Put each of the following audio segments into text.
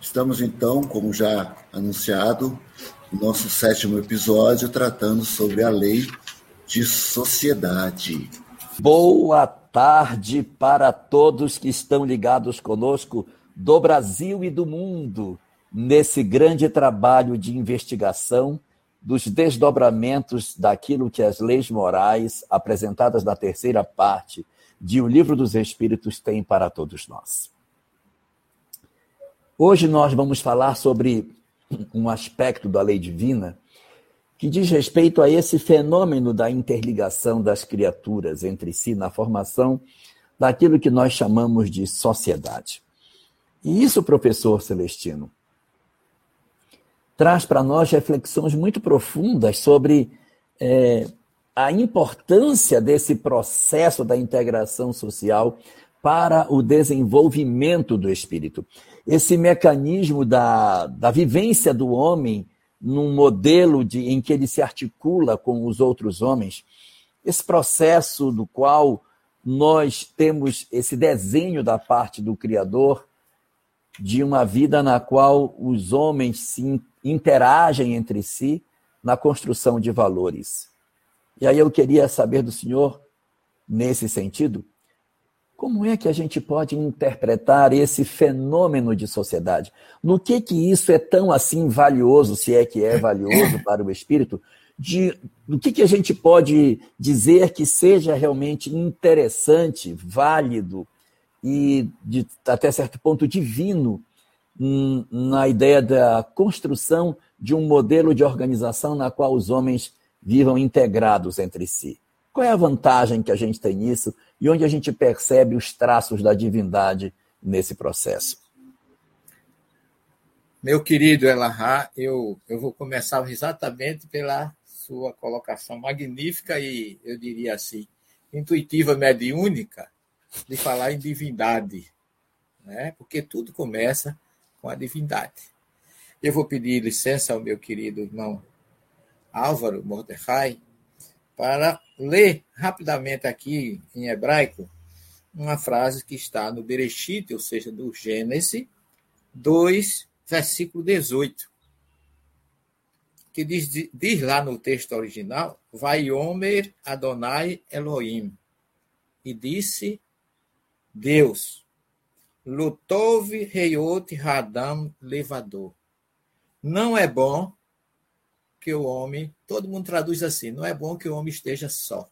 Estamos então, como já anunciado, no nosso sétimo episódio tratando sobre a lei de sociedade. Boa tarde para todos que estão ligados conosco do Brasil e do mundo nesse grande trabalho de investigação dos desdobramentos daquilo que as leis morais apresentadas na terceira parte de O Livro dos Espíritos têm para todos nós. Hoje nós vamos falar sobre um aspecto da lei divina que diz respeito a esse fenômeno da interligação das criaturas entre si na formação daquilo que nós chamamos de sociedade. E isso, professor Celestino, traz para nós reflexões muito profundas sobre é, a importância desse processo da integração social para o desenvolvimento do espírito. Esse mecanismo da, da vivência do homem num modelo de, em que ele se articula com os outros homens, esse processo do qual nós temos esse desenho da parte do Criador de uma vida na qual os homens se interagem entre si na construção de valores. E aí eu queria saber do senhor, nesse sentido, como é que a gente pode interpretar esse fenômeno de sociedade? No que que isso é tão assim valioso, se é que é valioso para o espírito? De, do que que a gente pode dizer que seja realmente interessante, válido e de, até certo ponto divino hum, na ideia da construção de um modelo de organização na qual os homens vivam integrados entre si? Qual é a vantagem que a gente tem nisso e onde a gente percebe os traços da divindade nesse processo? Meu querido Elahá, eu, eu vou começar exatamente pela sua colocação magnífica e, eu diria assim, intuitiva, mediúnica, de falar em divindade, né? porque tudo começa com a divindade. Eu vou pedir licença ao meu querido irmão Álvaro Mordecai para ler rapidamente aqui em hebraico uma frase que está no Bereshit, ou seja, do Gênesis 2, versículo 18, que diz, diz lá no texto original, Vai Omer Adonai Elohim, e disse Deus, Lutov Reiot Radam Levador. Não é bom que o homem, todo mundo traduz assim, não é bom que o homem esteja só.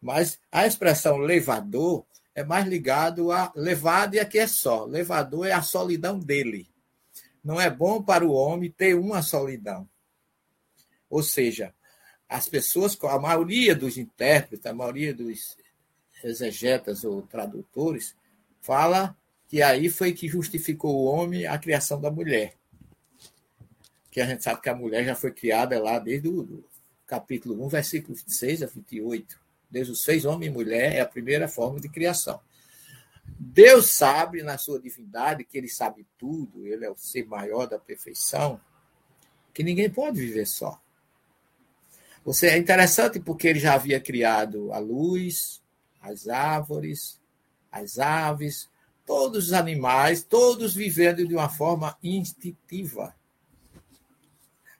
Mas a expressão levador é mais ligado a levado e aqui é só. Levador é a solidão dele. Não é bom para o homem ter uma solidão. Ou seja, as pessoas, a maioria dos intérpretes, a maioria dos exegetas ou tradutores, fala que aí foi que justificou o homem a criação da mulher que a gente sabe que a mulher já foi criada lá desde o capítulo 1, versículo 26 a 28. Deus os fez homem e mulher, é a primeira forma de criação. Deus sabe, na sua divindade, que ele sabe tudo, ele é o ser maior da perfeição, que ninguém pode viver só. Você é interessante porque ele já havia criado a luz, as árvores, as aves, todos os animais, todos vivendo de uma forma instintiva.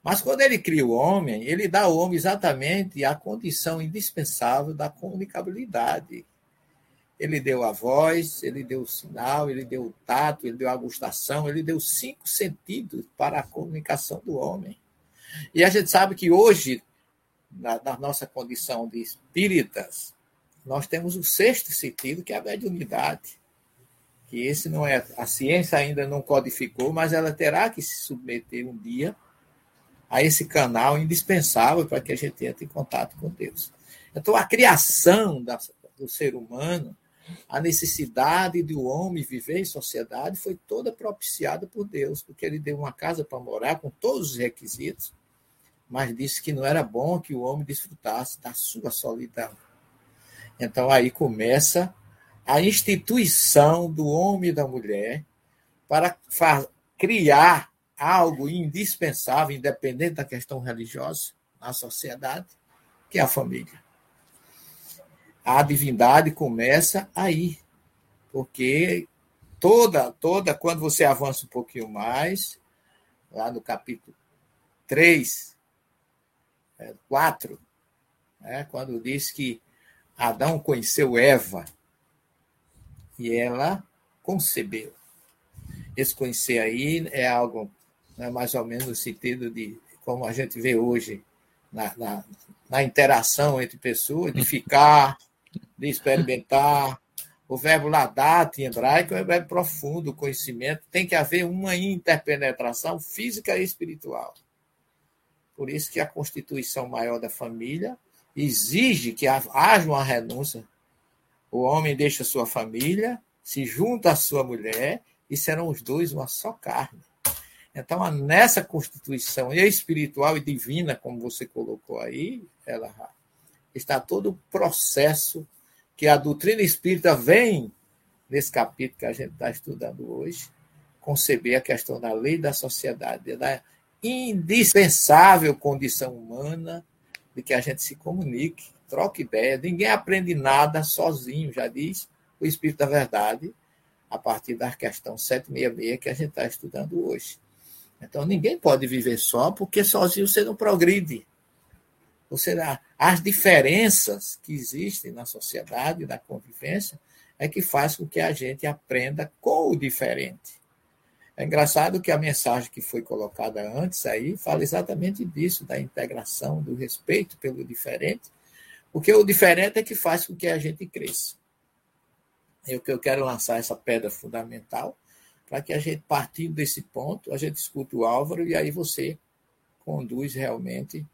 Mas quando ele cria o homem, ele dá ao homem exatamente a condição indispensável da comunicabilidade. Ele deu a voz, ele deu o sinal, ele deu o tato, ele deu a gustação, ele deu cinco sentidos para a comunicação do homem. E a gente sabe que hoje, na, na nossa condição de espíritas, nós temos o sexto sentido, que é a mediunidade. Que esse não é. A ciência ainda não codificou, mas ela terá que se submeter um dia a esse canal indispensável para que a gente entre em contato com Deus. Então, a criação da, do ser humano, a necessidade do homem viver em sociedade foi toda propiciada por Deus, porque ele deu uma casa para morar com todos os requisitos, mas disse que não era bom que o homem desfrutasse da sua solidão. Então, aí começa a instituição do homem e da mulher para criar algo indispensável, independente da questão religiosa, na sociedade, que é a família. A divindade começa aí, porque toda, toda, quando você avança um pouquinho mais, lá no capítulo 3, 4, é, né, quando diz que Adão conheceu Eva e ela concebeu. Esse conhecer aí é algo né, mais ou menos no sentido de como a gente vê hoje na, na, na interação entre pessoas, de ficar, de experimentar. O verbo ladat em hebraico é um verbo profundo, conhecimento. Tem que haver uma interpenetração física e espiritual. Por isso que a constituição maior da família exige que haja uma renúncia. O homem deixa sua família, se junta à sua mulher e serão os dois uma só carne. Então, nessa constituição espiritual e divina, como você colocou aí, ela está todo o processo que a doutrina espírita vem, nesse capítulo que a gente está estudando hoje, conceber a questão da lei da sociedade, da indispensável condição humana de que a gente se comunique, troque ideia. Ninguém aprende nada sozinho, já diz o Espírito da Verdade, a partir da questão 766 que a gente está estudando hoje. Então, ninguém pode viver só, porque sozinho você não progride. Ou seja, as diferenças que existem na sociedade, na convivência, é que faz com que a gente aprenda com o diferente. É engraçado que a mensagem que foi colocada antes aí fala exatamente disso, da integração, do respeito pelo diferente, porque o diferente é que faz com que a gente cresça. É o que eu quero lançar essa pedra fundamental, para que a gente, partindo desse ponto, a gente escute o Álvaro e aí você conduz realmente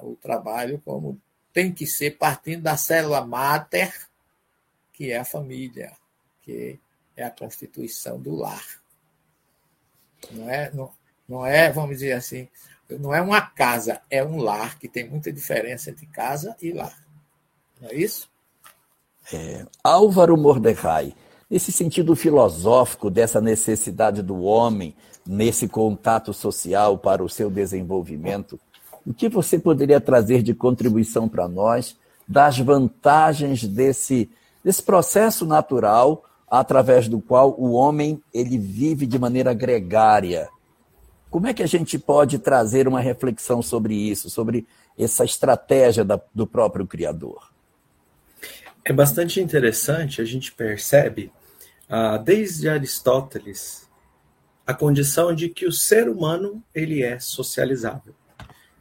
o trabalho como tem que ser, partindo da célula máter, que é a família, que é a constituição do lar. Não é, não, não é, vamos dizer assim, não é uma casa, é um lar, que tem muita diferença entre casa e lar. Não é isso? É, Álvaro Mordecai, nesse sentido filosófico dessa necessidade do homem nesse contato social para o seu desenvolvimento, o que você poderia trazer de contribuição para nós das vantagens desse, desse processo natural através do qual o homem ele vive de maneira gregária? Como é que a gente pode trazer uma reflexão sobre isso, sobre essa estratégia da, do próprio Criador? É bastante interessante, a gente percebe, ah, desde Aristóteles, a condição de que o ser humano ele é socializável.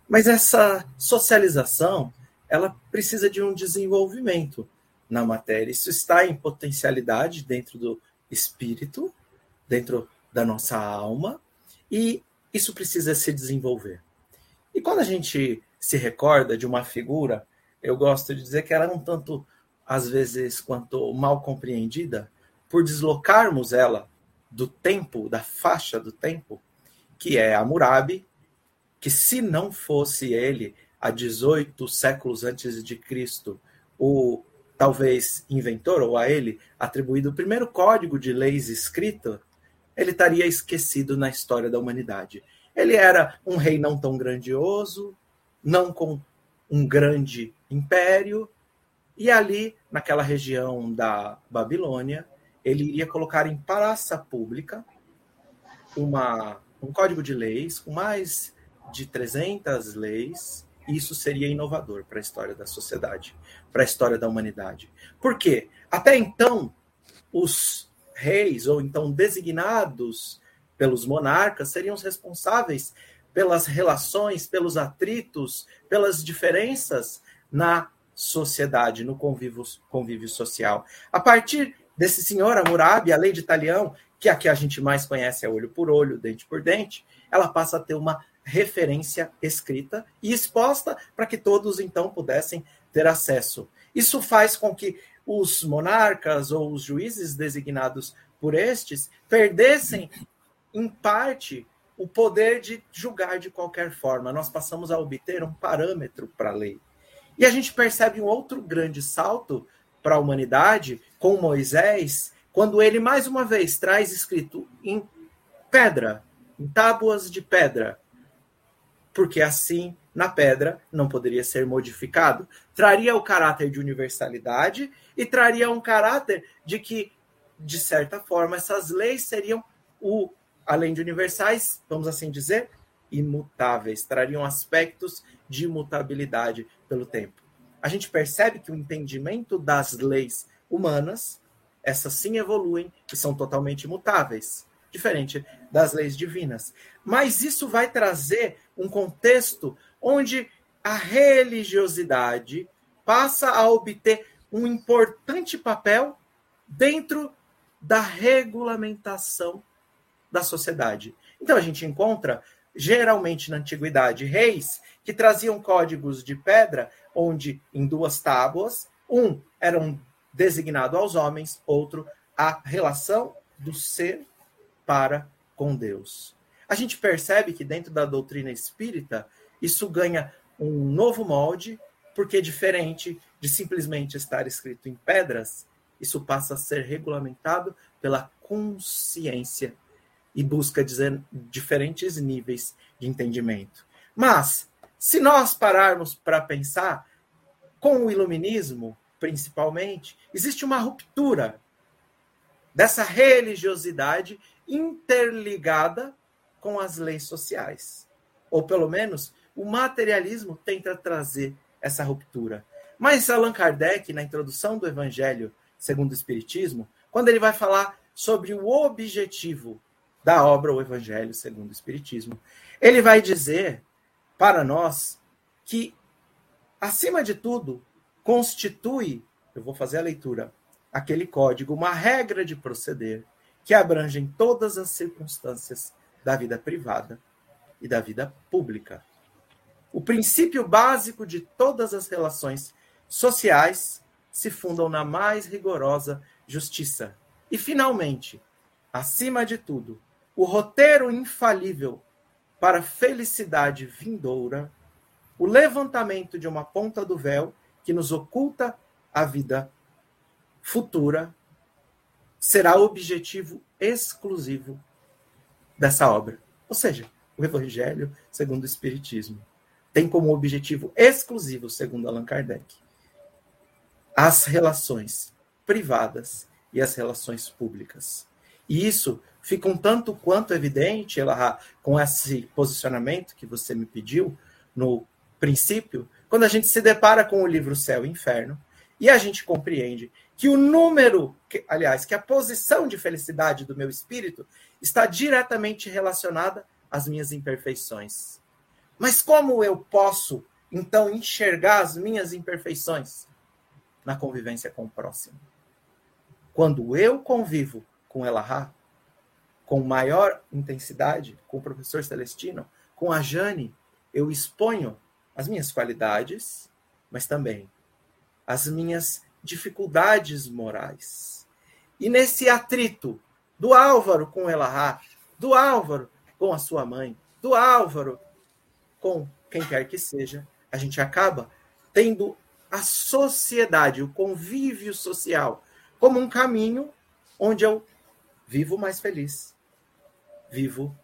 Mas essa socialização, ela precisa de um desenvolvimento na matéria. Isso está em potencialidade dentro do espírito, dentro da nossa alma, e isso precisa se desenvolver. E quando a gente se recorda de uma figura, eu gosto de dizer que ela é um tanto, às vezes, quanto mal compreendida, por deslocarmos ela do tempo, da faixa do tempo, que é Hammurabi, que se não fosse ele, há 18 séculos antes de Cristo, o talvez inventor ou a ele atribuído o primeiro código de leis escrito, ele estaria esquecido na história da humanidade. Ele era um rei não tão grandioso, não com um grande império, e ali, naquela região da Babilônia, ele iria colocar em praça pública uma, um código de leis com mais de 300 leis, isso seria inovador para a história da sociedade, para a história da humanidade. Por quê? Até então, os reis, ou então designados pelos monarcas, seriam os responsáveis pelas relações, pelos atritos, pelas diferenças na sociedade, no convívio, convívio social. A partir desse senhor Hammurabi, a lei de Italião, que aqui a gente mais conhece é olho por olho, dente por dente, ela passa a ter uma referência escrita e exposta para que todos então pudessem ter acesso. Isso faz com que os monarcas ou os juízes designados por estes perdessem, em parte, o poder de julgar de qualquer forma. Nós passamos a obter um parâmetro para a lei. E a gente percebe um outro grande salto para a humanidade com Moisés, quando ele mais uma vez traz escrito em pedra, em tábuas de pedra, porque assim, na pedra, não poderia ser modificado. Traria o caráter de universalidade e traria um caráter de que de certa forma, essas leis seriam o além de universais, vamos assim dizer, imutáveis, trariam aspectos de imutabilidade pelo tempo. A gente percebe que o entendimento das leis humanas, essas sim evoluem e são totalmente imutáveis, diferente das leis divinas. Mas isso vai trazer um contexto onde a religiosidade passa a obter um importante papel dentro da regulamentação da sociedade. Então a gente encontra geralmente na antiguidade reis que traziam códigos de pedra onde em duas tábuas, um era um designado aos homens, outro a relação do ser para com Deus. A gente percebe que dentro da doutrina espírita isso ganha um novo molde, porque diferente de simplesmente estar escrito em pedras, isso passa a ser regulamentado pela consciência e busca diferentes níveis de entendimento. Mas, se nós pararmos para pensar, com o iluminismo, principalmente, existe uma ruptura dessa religiosidade interligada com as leis sociais. Ou pelo menos o materialismo tenta trazer essa ruptura. Mas Allan Kardec, na introdução do Evangelho segundo o Espiritismo, quando ele vai falar sobre o objetivo da obra O Evangelho segundo o Espiritismo. Ele vai dizer para nós que, acima de tudo, constitui, eu vou fazer a leitura, aquele código, uma regra de proceder que abrange em todas as circunstâncias da vida privada e da vida pública. O princípio básico de todas as relações sociais se fundam na mais rigorosa justiça. E, finalmente, acima de tudo, o roteiro infalível para felicidade vindoura, o levantamento de uma ponta do véu que nos oculta a vida futura, será o objetivo exclusivo dessa obra. Ou seja, o Evangelho segundo o Espiritismo tem como objetivo exclusivo, segundo Allan Kardec, as relações privadas e as relações públicas. E isso fica um tanto quanto evidente, ela, com esse posicionamento que você me pediu no princípio, quando a gente se depara com o livro Céu e Inferno e a gente compreende que o número, que, aliás, que a posição de felicidade do meu espírito está diretamente relacionada às minhas imperfeições. Mas como eu posso, então, enxergar as minhas imperfeições? Na convivência com o próximo. Quando eu convivo com Elahá, com maior intensidade, com o professor Celestino, com a Jane, eu exponho as minhas qualidades, mas também as minhas dificuldades morais. E nesse atrito do Álvaro com Elahá, do Álvaro com a sua mãe, do Álvaro com quem quer que seja, a gente acaba tendo a sociedade, o convívio social, como um caminho onde eu vivo mais feliz, vivo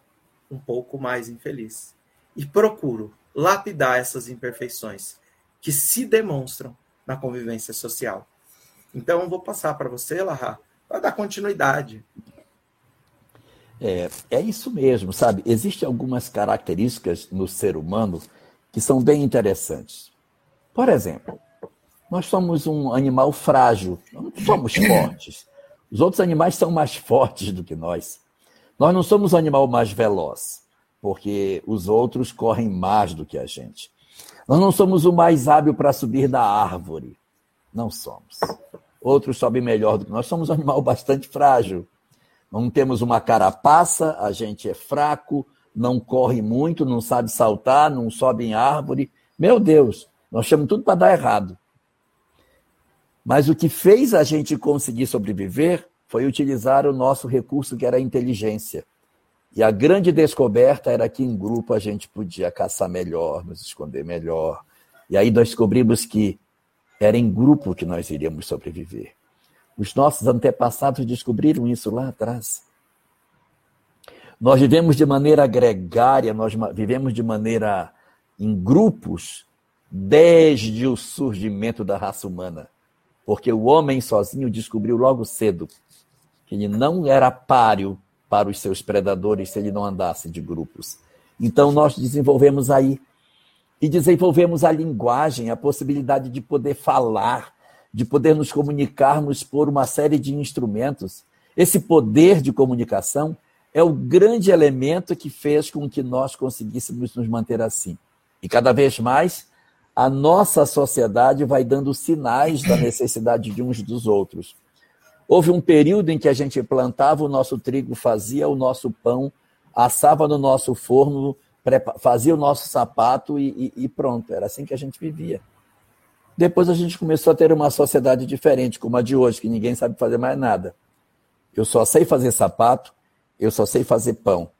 um pouco mais infeliz. E procuro lapidar essas imperfeições que se demonstram na convivência social. Então, vou passar para você, Larra, para dar continuidade. É, é isso mesmo, sabe? Existem algumas características no ser humano que são bem interessantes. Por exemplo, nós somos um animal frágil, não somos fortes. Os outros animais são mais fortes do que nós. Nós não somos o animal mais veloz, porque os outros correm mais do que a gente. Nós não somos o mais hábil para subir da árvore. Não somos. Outros sobem melhor do que nós. Somos um animal bastante frágil. Não temos uma carapaça, a gente é fraco, não corre muito, não sabe saltar, não sobe em árvore. Meu Deus, nós chamamos tudo para dar errado. Mas o que fez a gente conseguir sobreviver foi utilizar o nosso recurso que era a inteligência. E a grande descoberta era que em grupo a gente podia caçar melhor, nos esconder melhor. E aí nós descobrimos que era em grupo que nós iríamos sobreviver. Os nossos antepassados descobriram isso lá atrás. Nós vivemos de maneira gregária, nós vivemos de maneira em grupos desde o surgimento da raça humana. Porque o homem sozinho descobriu logo cedo Ele não era páreo para os seus predadores se ele não andasse de grupos. Então nós desenvolvemos aí e desenvolvemos a linguagem, a possibilidade de poder falar, de poder nos comunicarmos por uma série de instrumentos. Esse poder de comunicação é o grande elemento que fez com que nós conseguíssemos nos manter assim. E cada vez mais a nossa sociedade vai dando sinais da necessidade de uns dos outros. Houve um período em que a gente plantava o nosso trigo, fazia o nosso pão, assava no nosso forno, fazia o nosso sapato e, e, e pronto. Era assim que a gente vivia. Depois a gente começou a ter uma sociedade diferente, como a de hoje, que ninguém sabe fazer mais nada. Eu só sei fazer sapato, eu só sei fazer pão.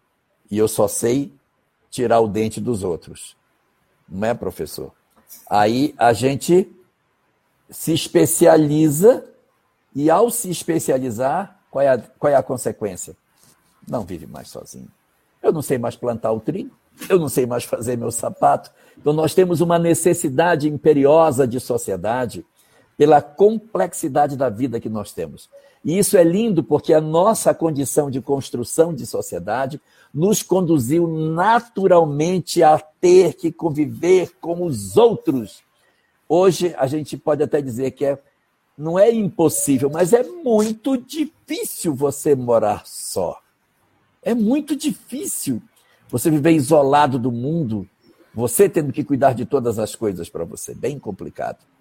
E eu só sei tirar o dente dos outros. Não é, professor? Aí a gente se especializa e, ao se especializar, qual é a, qual é a consequência? Não vive mais sozinho. Eu não sei mais plantar o trigo, eu não sei mais fazer meu sapato. Então, nós temos uma necessidade imperiosa de sociedade pela complexidade da vida que nós temos. E isso é lindo porque a nossa condição de construção de sociedade nos conduziu naturalmente a ter que conviver com os outros. Hoje a gente pode até dizer que é, não é impossível, mas é muito difícil você morar só. É muito difícil você viver isolado do mundo, você tendo que cuidar de todas as coisas para você, bem complicado.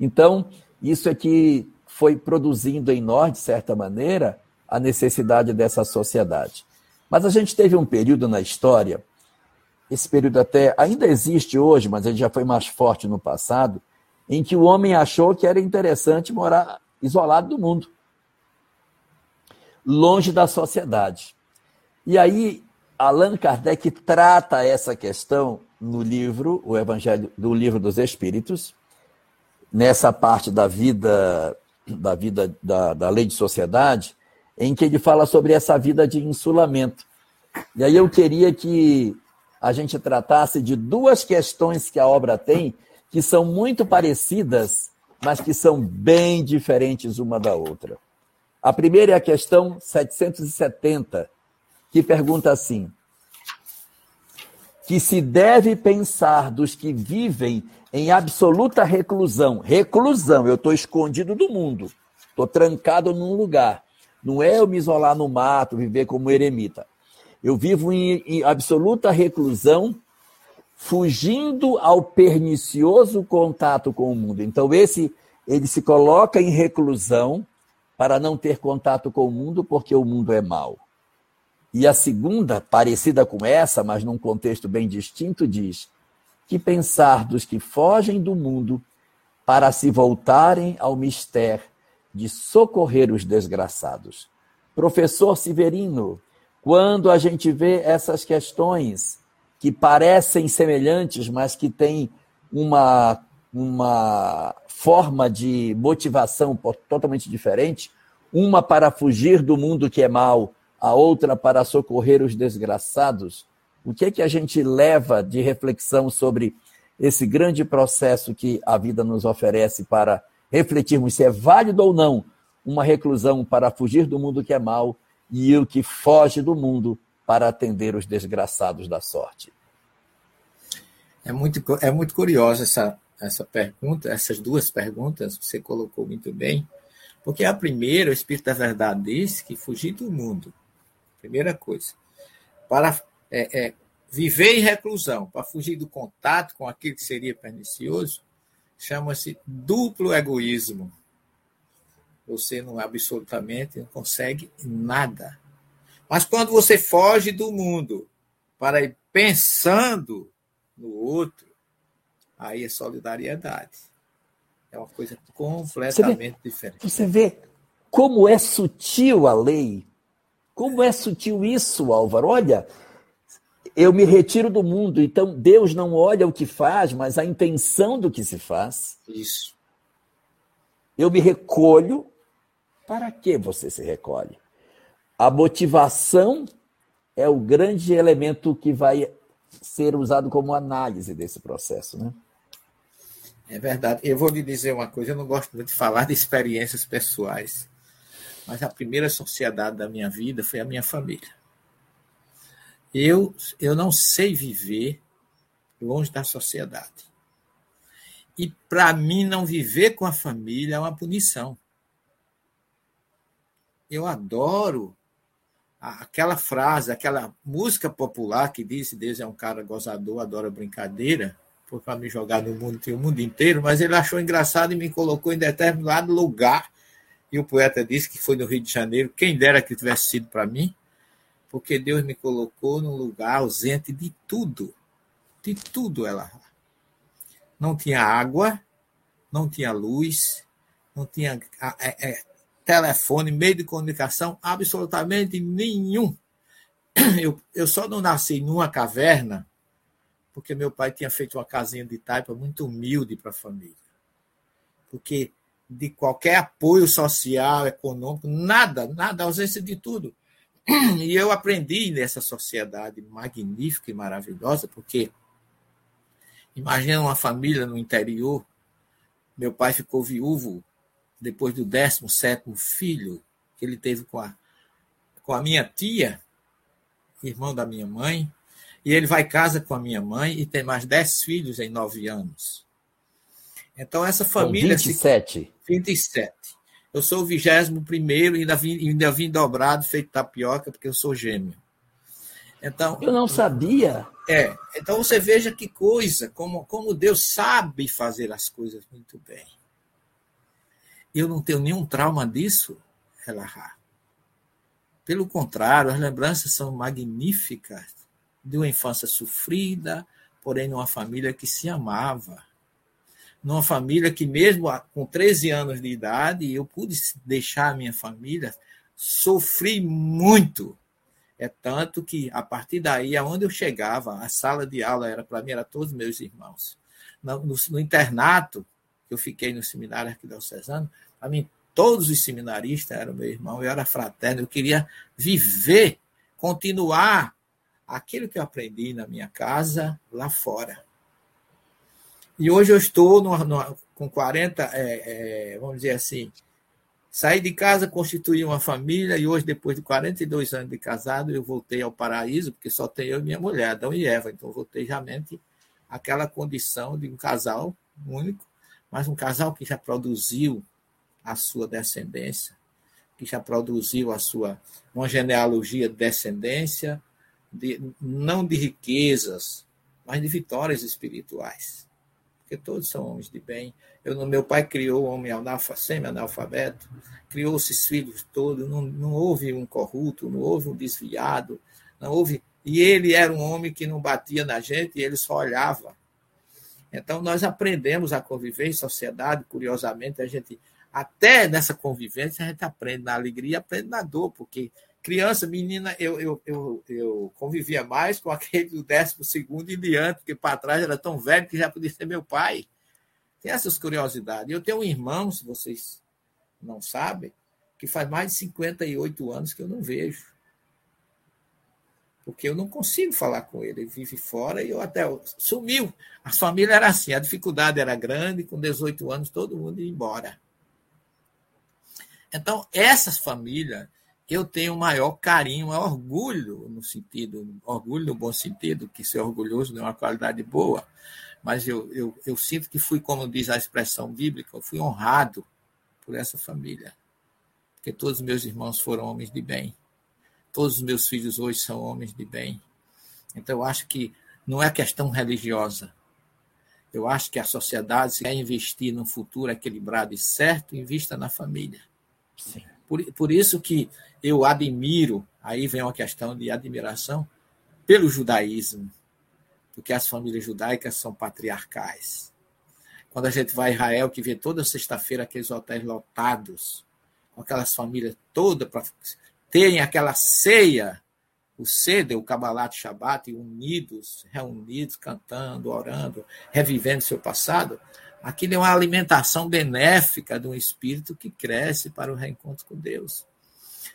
Então, isso é que foi produzindo em nós, de certa maneira, a necessidade dessa sociedade. Mas a gente teve um período na história, esse período até ainda existe hoje, mas ele já foi mais forte no passado, em que o homem achou que era interessante morar isolado do mundo, longe da sociedade. E aí Allan Kardec trata essa questão no livro, o Evangelho do Livro dos Espíritos, nessa parte da vida da vida da, da lei de sociedade, em que ele fala sobre essa vida de insulamento. E aí eu queria que a gente tratasse de duas questões que a obra tem, que são muito parecidas, mas que são bem diferentes uma da outra. A primeira é a questão 770, que pergunta assim: que se deve pensar dos que vivem em absoluta reclusão, reclusão, eu estou escondido do mundo, estou trancado num lugar. Não é eu me isolar no mato, viver como eremita. Eu vivo em, em absoluta reclusão, fugindo ao pernicioso contato com o mundo. Então, esse ele se coloca em reclusão para não ter contato com o mundo, porque o mundo é mau. E a segunda, parecida com essa, mas num contexto bem distinto, diz: que pensar dos que fogem do mundo para se voltarem ao mistério de socorrer os desgraçados. Professor Severino, quando a gente vê essas questões que parecem semelhantes, mas que têm uma, uma forma de motivação totalmente diferente, uma para fugir do mundo que é mal, a outra para socorrer os desgraçados, o que é que a gente leva de reflexão sobre esse grande processo que a vida nos oferece para refletirmos se é válido ou não uma reclusão para fugir do mundo que é mal e o que foge do mundo para atender os desgraçados da sorte. É muito, é muito curiosa essa, essa pergunta, essas duas perguntas, você colocou muito bem, porque a primeira, o Espírito da Verdade diz que fugir do mundo, primeira coisa, para é, é, viver em reclusão, para fugir do contato com aquilo que seria pernicioso, chama-se duplo egoísmo. Você não absolutamente não consegue nada. Mas quando você foge do mundo para ir pensando no outro, aí é solidariedade. É uma coisa completamente você vê, diferente. Você vê como é sutil a lei. Como é sutil isso, Álvaro. Olha, eu me retiro do mundo. Então, Deus não olha o que faz, mas a intenção do que se faz. Isso. Eu me recolho. Para que você se recolhe? A motivação é o grande elemento que vai ser usado como análise desse processo, né? É verdade. Eu vou lhe dizer uma coisa, eu não gosto muito de falar de experiências pessoais. mas a primeira sociedade da minha vida foi a minha família. Eu, eu não sei viver longe da sociedade. E para mim, não viver com a família é uma punição. Eu adoro aquela frase, aquela música popular que diz Deus é um cara gozador, adora brincadeira, foi para me jogar no mundo, tem o mundo inteiro, mas ele achou engraçado e me colocou em determinado lugar. E o poeta disse que foi no Rio de Janeiro, quem dera que tivesse sido para mim, porque Deus me colocou num lugar ausente de tudo, de tudo ela. Não tinha água, não tinha luz, não tinha é, é, telefone, meio de comunicação, absolutamente nenhum. Eu, eu só não nasci numa caverna porque meu pai tinha feito uma casinha de taipa muito humilde para a família. Porque de qualquer apoio social, econômico, nada, nada, ausência de tudo. E eu aprendi nessa sociedade magnífica e maravilhosa, porque imagina uma família no interior, meu pai ficou viúvo depois do 17 filho que ele teve com a, com a minha tia, irmão da minha mãe, e ele vai casa com a minha mãe e tem mais 10 filhos em 9 anos. Então, essa família. São 27. Se... 27. Eu sou o 21 primeiro e ainda vim, ainda vim dobrado, feito tapioca, porque eu sou gêmeo. Então, eu não sabia. É. Então você veja que coisa, como, como Deus sabe fazer as coisas muito bem. Eu não tenho nenhum trauma disso, Elahá. Pelo contrário, as lembranças são magníficas de uma infância sofrida, porém numa família que se amava. Numa família que, mesmo com 13 anos de idade, eu pude deixar a minha família, sofri muito. É tanto que, a partir daí, aonde eu chegava, a sala de aula era para mim, era todos meus irmãos. No, no, no internato, eu fiquei no seminário arquidiocesano, para mim, todos os seminaristas eram meu irmão, eu era fraterno, eu queria viver, continuar aquilo que eu aprendi na minha casa lá fora. E hoje eu estou no, no, com 40, é, é, vamos dizer assim, saí de casa, constituí uma família e hoje, depois de 42 anos de casado, eu voltei ao paraíso, porque só tem eu e minha mulher, Adão e Eva. Então, voltei realmente àquela condição de um casal único, mas um casal que já produziu a sua descendência, que já produziu a sua uma genealogia de descendência, de, não de riquezas, mas de vitórias espirituais. Porque todos são homens de bem. Eu, meu pai criou homem semi-analfabeto, criou esses filhos todos, não, não houve um corrupto, não houve um desviado, não houve. E ele era um homem que não batia na gente, ele só olhava. Então, nós aprendemos a conviver em sociedade, curiosamente, a gente, até nessa convivência, a gente aprende na alegria aprende na dor, porque criança, menina, eu, eu, eu, eu convivia mais com aquele do décimo segundo em diante, porque para trás era tão velho que já podia ser meu pai. Tem essas curiosidades. Eu tenho um irmão, se vocês não sabem, que faz mais de 58 anos que eu não vejo. Porque eu não consigo falar com ele. Ele vive fora e eu até sumiu. As famílias eram assim, a dificuldade era grande, com 18 anos todo mundo ia embora. Então, essas famílias eu tenho maior carinho, maior orgulho no sentido, orgulho no bom sentido, que ser orgulhoso não é uma qualidade boa, mas eu, eu, eu sinto que fui, como diz a expressão bíblica, eu fui honrado por essa família, porque todos os meus irmãos foram homens de bem, todos os meus filhos hoje são homens de bem. Então, eu acho que não é questão religiosa. Eu acho que a sociedade, se quer investir num futuro equilibrado e certo, invista na família. Sim. Por, por isso que eu admiro, aí vem uma questão de admiração pelo judaísmo, porque as famílias judaicas são patriarcais. Quando a gente vai a Israel, que vê toda sexta-feira aqueles hotéis lotados, com aquelas famílias todas para terem aquela ceia, o Seder, o Kabbalat Shabbat, unidos, reunidos, cantando, orando, revivendo seu passado, Aquilo é uma alimentação benéfica de um espírito que cresce para o reencontro com Deus.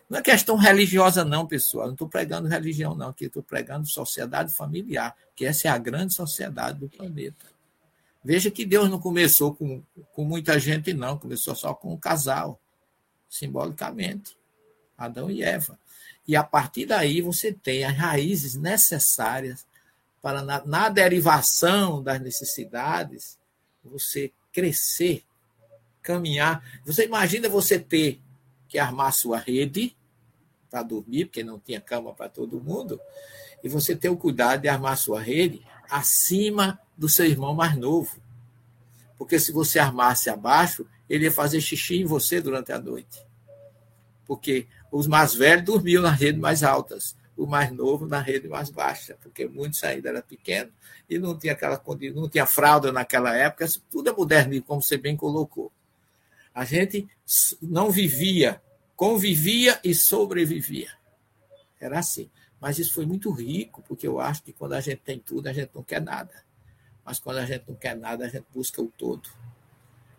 Não é questão religiosa, não, pessoal. Não estou pregando religião, não. Aqui estou pregando sociedade familiar, que essa é a grande sociedade do planeta. Veja que Deus não começou com, com muita gente, não. Começou só com um casal, simbolicamente. Adão e Eva. E a partir daí você tem as raízes necessárias para, na, na derivação das necessidades, você crescer, caminhar. Você imagina você ter que armar sua rede para dormir, porque não tinha cama para todo mundo, e você ter o cuidado de armar sua rede acima do seu irmão mais novo. Porque se você armasse abaixo, ele ia fazer xixi em você durante a noite. Porque os mais velhos dormiam nas redes mais altas, o mais novo na rede mais baixa, porque muitos ainda eram pequenos e não tinha aquela não tinha fralda naquela época, tudo é moderno, como você bem colocou. A gente não vivia, convivia e sobrevivia. Era assim. Mas isso foi muito rico, porque eu acho que quando a gente tem tudo, a gente não quer nada. Mas quando a gente não quer nada, a gente busca o todo.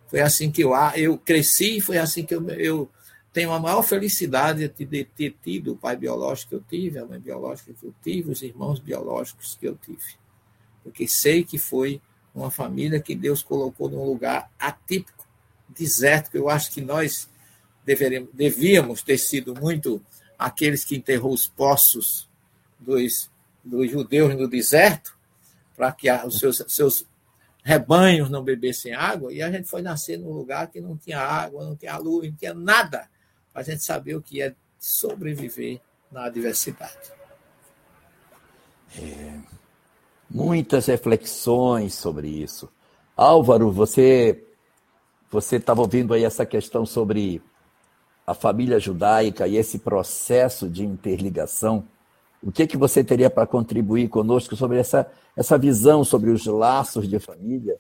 Foi assim que eu, eu cresci, foi assim que eu, eu tenho a maior felicidade de ter tido o pai biológico que eu tive, a mãe biológica que eu tive, os irmãos biológicos que eu tive. Porque sei que foi uma família que Deus colocou num lugar atípico, deserto, que eu acho que nós devíamos ter sido muito aqueles que enterrou os poços dos, dos judeus no deserto, para que os seus, seus rebanhos não bebessem água, e a gente foi nascer num lugar que não tinha água, não tinha luz, não tinha nada, a gente saber o que é sobreviver na adversidade. É, muitas reflexões sobre isso. Álvaro, você você estava ouvindo aí essa questão sobre a família judaica e esse processo de interligação. O que, que você teria para contribuir conosco sobre essa, essa visão sobre os laços de família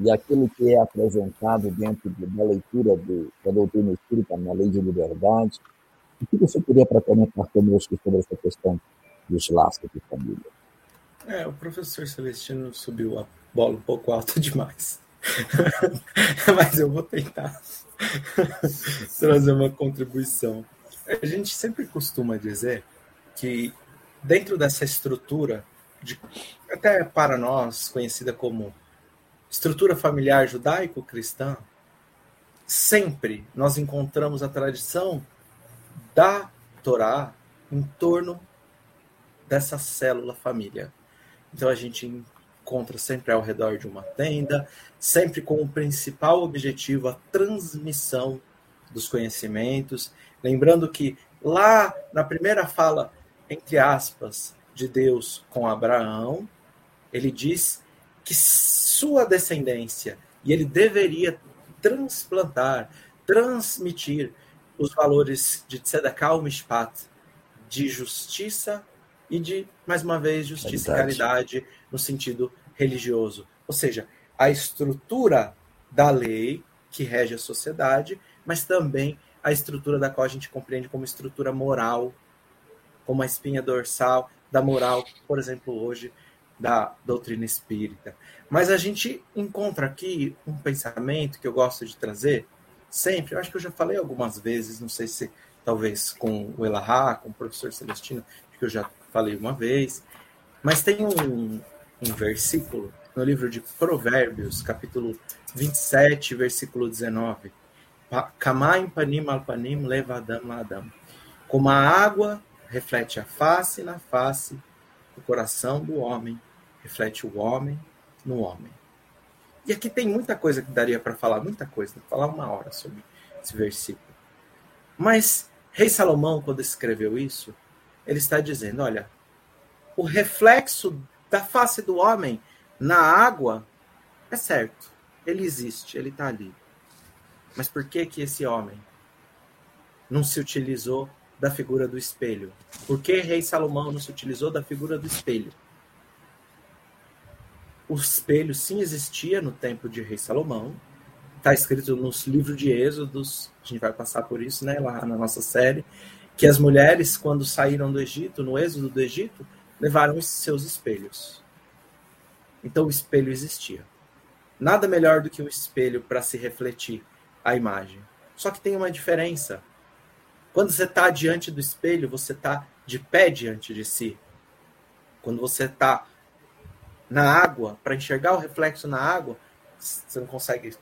e aquilo que é apresentado dentro da leitura do, da doutrina espírita na lei de liberdade? O que você teria para comentar conosco sobre essa questão dos laços de família? É, o professor Celestino subiu a bola um pouco alta demais. Mas eu vou tentar trazer uma contribuição. A gente sempre costuma dizer que dentro dessa estrutura, de, até para nós conhecida como estrutura familiar judaico-cristã, sempre nós encontramos a tradição da Torá em torno dessa célula família. Então a gente encontra sempre ao redor de uma tenda, sempre com o principal objetivo a transmissão dos conhecimentos. Lembrando que lá na primeira fala entre aspas, de Deus com Abraão, ele diz que sua descendência, e ele deveria transplantar, transmitir os valores de Tzedakah Mishpat, de justiça e de, mais uma vez, justiça Verdade. e caridade no sentido religioso. Ou seja, a estrutura da lei que rege a sociedade, mas também a estrutura da qual a gente compreende como estrutura moral como a espinha dorsal da moral, por exemplo, hoje, da doutrina espírita. Mas a gente encontra aqui um pensamento que eu gosto de trazer sempre, eu acho que eu já falei algumas vezes, não sei se talvez com o Elahá, com o professor Celestino, que eu já falei uma vez, mas tem um, um versículo no livro de Provérbios, capítulo 27, versículo 19. Kamaim panim alpanim levadam ladam. Como a água reflete a face na face, o coração do homem reflete o homem no homem. E aqui tem muita coisa que daria para falar, muita coisa, falar uma hora sobre esse versículo. Mas Rei Salomão, quando escreveu isso, ele está dizendo: olha, o reflexo da face do homem na água é certo, ele existe, ele está ali. Mas por que que esse homem não se utilizou da figura do espelho. Por que rei Salomão não se utilizou da figura do espelho? O espelho sim existia no tempo de rei Salomão. Está escrito nos livros de Êxodos, a gente vai passar por isso né, lá na nossa série, que as mulheres, quando saíram do Egito, no êxodo do Egito, levaram seus espelhos. Então o espelho existia. Nada melhor do que o espelho para se refletir a imagem. Só que tem uma diferença. Quando você está diante do espelho, você está de pé diante de si. Quando você está na água, para enxergar o reflexo na água, você não consegue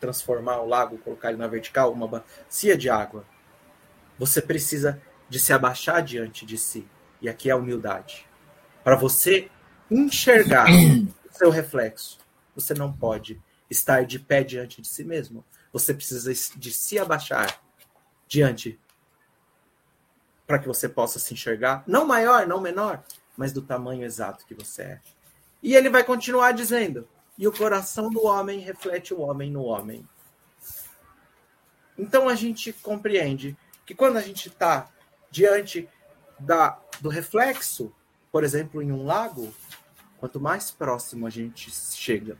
transformar o lago, colocar ele na vertical, uma bacia de água. você precisa de se abaixar diante de si. E aqui é a humildade. Para você enxergar o seu reflexo, você não pode estar de pé diante de si mesmo. Você precisa de se abaixar diante para que você possa se enxergar, não maior, não menor, mas do tamanho exato que você é. E ele vai continuar dizendo: e o coração do homem reflete o homem no homem. Então a gente compreende que quando a gente está diante da, do reflexo, por exemplo, em um lago, quanto mais próximo a gente chega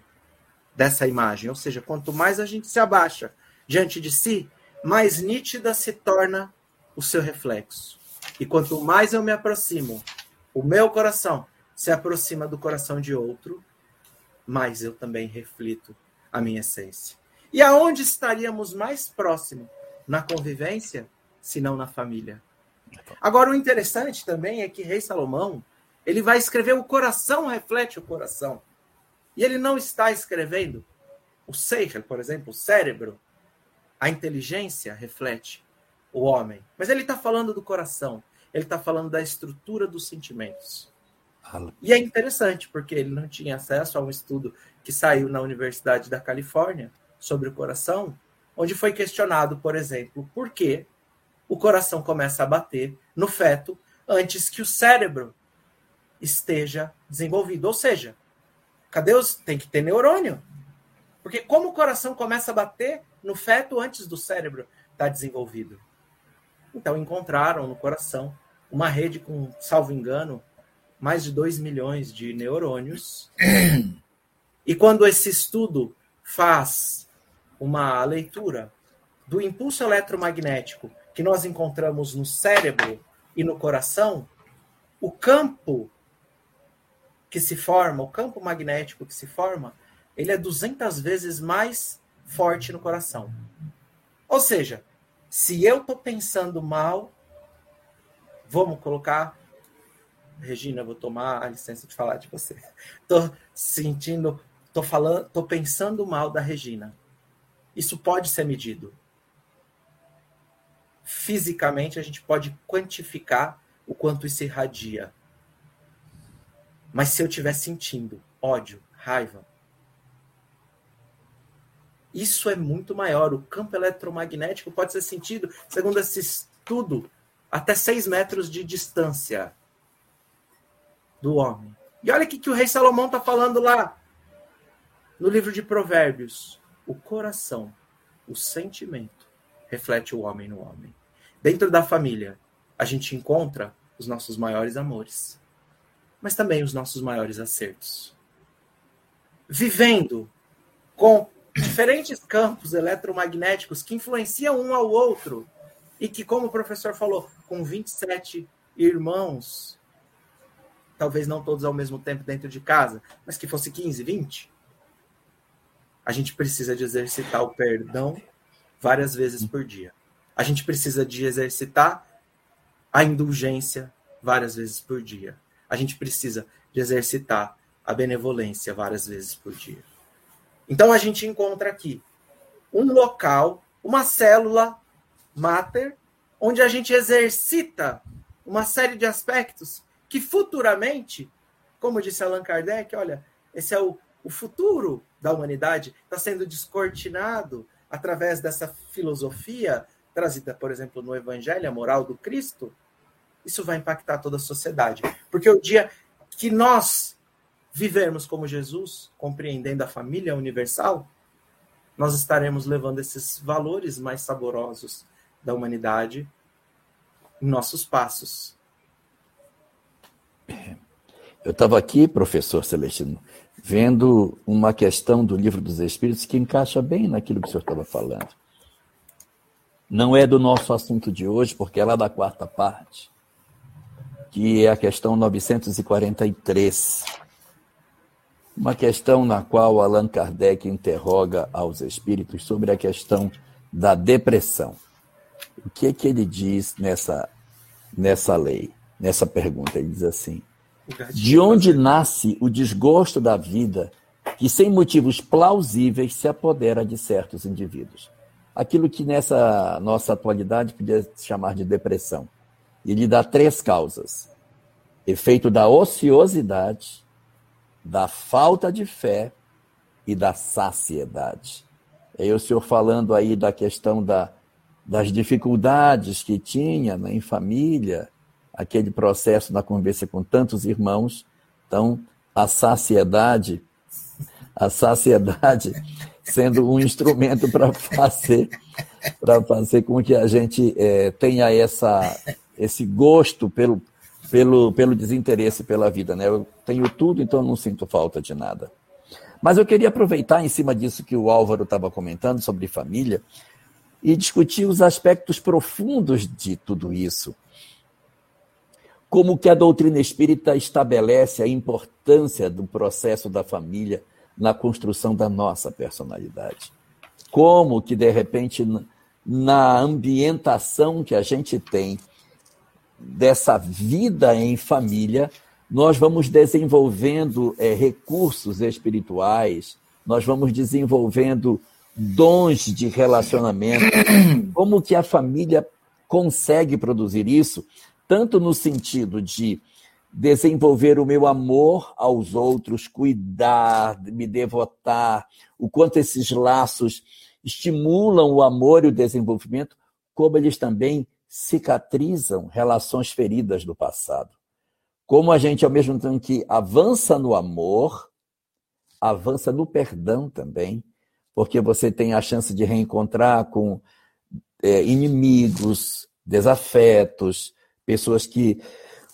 dessa imagem, ou seja, quanto mais a gente se abaixa diante de si, mais nítida se torna o seu reflexo. E quanto mais eu me aproximo, o meu coração se aproxima do coração de outro, mais eu também reflito a minha essência. E aonde estaríamos mais próximo? Na convivência, se não na família. Agora, o interessante também é que Rei Salomão, ele vai escrever o coração reflete o coração. E ele não está escrevendo o seichel, por exemplo, o cérebro, a inteligência reflete o homem. Mas ele está falando do coração, ele está falando da estrutura dos sentimentos. E é interessante, porque ele não tinha acesso a um estudo que saiu na Universidade da Califórnia sobre o coração, onde foi questionado, por exemplo, por que o coração começa a bater no feto antes que o cérebro esteja desenvolvido. Ou seja, cadê os. Tem que ter neurônio. Porque como o coração começa a bater no feto antes do cérebro estar tá desenvolvido? Então encontraram no coração uma rede com, salvo engano, mais de 2 milhões de neurônios. E quando esse estudo faz uma leitura do impulso eletromagnético que nós encontramos no cérebro e no coração, o campo que se forma, o campo magnético que se forma, ele é 200 vezes mais forte no coração. Ou seja, se eu estou pensando mal, vamos colocar. Regina, vou tomar a licença de falar de você. Estou sentindo, estou falando, estou pensando mal da Regina. Isso pode ser medido fisicamente a gente pode quantificar o quanto isso irradia. Mas se eu estiver sentindo ódio, raiva, isso é muito maior. O campo eletromagnético pode ser sentido, segundo esse estudo, até 6 metros de distância do homem. E olha o que o rei Salomão está falando lá no livro de Provérbios. O coração, o sentimento, reflete o homem no homem. Dentro da família, a gente encontra os nossos maiores amores, mas também os nossos maiores acertos. Vivendo com diferentes campos eletromagnéticos que influenciam um ao outro e que, como o professor falou, com 27 irmãos, talvez não todos ao mesmo tempo dentro de casa, mas que fosse 15, 20, a gente precisa de exercitar o perdão várias vezes por dia. A gente precisa de exercitar a indulgência várias vezes por dia. A gente precisa de exercitar a benevolência várias vezes por dia. Então a gente encontra aqui um local, uma célula mater, onde a gente exercita uma série de aspectos que futuramente, como disse Allan Kardec, olha, esse é o, o futuro da humanidade, está sendo descortinado através dessa filosofia trazida, por exemplo, no Evangelho, a moral do Cristo, isso vai impactar toda a sociedade. Porque o dia que nós vivermos como Jesus, compreendendo a família universal, nós estaremos levando esses valores mais saborosos da humanidade em nossos passos. Eu estava aqui, professor Celestino, vendo uma questão do livro dos Espíritos que encaixa bem naquilo que o senhor estava falando. Não é do nosso assunto de hoje, porque é lá da quarta parte, que é a questão 943. Uma questão na qual Allan Kardec interroga aos espíritos sobre a questão da depressão. O que é que ele diz nessa, nessa lei, nessa pergunta? Ele diz assim: de onde nasce o desgosto da vida que, sem motivos plausíveis, se apodera de certos indivíduos? aquilo que nessa nossa atualidade podia se chamar de depressão. E lhe dá três causas: efeito da ociosidade, da falta de fé e da saciedade. É o senhor falando aí da questão da, das dificuldades que tinha né, em família, aquele processo da convivência com tantos irmãos. Então, a saciedade, a saciedade sendo um instrumento para fazer, para fazer com que a gente é, tenha essa, esse gosto pelo, pelo, pelo desinteresse pela vida. Né? Eu tenho tudo, então não sinto falta de nada. Mas eu queria aproveitar em cima disso que o Álvaro estava comentando sobre família e discutir os aspectos profundos de tudo isso. Como que a doutrina espírita estabelece a importância do processo da família na construção da nossa personalidade. Como que, de repente, na ambientação que a gente tem dessa vida em família, nós vamos desenvolvendo é, recursos espirituais, nós vamos desenvolvendo dons de relacionamento. Como que a família consegue produzir isso? Tanto no sentido de desenvolver o meu amor aos outros, cuidar, me devotar, o quanto esses laços estimulam o amor e o desenvolvimento, como eles também cicatrizam relações feridas do passado. Como a gente, ao mesmo tempo que avança no amor, avança no perdão também, porque você tem a chance de reencontrar com é, inimigos, desafetos, pessoas que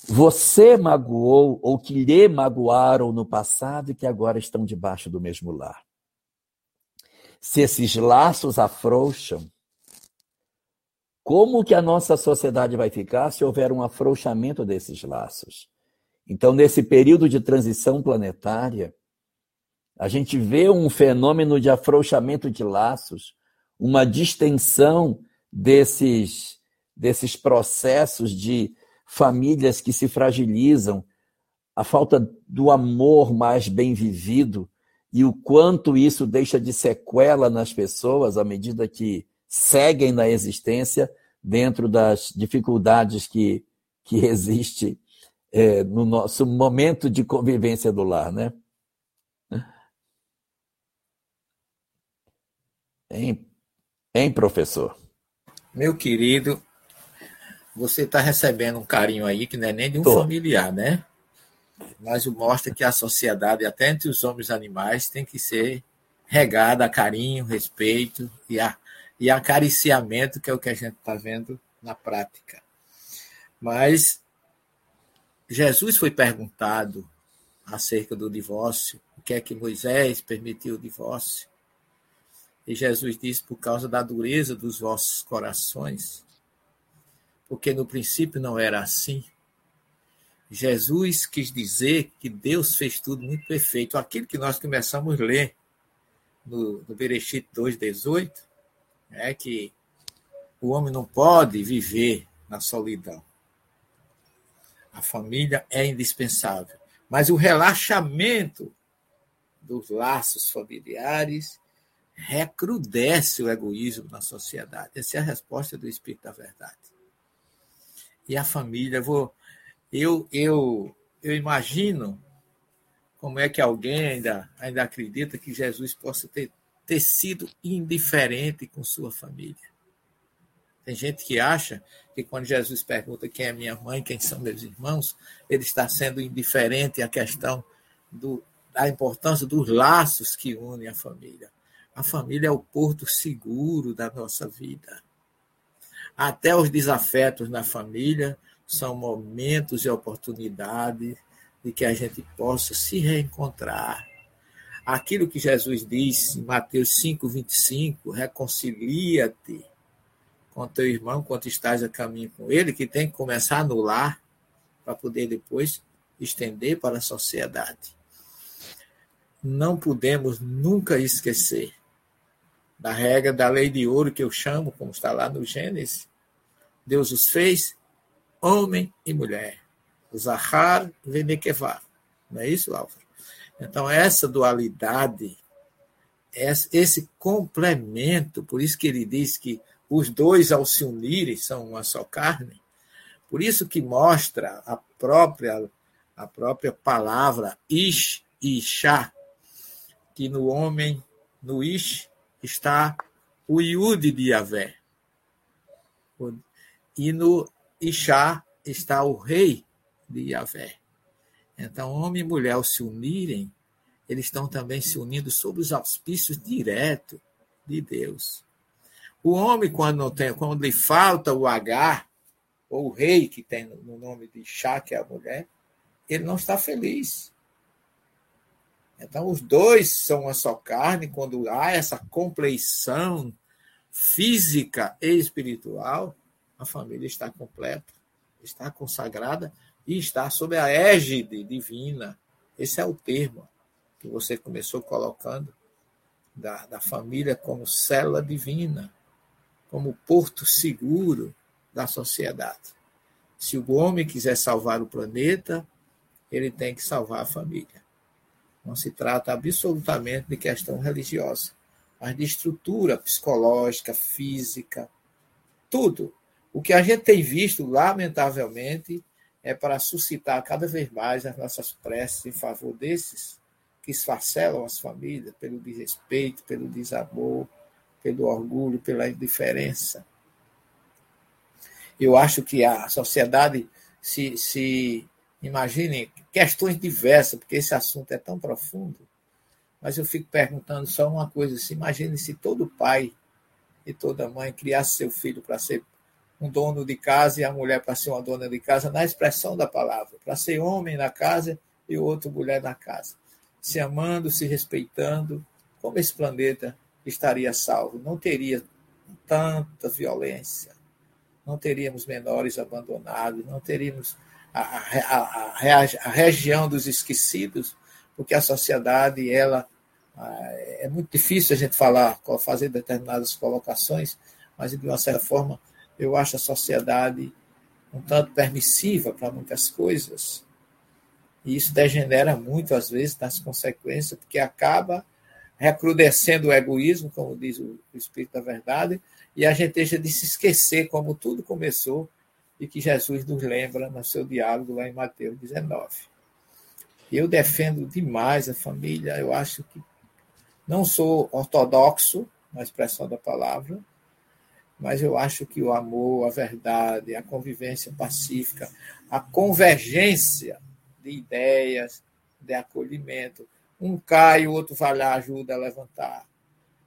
você magoou ou que lhe magoaram no passado e que agora estão debaixo do mesmo lar. Se esses laços afrouxam, como que a nossa sociedade vai ficar se houver um afrouxamento desses laços? Então, nesse período de transição planetária, a gente vê um fenômeno de afrouxamento de laços, uma distensão desses, desses processos de famílias que se fragilizam, a falta do amor mais bem vivido e o quanto isso deixa de sequela nas pessoas à medida que seguem na existência dentro das dificuldades que, que existe é, no nosso momento de convivência do lar, né? Hein, hein professor? Meu querido, você está recebendo um carinho aí que não é nem de um Tô. familiar, né? Mas mostra que a sociedade, até entre os homens e animais, tem que ser regada a carinho, respeito e, a, e acariciamento, que é o que a gente está vendo na prática. Mas Jesus foi perguntado acerca do divórcio, o que é que Moisés permitiu o divórcio. E Jesus disse: por causa da dureza dos vossos corações, porque no princípio não era assim. Jesus quis dizer que Deus fez tudo muito perfeito. Aquilo que nós começamos a ler no, no Bereshit 2,18 é que o homem não pode viver na solidão. A família é indispensável. Mas o relaxamento dos laços familiares recrudesce o egoísmo na sociedade. Essa é a resposta do Espírito da Verdade e a família. Vou, eu, eu, eu imagino como é que alguém ainda, ainda acredita que Jesus possa ter, ter sido indiferente com sua família. Tem gente que acha que quando Jesus pergunta quem é minha mãe, quem são meus irmãos, ele está sendo indiferente à questão do, da importância dos laços que unem a família. A família é o porto seguro da nossa vida. Até os desafetos na família são momentos e oportunidades de que a gente possa se reencontrar. Aquilo que Jesus disse em Mateus 5, 25, reconcilia-te com teu irmão quando estás a caminho com ele, que tem que começar no lar para poder depois estender para a sociedade. Não podemos nunca esquecer da regra da lei de ouro que eu chamo, como está lá no Gênesis. Deus os fez homem e mulher. Zahar Venekevar. Não é isso, Álvaro? Então, essa dualidade esse complemento, por isso que ele diz que os dois, ao se unirem, são uma só carne, por isso que mostra a própria, a própria palavra ish e chá, que no homem, no ish, está o Yud de Yahvé. E no Ixá está o rei de Yahvé. Então, homem e mulher, ao se unirem, eles estão também se unindo sob os auspícios diretos de Deus. O homem, quando não tem, quando lhe falta o H, ou o rei que tem no nome de Chá, que é a mulher, ele não está feliz. Então, os dois são uma só carne, quando há essa compleição física e espiritual, a família está completa, está consagrada e está sob a égide divina. Esse é o termo que você começou colocando da, da família como célula divina, como porto seguro da sociedade. Se o homem quiser salvar o planeta, ele tem que salvar a família. Não se trata absolutamente de questão religiosa, mas de estrutura psicológica, física, tudo. O que a gente tem visto, lamentavelmente, é para suscitar cada vez mais as nossas preces em favor desses que esfacelam as famílias pelo desrespeito, pelo desamor, pelo orgulho, pela indiferença. Eu acho que a sociedade se, se imagine questões diversas, porque esse assunto é tão profundo. Mas eu fico perguntando só uma coisa: se imagine se todo pai e toda mãe criasse seu filho para ser um dono de casa e a mulher para ser uma dona de casa, na expressão da palavra, para ser homem na casa e outra mulher na casa, se amando, se respeitando, como esse planeta estaria salvo? Não teria tanta violência, não teríamos menores abandonados, não teríamos a, a, a, região dos esquecidos, porque a sociedade, ela é muito difícil a gente falar, fazer determinadas colocações, mas de uma certa forma eu acho a sociedade um tanto permissiva para muitas coisas. E isso degenera muito, às vezes, nas consequências, porque acaba recrudescendo o egoísmo, como diz o Espírito da Verdade, e a gente deixa de se esquecer como tudo começou e que Jesus nos lembra no seu diálogo lá em Mateus 19. Eu defendo demais a família, eu acho que não sou ortodoxo na expressão da palavra, mas eu acho que o amor, a verdade, a convivência pacífica, a convergência de ideias, de acolhimento, um cai, o outro vai lá, ajuda a levantar.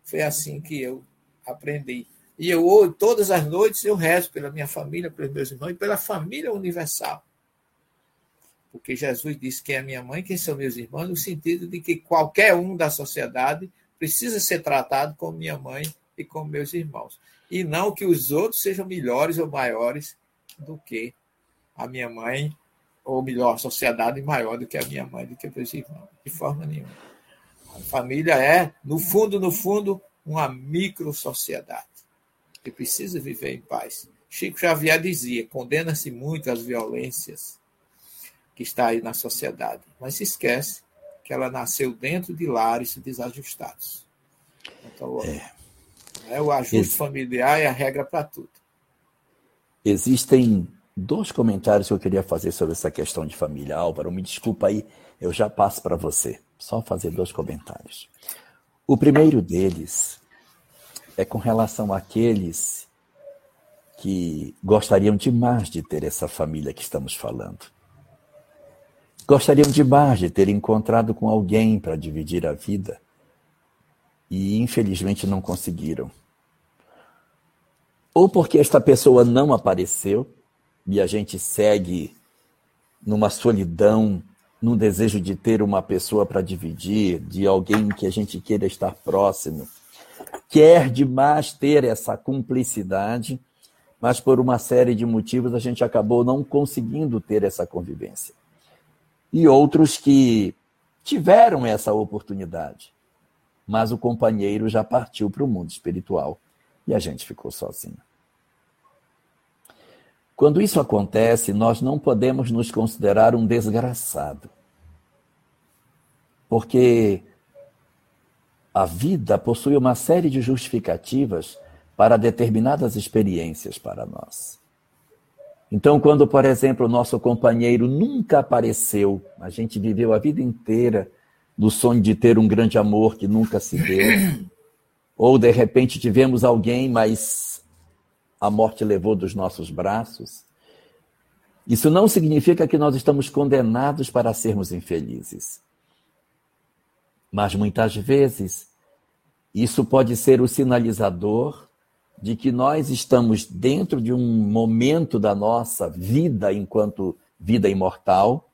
Foi assim que eu aprendi. E eu, todas as noites, eu rezo pela minha família, pelos meus irmãos e pela família universal. Porque Jesus disse quem é minha mãe, quem são meus irmãos, no sentido de que qualquer um da sociedade precisa ser tratado como minha mãe e como meus irmãos. E não que os outros sejam melhores ou maiores do que a minha mãe, ou melhor, a sociedade maior do que a minha mãe, do que meus irmãos. De forma nenhuma. A família é, no fundo, no fundo, uma micro-sociedade que precisa viver em paz. Chico Xavier dizia: condena-se muito as violências que está aí na sociedade, mas se esquece que ela nasceu dentro de lares desajustados. Então, é. É, o ajuste Ex familiar é a regra para tudo. Existem dois comentários que eu queria fazer sobre essa questão de família. Álvaro, me desculpa aí, eu já passo para você. Só fazer dois comentários. O primeiro deles é com relação àqueles que gostariam demais de ter essa família que estamos falando. Gostariam demais de ter encontrado com alguém para dividir a vida e infelizmente não conseguiram. Ou porque esta pessoa não apareceu e a gente segue numa solidão, num desejo de ter uma pessoa para dividir, de alguém que a gente queira estar próximo. Quer demais ter essa cumplicidade, mas por uma série de motivos a gente acabou não conseguindo ter essa convivência. E outros que tiveram essa oportunidade, mas o companheiro já partiu para o mundo espiritual e a gente ficou sozinho. Quando isso acontece, nós não podemos nos considerar um desgraçado. Porque a vida possui uma série de justificativas para determinadas experiências para nós. Então, quando, por exemplo, o nosso companheiro nunca apareceu, a gente viveu a vida inteira no sonho de ter um grande amor que nunca se deu, ou de repente tivemos alguém, mas a morte levou dos nossos braços. Isso não significa que nós estamos condenados para sermos infelizes. Mas muitas vezes, isso pode ser o sinalizador de que nós estamos dentro de um momento da nossa vida enquanto vida imortal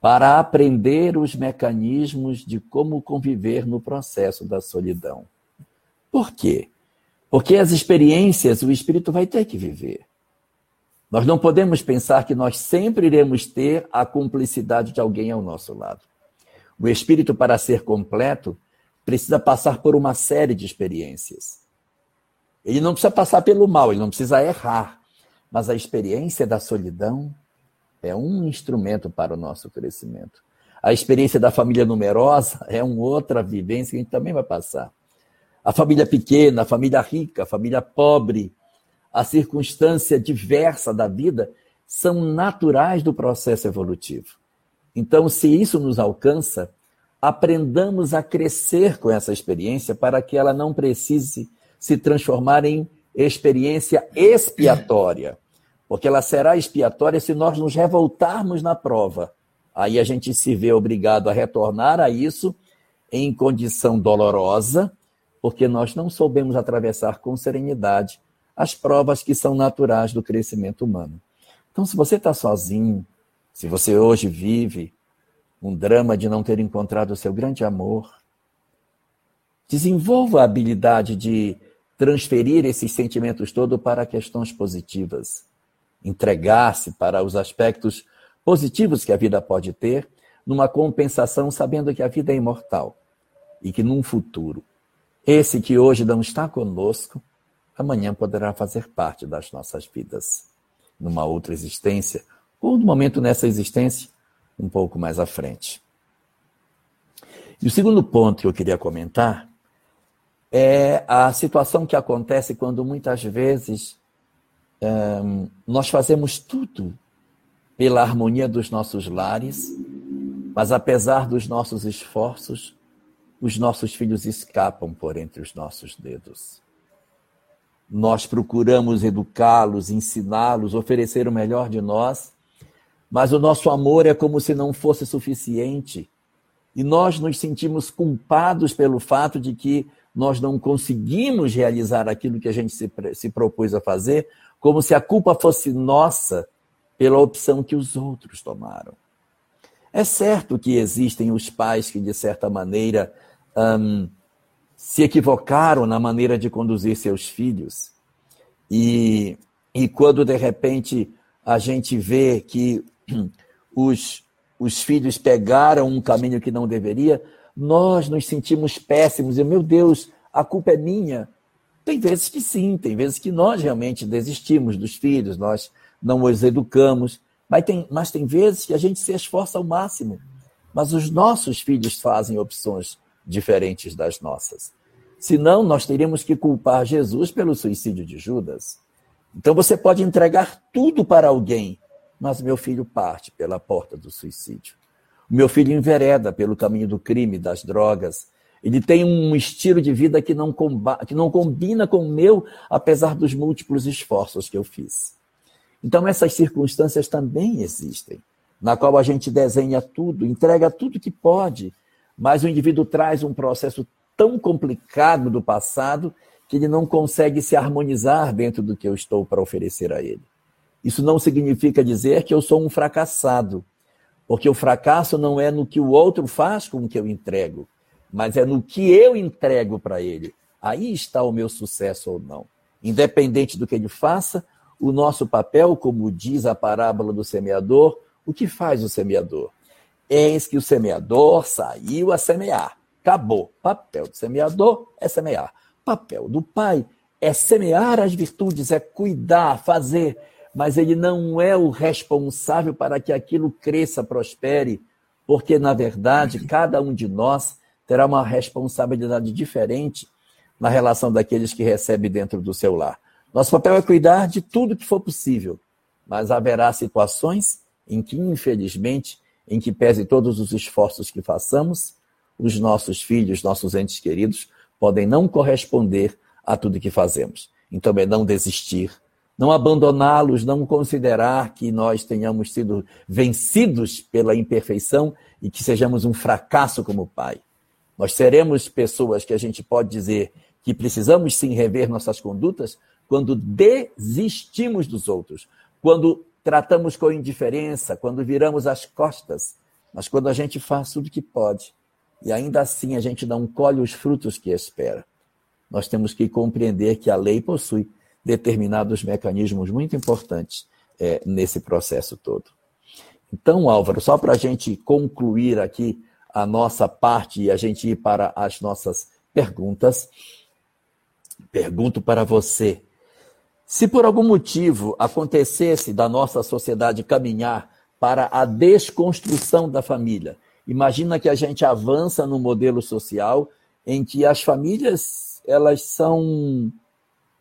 para aprender os mecanismos de como conviver no processo da solidão. Por quê? Porque as experiências o espírito vai ter que viver. Nós não podemos pensar que nós sempre iremos ter a cumplicidade de alguém ao nosso lado. O espírito, para ser completo, precisa passar por uma série de experiências. Ele não precisa passar pelo mal, ele não precisa errar. Mas a experiência da solidão é um instrumento para o nosso crescimento. A experiência da família numerosa é uma outra vivência que a gente também vai passar. A família pequena, a família rica, a família pobre, a circunstância diversa da vida são naturais do processo evolutivo. Então, se isso nos alcança, aprendamos a crescer com essa experiência para que ela não precise se transformar em experiência expiatória, porque ela será expiatória se nós nos revoltarmos na prova. Aí a gente se vê obrigado a retornar a isso em condição dolorosa, porque nós não soubemos atravessar com serenidade as provas que são naturais do crescimento humano. Então, se você está sozinho, se você hoje vive um drama de não ter encontrado o seu grande amor, desenvolva a habilidade de transferir esses sentimentos todos para questões positivas. Entregar-se para os aspectos positivos que a vida pode ter, numa compensação, sabendo que a vida é imortal e que num futuro, esse que hoje não está conosco, amanhã poderá fazer parte das nossas vidas, numa outra existência, ou no momento nessa existência, um pouco mais à frente. E o segundo ponto que eu queria comentar é a situação que acontece quando muitas vezes um, nós fazemos tudo pela harmonia dos nossos lares, mas apesar dos nossos esforços, os nossos filhos escapam por entre os nossos dedos. Nós procuramos educá-los, ensiná-los, oferecer o melhor de nós, mas o nosso amor é como se não fosse suficiente. E nós nos sentimos culpados pelo fato de que nós não conseguimos realizar aquilo que a gente se, se propôs a fazer, como se a culpa fosse nossa pela opção que os outros tomaram. É certo que existem os pais que, de certa maneira, hum, se equivocaram na maneira de conduzir seus filhos. E, e quando, de repente, a gente vê que os, os filhos pegaram um caminho que não deveria, nós nos sentimos péssimos e, meu Deus, a culpa é minha. Tem vezes que sim, tem vezes que nós realmente desistimos dos filhos, nós não os educamos, mas tem, mas tem vezes que a gente se esforça ao máximo. Mas os nossos filhos fazem opções diferentes das nossas. Senão, nós teríamos que culpar Jesus pelo suicídio de Judas. Então, você pode entregar tudo para alguém, mas meu filho parte pela porta do suicídio. O meu filho envereda pelo caminho do crime, das drogas. Ele tem um estilo de vida que não, que não combina com o meu, apesar dos múltiplos esforços que eu fiz. Então, essas circunstâncias também existem, na qual a gente desenha tudo, entrega tudo que pode, mas o indivíduo traz um processo tão complicado do passado que ele não consegue se harmonizar dentro do que eu estou para oferecer a ele. Isso não significa dizer que eu sou um fracassado, porque o fracasso não é no que o outro faz com o que eu entrego, mas é no que eu entrego para ele. Aí está o meu sucesso ou não. Independente do que ele faça, o nosso papel, como diz a parábola do semeador, o que faz o semeador? Eis que o semeador saiu a semear. Acabou. Papel do semeador é semear. Papel do pai é semear as virtudes, é cuidar, fazer mas ele não é o responsável para que aquilo cresça, prospere, porque, na verdade, cada um de nós terá uma responsabilidade diferente na relação daqueles que recebe dentro do seu lar. Nosso papel é cuidar de tudo que for possível, mas haverá situações em que, infelizmente, em que pese todos os esforços que façamos, os nossos filhos, nossos entes queridos, podem não corresponder a tudo que fazemos. Então é não desistir, não abandoná-los, não considerar que nós tenhamos sido vencidos pela imperfeição e que sejamos um fracasso como pai. Nós seremos pessoas que a gente pode dizer que precisamos sim rever nossas condutas quando desistimos dos outros, quando tratamos com indiferença, quando viramos as costas, mas quando a gente faz tudo que pode e ainda assim a gente não colhe os frutos que espera. Nós temos que compreender que a lei possui determinados mecanismos muito importantes é, nesse processo todo. Então, Álvaro, só para a gente concluir aqui a nossa parte e a gente ir para as nossas perguntas, pergunto para você: se por algum motivo acontecesse da nossa sociedade caminhar para a desconstrução da família, imagina que a gente avança no modelo social em que as famílias elas são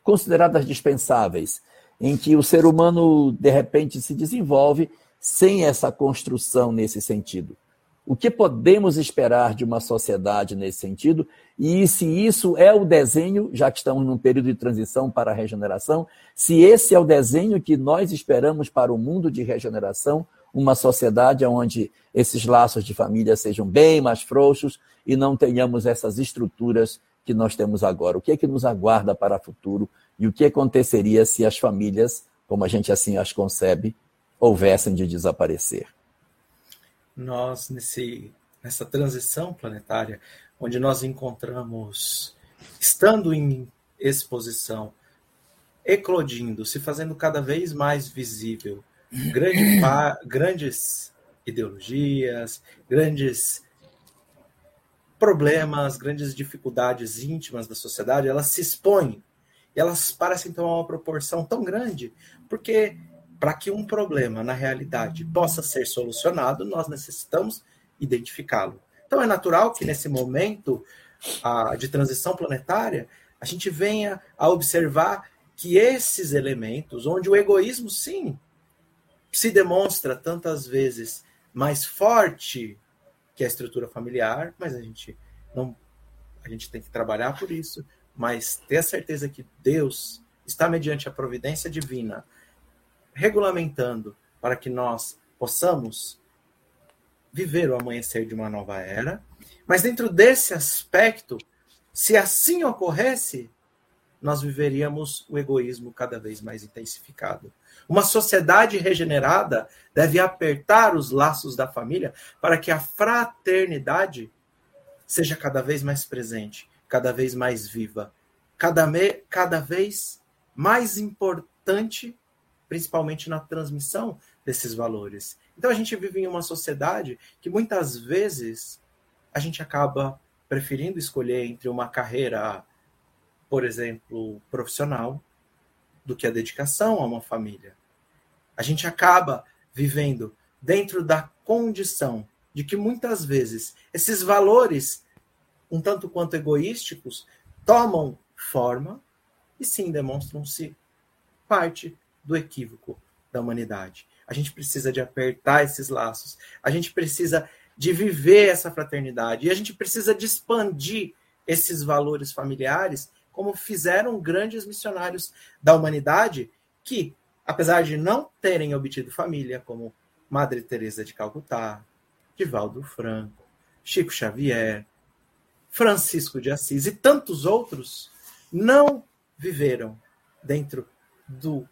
consideradas dispensáveis, em que o ser humano, de repente, se desenvolve sem essa construção nesse sentido. O que podemos esperar de uma sociedade nesse sentido? E se isso é o desenho, já que estamos num período de transição para a regeneração, se esse é o desenho que nós esperamos para o mundo de regeneração, uma sociedade onde esses laços de família sejam bem mais frouxos e não tenhamos essas estruturas que nós temos agora. O que é que nos aguarda para o futuro e o que aconteceria se as famílias, como a gente assim as concebe, houvessem de desaparecer? Nós, nesse, nessa transição planetária, onde nós encontramos, estando em exposição, eclodindo, se fazendo cada vez mais visível, grande, grandes ideologias, grandes problemas, grandes dificuldades íntimas da sociedade, elas se expõem. E elas parecem tomar uma proporção tão grande, porque para que um problema, na realidade, possa ser solucionado, nós necessitamos identificá-lo. Então é natural que nesse momento a, de transição planetária, a gente venha a observar que esses elementos, onde o egoísmo, sim, se demonstra tantas vezes mais forte que é a estrutura familiar, mas a gente não a gente tem que trabalhar por isso, mas ter a certeza que Deus está mediante a providência divina regulamentando para que nós possamos viver o amanhecer de uma nova era. Mas dentro desse aspecto, se assim ocorresse, nós viveríamos o egoísmo cada vez mais intensificado. Uma sociedade regenerada deve apertar os laços da família para que a fraternidade seja cada vez mais presente, cada vez mais viva, cada, me, cada vez mais importante, principalmente na transmissão desses valores. Então a gente vive em uma sociedade que muitas vezes a gente acaba preferindo escolher entre uma carreira, por exemplo, profissional, do que a dedicação a uma família. A gente acaba vivendo dentro da condição de que muitas vezes esses valores, um tanto quanto egoísticos, tomam forma e sim demonstram-se parte do equívoco da humanidade. A gente precisa de apertar esses laços, a gente precisa de viver essa fraternidade e a gente precisa de expandir esses valores familiares como fizeram grandes missionários da humanidade que, apesar de não terem obtido família, como Madre Teresa de Calcutá, Divaldo Franco, Chico Xavier, Francisco de Assis e tantos outros, não viveram dentro do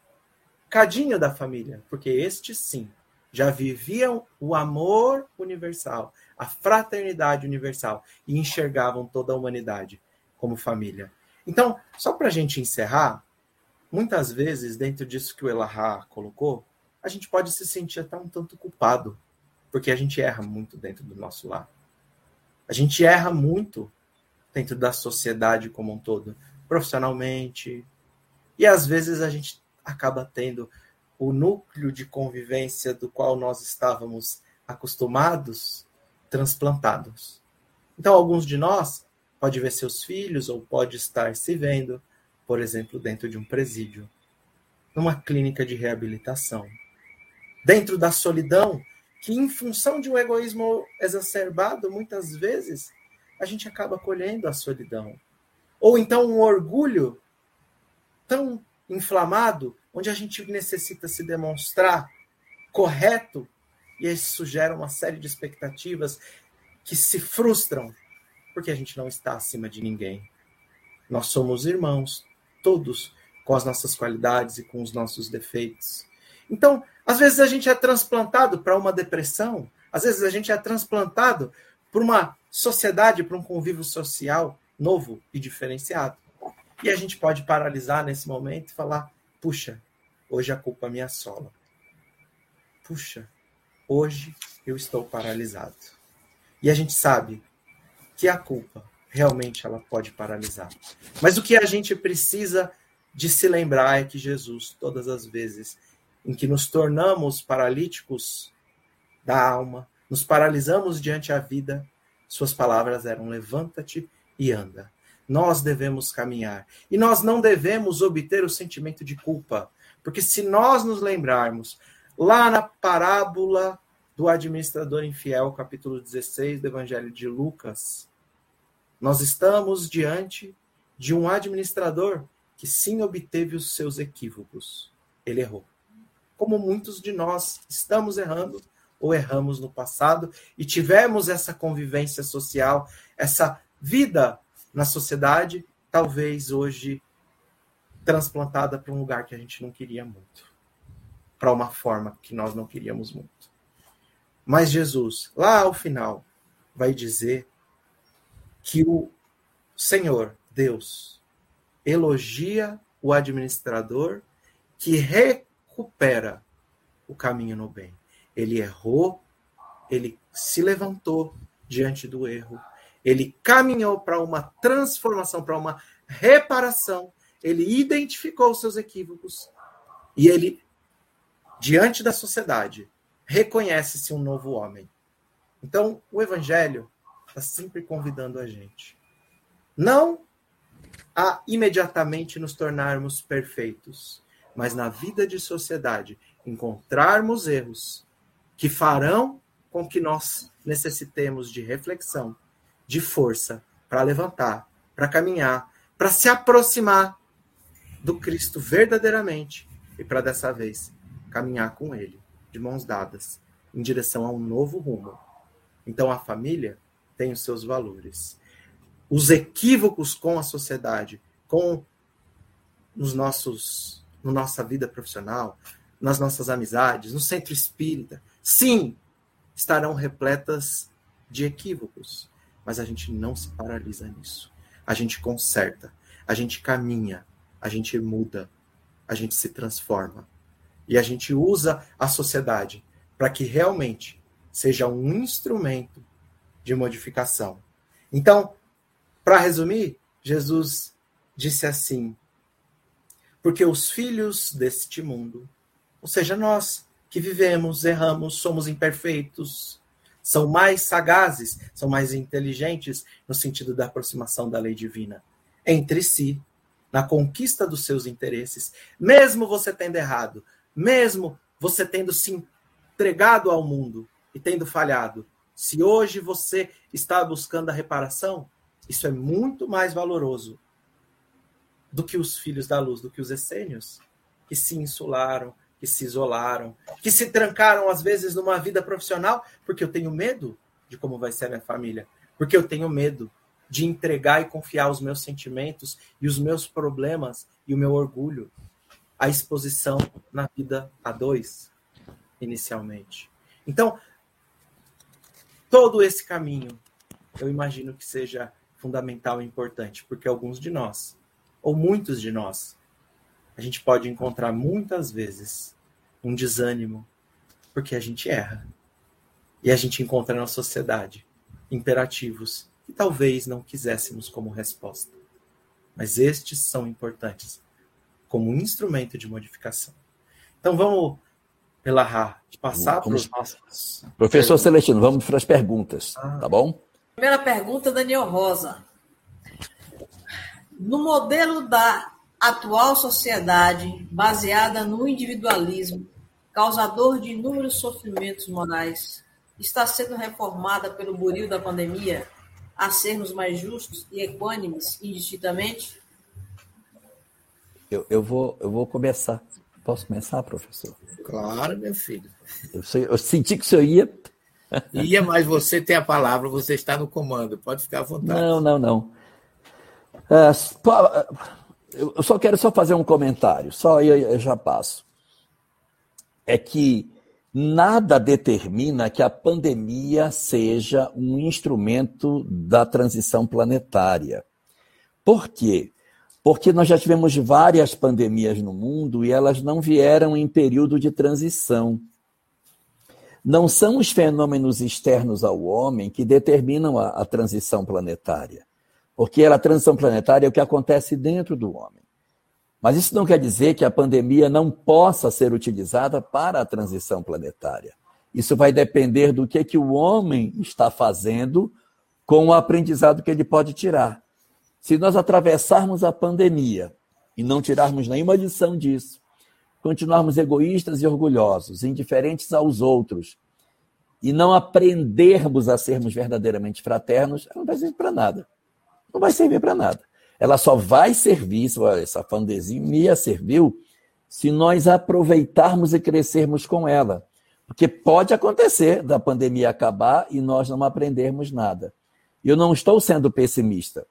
cadinho da família, porque estes sim já viviam o amor universal, a fraternidade universal e enxergavam toda a humanidade como família. Então, só para a gente encerrar, muitas vezes, dentro disso que o Elahá colocou, a gente pode se sentir até um tanto culpado, porque a gente erra muito dentro do nosso lar. A gente erra muito dentro da sociedade como um todo, profissionalmente, e às vezes a gente acaba tendo o núcleo de convivência do qual nós estávamos acostumados transplantados. Então, alguns de nós pode ver seus filhos ou pode estar se vendo, por exemplo, dentro de um presídio, numa clínica de reabilitação, dentro da solidão, que em função de um egoísmo exacerbado, muitas vezes a gente acaba colhendo a solidão. Ou então um orgulho tão inflamado, onde a gente necessita se demonstrar correto, e isso gera uma série de expectativas que se frustram, porque a gente não está acima de ninguém. Nós somos irmãos, todos, com as nossas qualidades e com os nossos defeitos. Então, às vezes a gente é transplantado para uma depressão, às vezes a gente é transplantado para uma sociedade, para um convívio social novo e diferenciado. E a gente pode paralisar nesse momento e falar: puxa, hoje a culpa me assola. Puxa, hoje eu estou paralisado. E a gente sabe que a culpa realmente ela pode paralisar. Mas o que a gente precisa de se lembrar é que Jesus, todas as vezes em que nos tornamos paralíticos da alma, nos paralisamos diante a vida, suas palavras eram: levanta-te e anda. Nós devemos caminhar. E nós não devemos obter o sentimento de culpa. Porque se nós nos lembrarmos, lá na parábola do administrador infiel, capítulo 16 do Evangelho de Lucas, nós estamos diante de um administrador que sim obteve os seus equívocos. Ele errou. Como muitos de nós estamos errando ou erramos no passado e tivemos essa convivência social, essa vida na sociedade, talvez hoje transplantada para um lugar que a gente não queria muito, para uma forma que nós não queríamos muito. Mas Jesus, lá ao final, vai dizer que o Senhor, Deus, elogia o administrador que recupera o caminho no bem. Ele errou, ele se levantou diante do erro, ele caminhou para uma transformação, para uma reparação, ele identificou os seus equívocos e ele, diante da sociedade, reconhece-se um novo homem. Então, o Evangelho está sempre convidando a gente. Não a imediatamente nos tornarmos perfeitos, mas na vida de sociedade encontrarmos erros que farão com que nós necessitemos de reflexão, de força para levantar, para caminhar, para se aproximar do Cristo verdadeiramente e para dessa vez caminhar com Ele, de mãos dadas, em direção a um novo rumo. Então a família tem os seus valores. Os equívocos com a sociedade, com nos nossos, na no nossa vida profissional, nas nossas amizades, no centro espírita, sim, estarão repletas de equívocos mas a gente não se paralisa nisso. A gente conserta, a gente caminha, a gente muda, a gente se transforma. E a gente usa a sociedade para que realmente seja um instrumento de modificação. Então, para resumir, Jesus disse assim: porque os filhos deste mundo, ou seja, nós que vivemos, erramos, somos imperfeitos, são mais sagazes, são mais inteligentes no sentido da aproximação da lei divina entre si, na conquista dos seus interesses, mesmo você tendo errado, mesmo você tendo se entregado ao mundo e tendo falhado. Se hoje você está buscando a reparação, isso é muito mais valoroso do que os filhos da luz, do que os essênios, que se insularam, que se isolaram, que se trancaram às vezes numa vida profissional, porque eu tenho medo de como vai ser a minha família, porque eu tenho medo de entregar e confiar os meus sentimentos e os meus problemas e o meu orgulho à exposição na vida a dois, inicialmente. Então, todo esse caminho, eu imagino que seja fundamental e importante, porque alguns de nós, ou muitos de nós, a gente pode encontrar muitas vezes um desânimo, porque a gente erra. E a gente encontra na sociedade imperativos que talvez não quiséssemos como resposta. Mas estes são importantes como um instrumento de modificação. Então vamos, Elahá, passar para os nossos. Professor Celestino, vamos para as perguntas, ah. tá bom? Primeira pergunta, Daniel Rosa. No modelo da atual sociedade, baseada no individualismo, causador de inúmeros sofrimentos morais, está sendo reformada pelo buril da pandemia a sermos mais justos e equânimes indistintamente? Eu, eu, vou, eu vou começar. Posso começar, professor? Claro, meu filho. Eu, eu senti que o senhor ia. Ia, mas você tem a palavra, você está no comando. Pode ficar à vontade. Não, não, não. Uh, eu só quero só fazer um comentário, só eu, eu já passo. É que nada determina que a pandemia seja um instrumento da transição planetária. Por quê? Porque nós já tivemos várias pandemias no mundo e elas não vieram em período de transição. Não são os fenômenos externos ao homem que determinam a, a transição planetária. Porque a transição planetária é o que acontece dentro do homem. Mas isso não quer dizer que a pandemia não possa ser utilizada para a transição planetária. Isso vai depender do que, que o homem está fazendo com o aprendizado que ele pode tirar. Se nós atravessarmos a pandemia e não tirarmos nenhuma lição disso, continuarmos egoístas e orgulhosos, indiferentes aos outros, e não aprendermos a sermos verdadeiramente fraternos, não vai servir para nada. Não vai servir para nada. Ela só vai servir, essa pandemia serviu, se nós aproveitarmos e crescermos com ela. Porque pode acontecer da pandemia acabar e nós não aprendermos nada. Eu não estou sendo pessimista.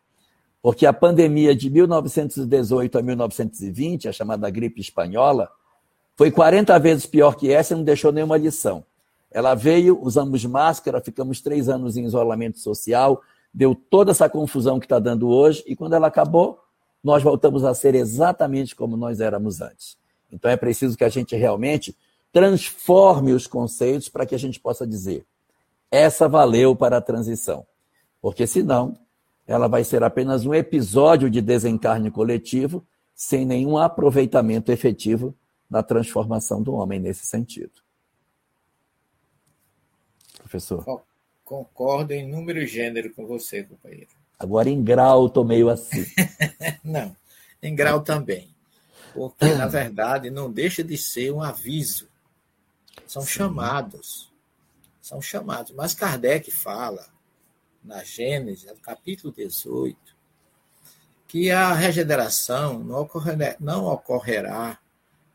Porque a pandemia de 1918 a 1920, a chamada gripe espanhola, foi 40 vezes pior que essa e não deixou nenhuma lição. Ela veio, usamos máscara, ficamos três anos em isolamento social, deu toda essa confusão que está dando hoje, e quando ela acabou, nós voltamos a ser exatamente como nós éramos antes. Então é preciso que a gente realmente transforme os conceitos para que a gente possa dizer: essa valeu para a transição. Porque senão ela vai ser apenas um episódio de desencarne coletivo, sem nenhum aproveitamento efetivo na transformação do homem nesse sentido. Professor. Concordo em número e gênero com você, companheiro. Agora em grau estou meio assim. não, em grau também. Porque, na verdade, não deixa de ser um aviso. São Sim. chamados. São chamados. Mas Kardec fala na Gênesis, no capítulo 18, que a regeneração não ocorrerá, não ocorrerá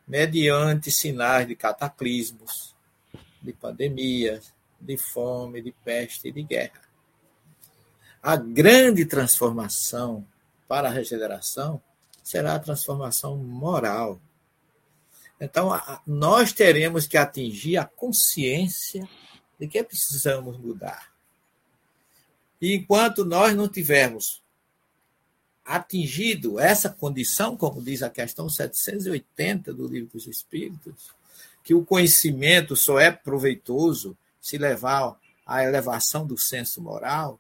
mediante sinais de cataclismos, de pandemias, de fome, de peste e de guerra. A grande transformação para a regeneração será a transformação moral. Então, nós teremos que atingir a consciência de que precisamos mudar. E enquanto nós não tivermos atingido essa condição, como diz a questão 780 do Livro dos Espíritos, que o conhecimento só é proveitoso se levar à elevação do senso moral,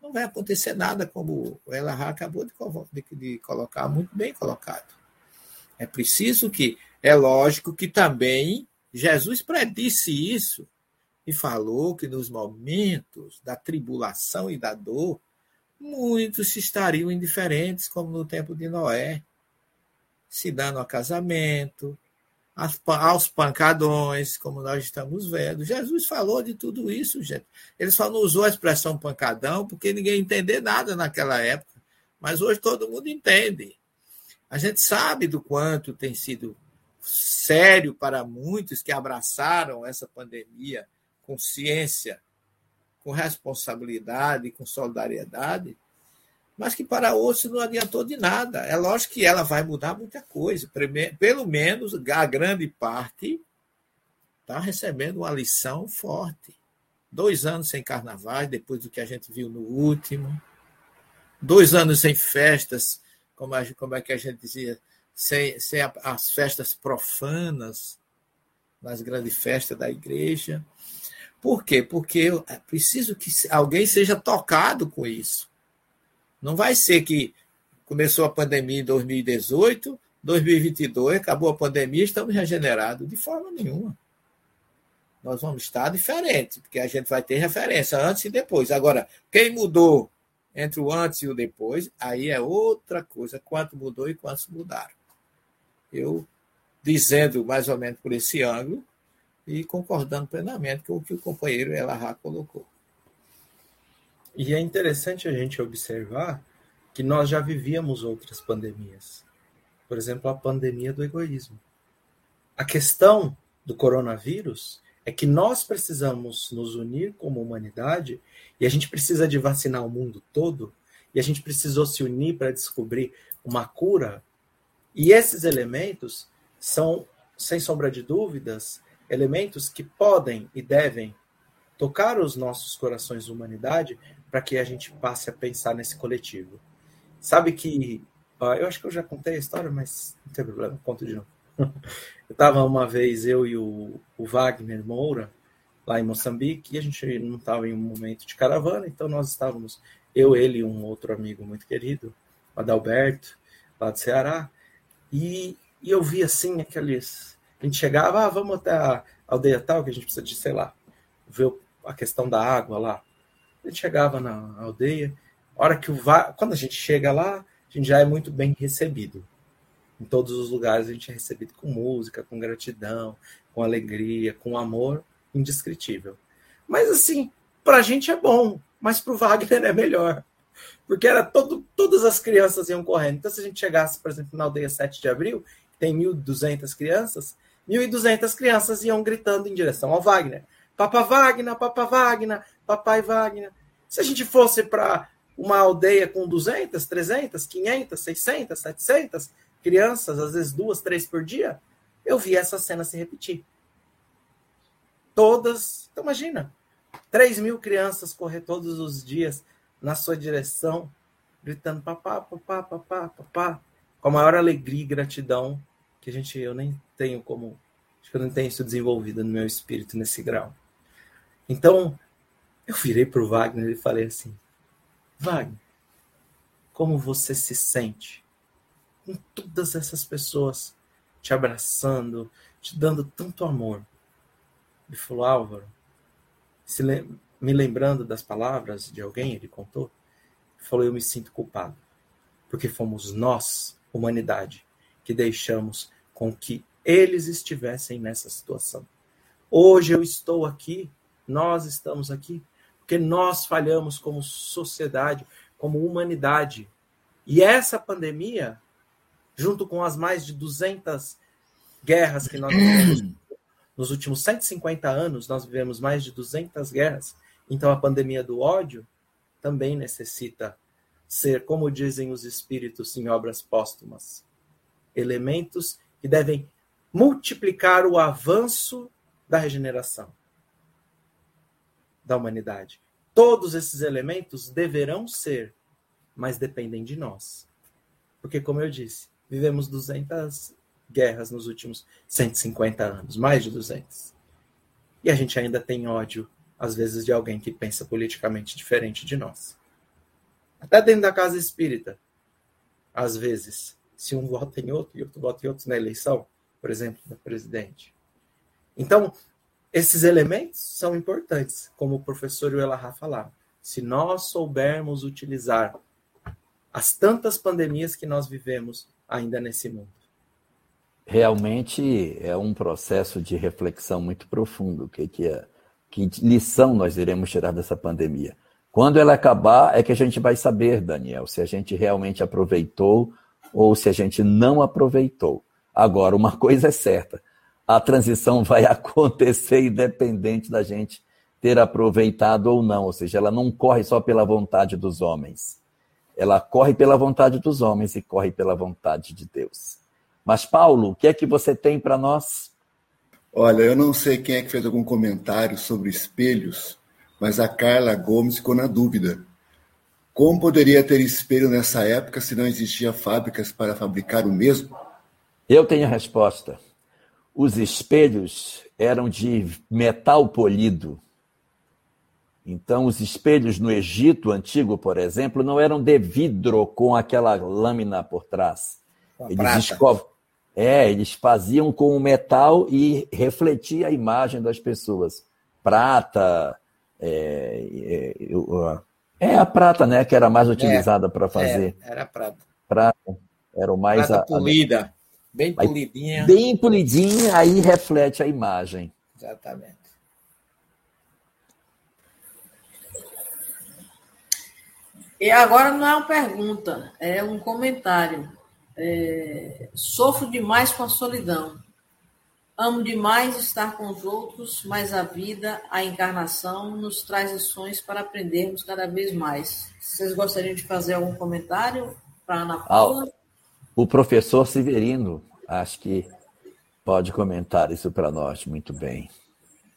não vai acontecer nada, como o Elahá acabou de colocar, muito bem colocado. É preciso que, é lógico que também Jesus predisse isso e falou que nos momentos da tribulação e da dor, muitos estariam indiferentes, como no tempo de Noé, se dando a casamento, aos pancadões, como nós estamos vendo. Jesus falou de tudo isso, gente. Ele só não usou a expressão pancadão porque ninguém entendeu nada naquela época, mas hoje todo mundo entende. A gente sabe do quanto tem sido sério para muitos que abraçaram essa pandemia com ciência, com responsabilidade, com solidariedade, mas que para outros não adiantou de nada. É lógico que ela vai mudar muita coisa. Pelo menos a grande parte está recebendo uma lição forte. Dois anos sem carnaval, depois do que a gente viu no último. Dois anos sem festas, como, a, como é que a gente dizia, sem, sem as festas profanas, nas grandes festas da igreja. Por quê? Porque é preciso que alguém seja tocado com isso. Não vai ser que começou a pandemia em 2018, 2022, acabou a pandemia, estamos regenerados. De forma nenhuma. nós vamos estar diferente, porque a gente vai ter referência antes e depois. Agora, quem mudou entre o antes e o depois, aí é outra coisa, quanto mudou e quantos mudaram. Eu dizendo mais ou menos por esse ângulo e concordando plenamente com o que o companheiro Elahá colocou. E é interessante a gente observar que nós já vivíamos outras pandemias. Por exemplo, a pandemia do egoísmo. A questão do coronavírus é que nós precisamos nos unir como humanidade e a gente precisa de vacinar o mundo todo e a gente precisou se unir para descobrir uma cura. E esses elementos são, sem sombra de dúvidas, elementos que podem e devem tocar os nossos corações de humanidade para que a gente passe a pensar nesse coletivo. Sabe que eu acho que eu já contei a história, mas não tem problema, conto de novo. Eu estava uma vez, eu e o, o, Wagner Moura, lá em Moçambique, e a gente não estava em um momento de caravana, então nós estávamos, eu, ele e um outro amigo muito querido, o Adalberto, lá do Ceará, e, e eu vi assim aqueles. A gente chegava, ah, vamos até a aldeia tal, que a gente precisa de, sei lá, ver a questão da água lá. A gente chegava na aldeia, hora que o quando a gente chega lá, a gente já é muito bem recebido. Em todos os lugares a gente é recebido com música, com gratidão, com alegria, com amor indescritível. Mas assim, para a gente é bom, mas para o Wagner é melhor. Porque era todo, todas as crianças iam correndo. Então, se a gente chegasse, por exemplo, na aldeia 7 de abril, tem 1.200 crianças, 1.200 crianças iam gritando em direção ao Wagner. Papa Wagner, Papa Wagner, Papai Wagner. Se a gente fosse para uma aldeia com 200, 300, 500, 600, 700 crianças, às vezes duas, três por dia, eu vi essa cena se repetir. Todas, então imagina, 3 mil crianças correr todos os dias na sua direção, gritando papá, papá, papá, papá, com a maior alegria e gratidão que a gente, eu nem tenho como, acho que eu não tenho isso desenvolvido no meu espírito nesse grau. Então, eu virei para o Wagner e falei assim: Wagner, como você se sente com todas essas pessoas te abraçando, te dando tanto amor? Ele falou: Álvaro, me lembrando das palavras de alguém, ele contou, falou: Eu me sinto culpado, porque fomos nós, humanidade, que deixamos com que eles estivessem nessa situação. Hoje eu estou aqui nós estamos aqui porque nós falhamos como sociedade, como humanidade. E essa pandemia, junto com as mais de 200 guerras que nós vivemos nos últimos 150 anos, nós vivemos mais de 200 guerras. Então a pandemia do ódio também necessita ser, como dizem os espíritos em obras póstumas, elementos que devem multiplicar o avanço da regeneração da humanidade. Todos esses elementos deverão ser, mas dependem de nós. Porque, como eu disse, vivemos 200 guerras nos últimos 150 anos, mais de 200. E a gente ainda tem ódio, às vezes, de alguém que pensa politicamente diferente de nós. Até dentro da casa espírita, às vezes, se um vota em outro e outro vota em outro na eleição, por exemplo, da presidente. Então, esses elementos são importantes, como o professor Uelahá falava. Se nós soubermos utilizar as tantas pandemias que nós vivemos ainda nesse mundo. Realmente é um processo de reflexão muito profundo. Que, que, é, que lição nós iremos tirar dessa pandemia? Quando ela acabar, é que a gente vai saber, Daniel, se a gente realmente aproveitou ou se a gente não aproveitou. Agora, uma coisa é certa: a transição vai acontecer independente da gente ter aproveitado ou não, ou seja, ela não corre só pela vontade dos homens. Ela corre pela vontade dos homens e corre pela vontade de Deus. Mas, Paulo, o que é que você tem para nós? Olha, eu não sei quem é que fez algum comentário sobre espelhos, mas a Carla Gomes ficou na dúvida. Como poderia ter espelho nessa época se não existiam fábricas para fabricar o mesmo? Eu tenho a resposta os espelhos eram de metal polido. Então, os espelhos no Egito antigo, por exemplo, não eram de vidro com aquela lâmina por trás. Eles, escov... É, eles faziam com o metal e refletia a imagem das pessoas. Prata, é, é, é, a prata, né, que era mais é, utilizada para fazer. É, era prata. Prata, era o mais... Prata a, polida, bem polidinha. Bem polidinha, aí reflete a imagem. Exatamente. E agora não é uma pergunta, é um comentário. É, sofro demais com a solidão. Amo demais estar com os outros, mas a vida, a encarnação, nos traz lições para aprendermos cada vez mais. Vocês gostariam de fazer algum comentário para Ana Paula? Ah, o professor Severino, acho que pode comentar isso para nós muito bem.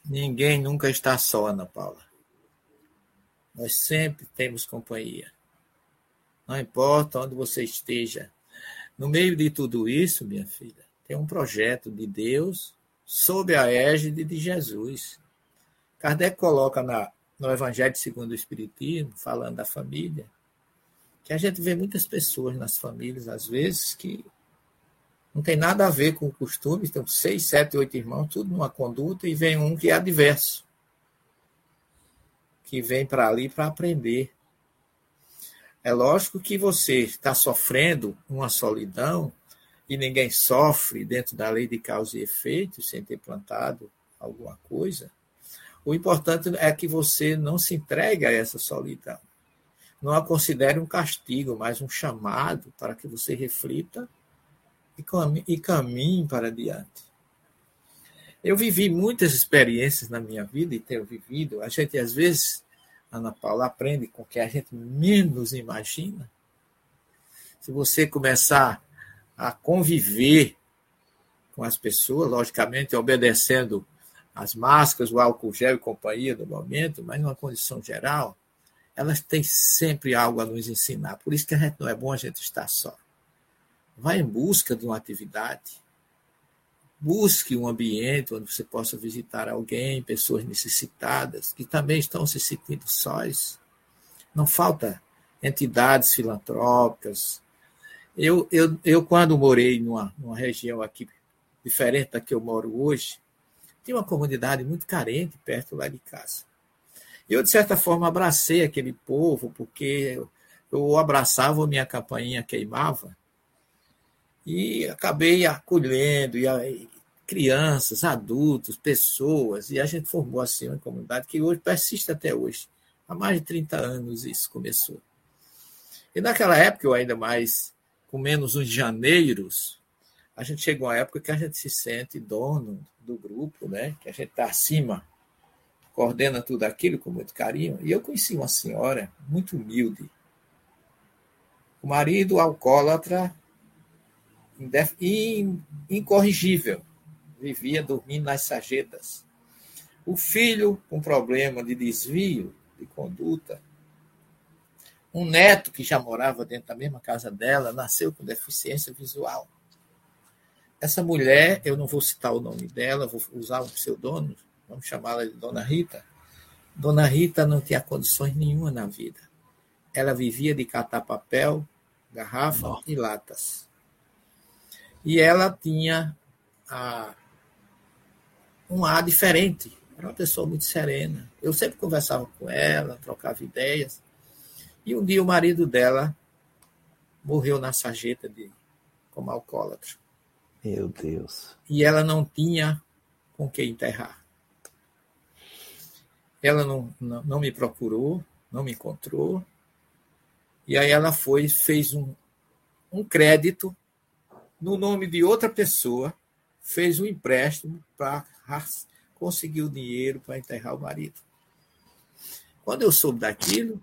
Ninguém nunca está só, Ana Paula. Nós sempre temos companhia. Não importa onde você esteja. No meio de tudo isso, minha filha, tem um projeto de Deus sob a égide de Jesus. Kardec coloca na, no Evangelho segundo o Espiritismo, falando da família, que a gente vê muitas pessoas nas famílias, às vezes, que não tem nada a ver com o costume, tem seis, sete, oito irmãos, tudo numa conduta, e vem um que é adverso, que vem para ali para aprender. É lógico que você está sofrendo uma solidão e ninguém sofre dentro da lei de causa e efeito sem ter plantado alguma coisa. O importante é que você não se entregue a essa solidão. Não a considere um castigo, mas um chamado para que você reflita e caminhe para diante. Eu vivi muitas experiências na minha vida e tenho vivido. A gente, às vezes, Ana Paula, aprende com o que a gente menos imagina. Se você começar a conviver com as pessoas, logicamente obedecendo as máscaras, o álcool gel e companhia do momento, mas numa condição geral, elas têm sempre algo a nos ensinar. Por isso que a gente não é bom a gente estar só. Vai em busca de uma atividade, Busque um ambiente onde você possa visitar alguém, pessoas necessitadas, que também estão se sentindo sós. Não falta entidades filantrópicas. Eu, eu, eu quando morei numa, numa região aqui diferente da que eu moro hoje, tinha uma comunidade muito carente perto lá de casa. Eu, de certa forma, abracei aquele povo, porque eu abraçava, minha campainha queimava, e acabei acolhendo e, crianças, adultos, pessoas, e a gente formou assim uma comunidade que hoje persiste até hoje. Há mais de 30 anos isso começou. E naquela época, eu ainda mais, com menos uns janeiros, a gente chegou a uma época que a gente se sente dono do grupo, né? que a gente está acima, coordena tudo aquilo com muito carinho. E eu conheci uma senhora muito humilde, o marido alcoólatra incorrigível, vivia dormindo nas sarjetas. O filho com problema de desvio de conduta. Um neto que já morava dentro da mesma casa dela, nasceu com deficiência visual. Essa mulher, eu não vou citar o nome dela, vou usar um pseudônimo, vamos chamá-la de Dona Rita. Dona Rita não tinha condições nenhuma na vida. Ela vivia de catar papel, garrafa e latas. E ela tinha a, um ar diferente. Era uma pessoa muito serena. Eu sempre conversava com ela, trocava ideias. E um dia o marido dela morreu na sarjeta de como alcoólatra. Meu Deus. E ela não tinha com quem enterrar. Ela não, não, não me procurou, não me encontrou. E aí ela foi, fez um, um crédito no nome de outra pessoa, fez um empréstimo para conseguir o dinheiro para enterrar o marido. Quando eu soube daquilo,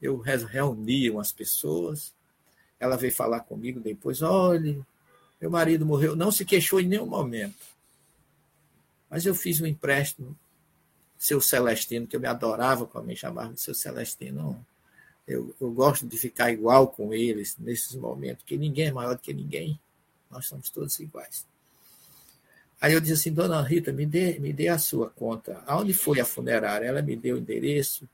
eu reuni umas pessoas, ela veio falar comigo depois, olha, meu marido morreu, não se queixou em nenhum momento. Mas eu fiz um empréstimo, seu Celestino, que eu me adorava quando me chamavam de seu Celestino. Eu, eu gosto de ficar igual com eles nesses momentos, que ninguém é maior do que ninguém. Nós somos todos iguais. Aí eu disse assim, dona Rita, me dê, me dê a sua conta. Aonde foi a funerária? Ela me deu o endereço.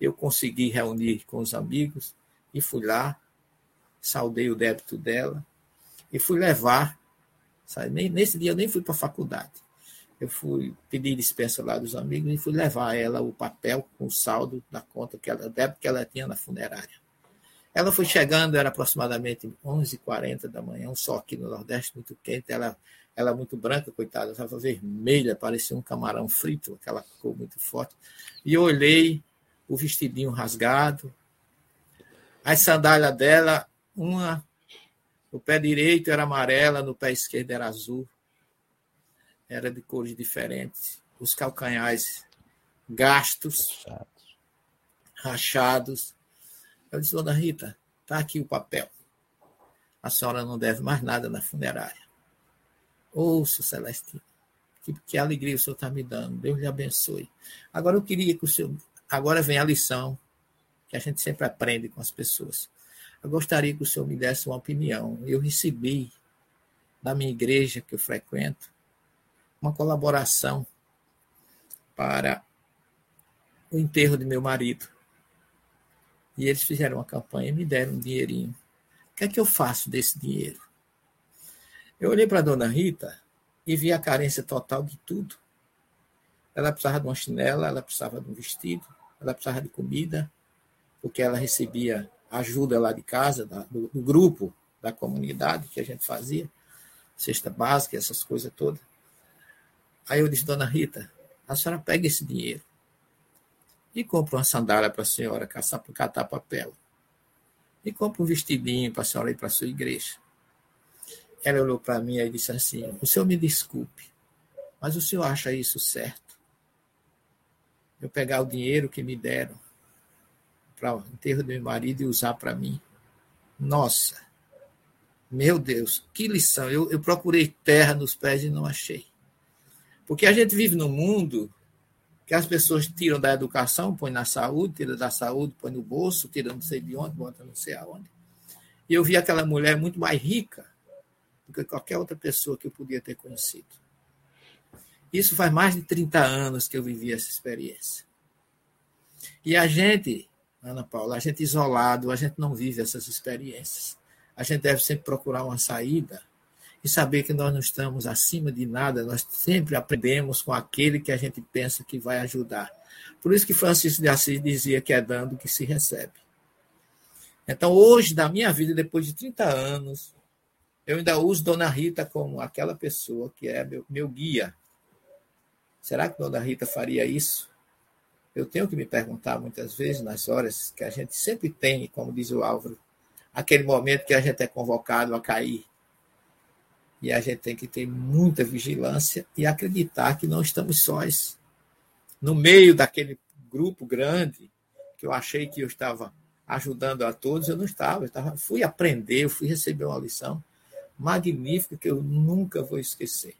Eu consegui reunir com os amigos e fui lá, saudei o débito dela e fui levar Sabe? Nesse dia eu nem fui para a faculdade. Eu fui pedir dispensa lá dos amigos e fui levar ela o papel com o saldo da conta que ela deve que ela tinha na funerária. Ela foi chegando, era aproximadamente 11h40 da manhã, um sol aqui no Nordeste muito quente, ela, ela muito branca, coitada, estava vermelha, parecia um camarão frito, aquela cor muito forte. E eu olhei o vestidinho rasgado, as sandálias dela, uma, no pé direito era amarela, no pé esquerdo era azul, era de cores diferentes, os calcanhares gastos, rachados eu disse, dona Rita, está aqui o papel. A senhora não deve mais nada na funerária. Ouça, Celestino, que, que alegria o senhor está me dando. Deus lhe abençoe. Agora eu queria que o senhor. Agora vem a lição que a gente sempre aprende com as pessoas. Eu gostaria que o senhor me desse uma opinião. Eu recebi da minha igreja que eu frequento uma colaboração para o enterro de meu marido. E eles fizeram uma campanha e me deram um dinheirinho. O que é que eu faço desse dinheiro? Eu olhei para a dona Rita e vi a carência total de tudo. Ela precisava de uma chinela, ela precisava de um vestido, ela precisava de comida, porque ela recebia ajuda lá de casa, do, do grupo, da comunidade que a gente fazia, cesta básica, essas coisas todas. Aí eu disse, dona Rita, a senhora pega esse dinheiro e compra uma sandália para a senhora caçar, catar papel. E compra um vestidinho para a senhora ir para a sua igreja. Ela olhou para mim e disse assim: O senhor me desculpe, mas o senhor acha isso certo? Eu pegar o dinheiro que me deram para o enterro do meu marido e usar para mim? Nossa, meu Deus, que lição! Eu, eu procurei terra nos pés e não achei. Porque a gente vive num mundo que as pessoas tiram da educação, põem na saúde, tiram da saúde, põem no bolso, tiram não sei de onde, botam não sei aonde. E eu vi aquela mulher muito mais rica do que qualquer outra pessoa que eu podia ter conhecido. Isso faz mais de 30 anos que eu vivi essa experiência. E a gente, Ana Paula, a gente isolado, a gente não vive essas experiências. A gente deve sempre procurar uma saída e saber que nós não estamos acima de nada, nós sempre aprendemos com aquele que a gente pensa que vai ajudar. Por isso que Francisco de Assis dizia que é dando que se recebe. Então, hoje, na minha vida, depois de 30 anos, eu ainda uso Dona Rita como aquela pessoa que é meu, meu guia. Será que Dona Rita faria isso? Eu tenho que me perguntar muitas vezes, nas horas que a gente sempre tem, como diz o Álvaro, aquele momento que a gente é convocado a cair e a gente tem que ter muita vigilância e acreditar que não estamos sós. No meio daquele grupo grande, que eu achei que eu estava ajudando a todos, eu não estava. Eu estava fui aprender, eu fui receber uma lição magnífica que eu nunca vou esquecer.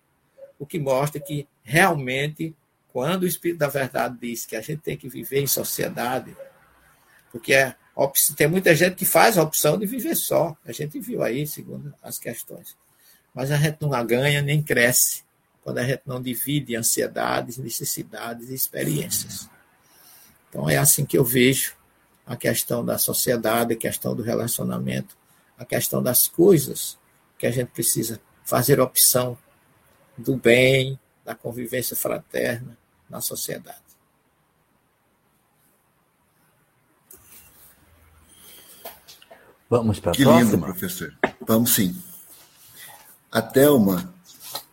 O que mostra que realmente, quando o Espírito da Verdade diz que a gente tem que viver em sociedade, porque é, tem muita gente que faz a opção de viver só. A gente viu aí, segundo as questões. Mas a gente não ganha nem cresce quando a gente não divide ansiedades, necessidades e experiências. Então é assim que eu vejo a questão da sociedade, a questão do relacionamento, a questão das coisas que a gente precisa fazer opção do bem, da convivência fraterna na sociedade. Vamos para a próxima? Que lindo, professor. Vamos sim. A Thelma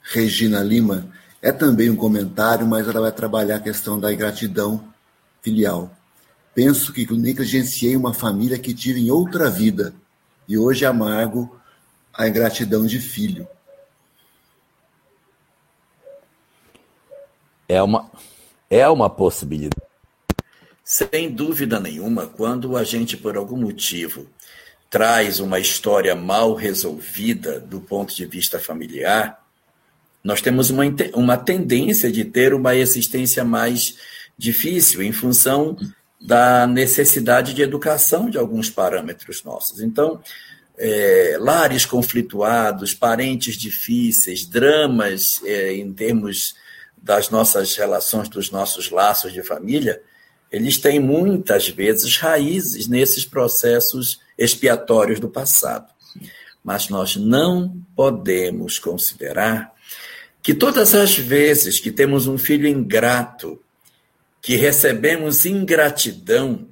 Regina Lima é também um comentário, mas ela vai trabalhar a questão da ingratidão filial. Penso que negligenciei uma família que tive em outra vida e hoje amargo a ingratidão de filho. É uma, é uma possibilidade. Sem dúvida nenhuma, quando a gente, por algum motivo, traz uma história mal resolvida do ponto de vista familiar, nós temos uma, uma tendência de ter uma existência mais difícil em função da necessidade de educação de alguns parâmetros nossos. Então, é, lares conflituados, parentes difíceis, dramas é, em termos das nossas relações, dos nossos laços de família, eles têm muitas vezes raízes nesses processos expiatórios do passado. Mas nós não podemos considerar que todas as vezes que temos um filho ingrato, que recebemos ingratidão,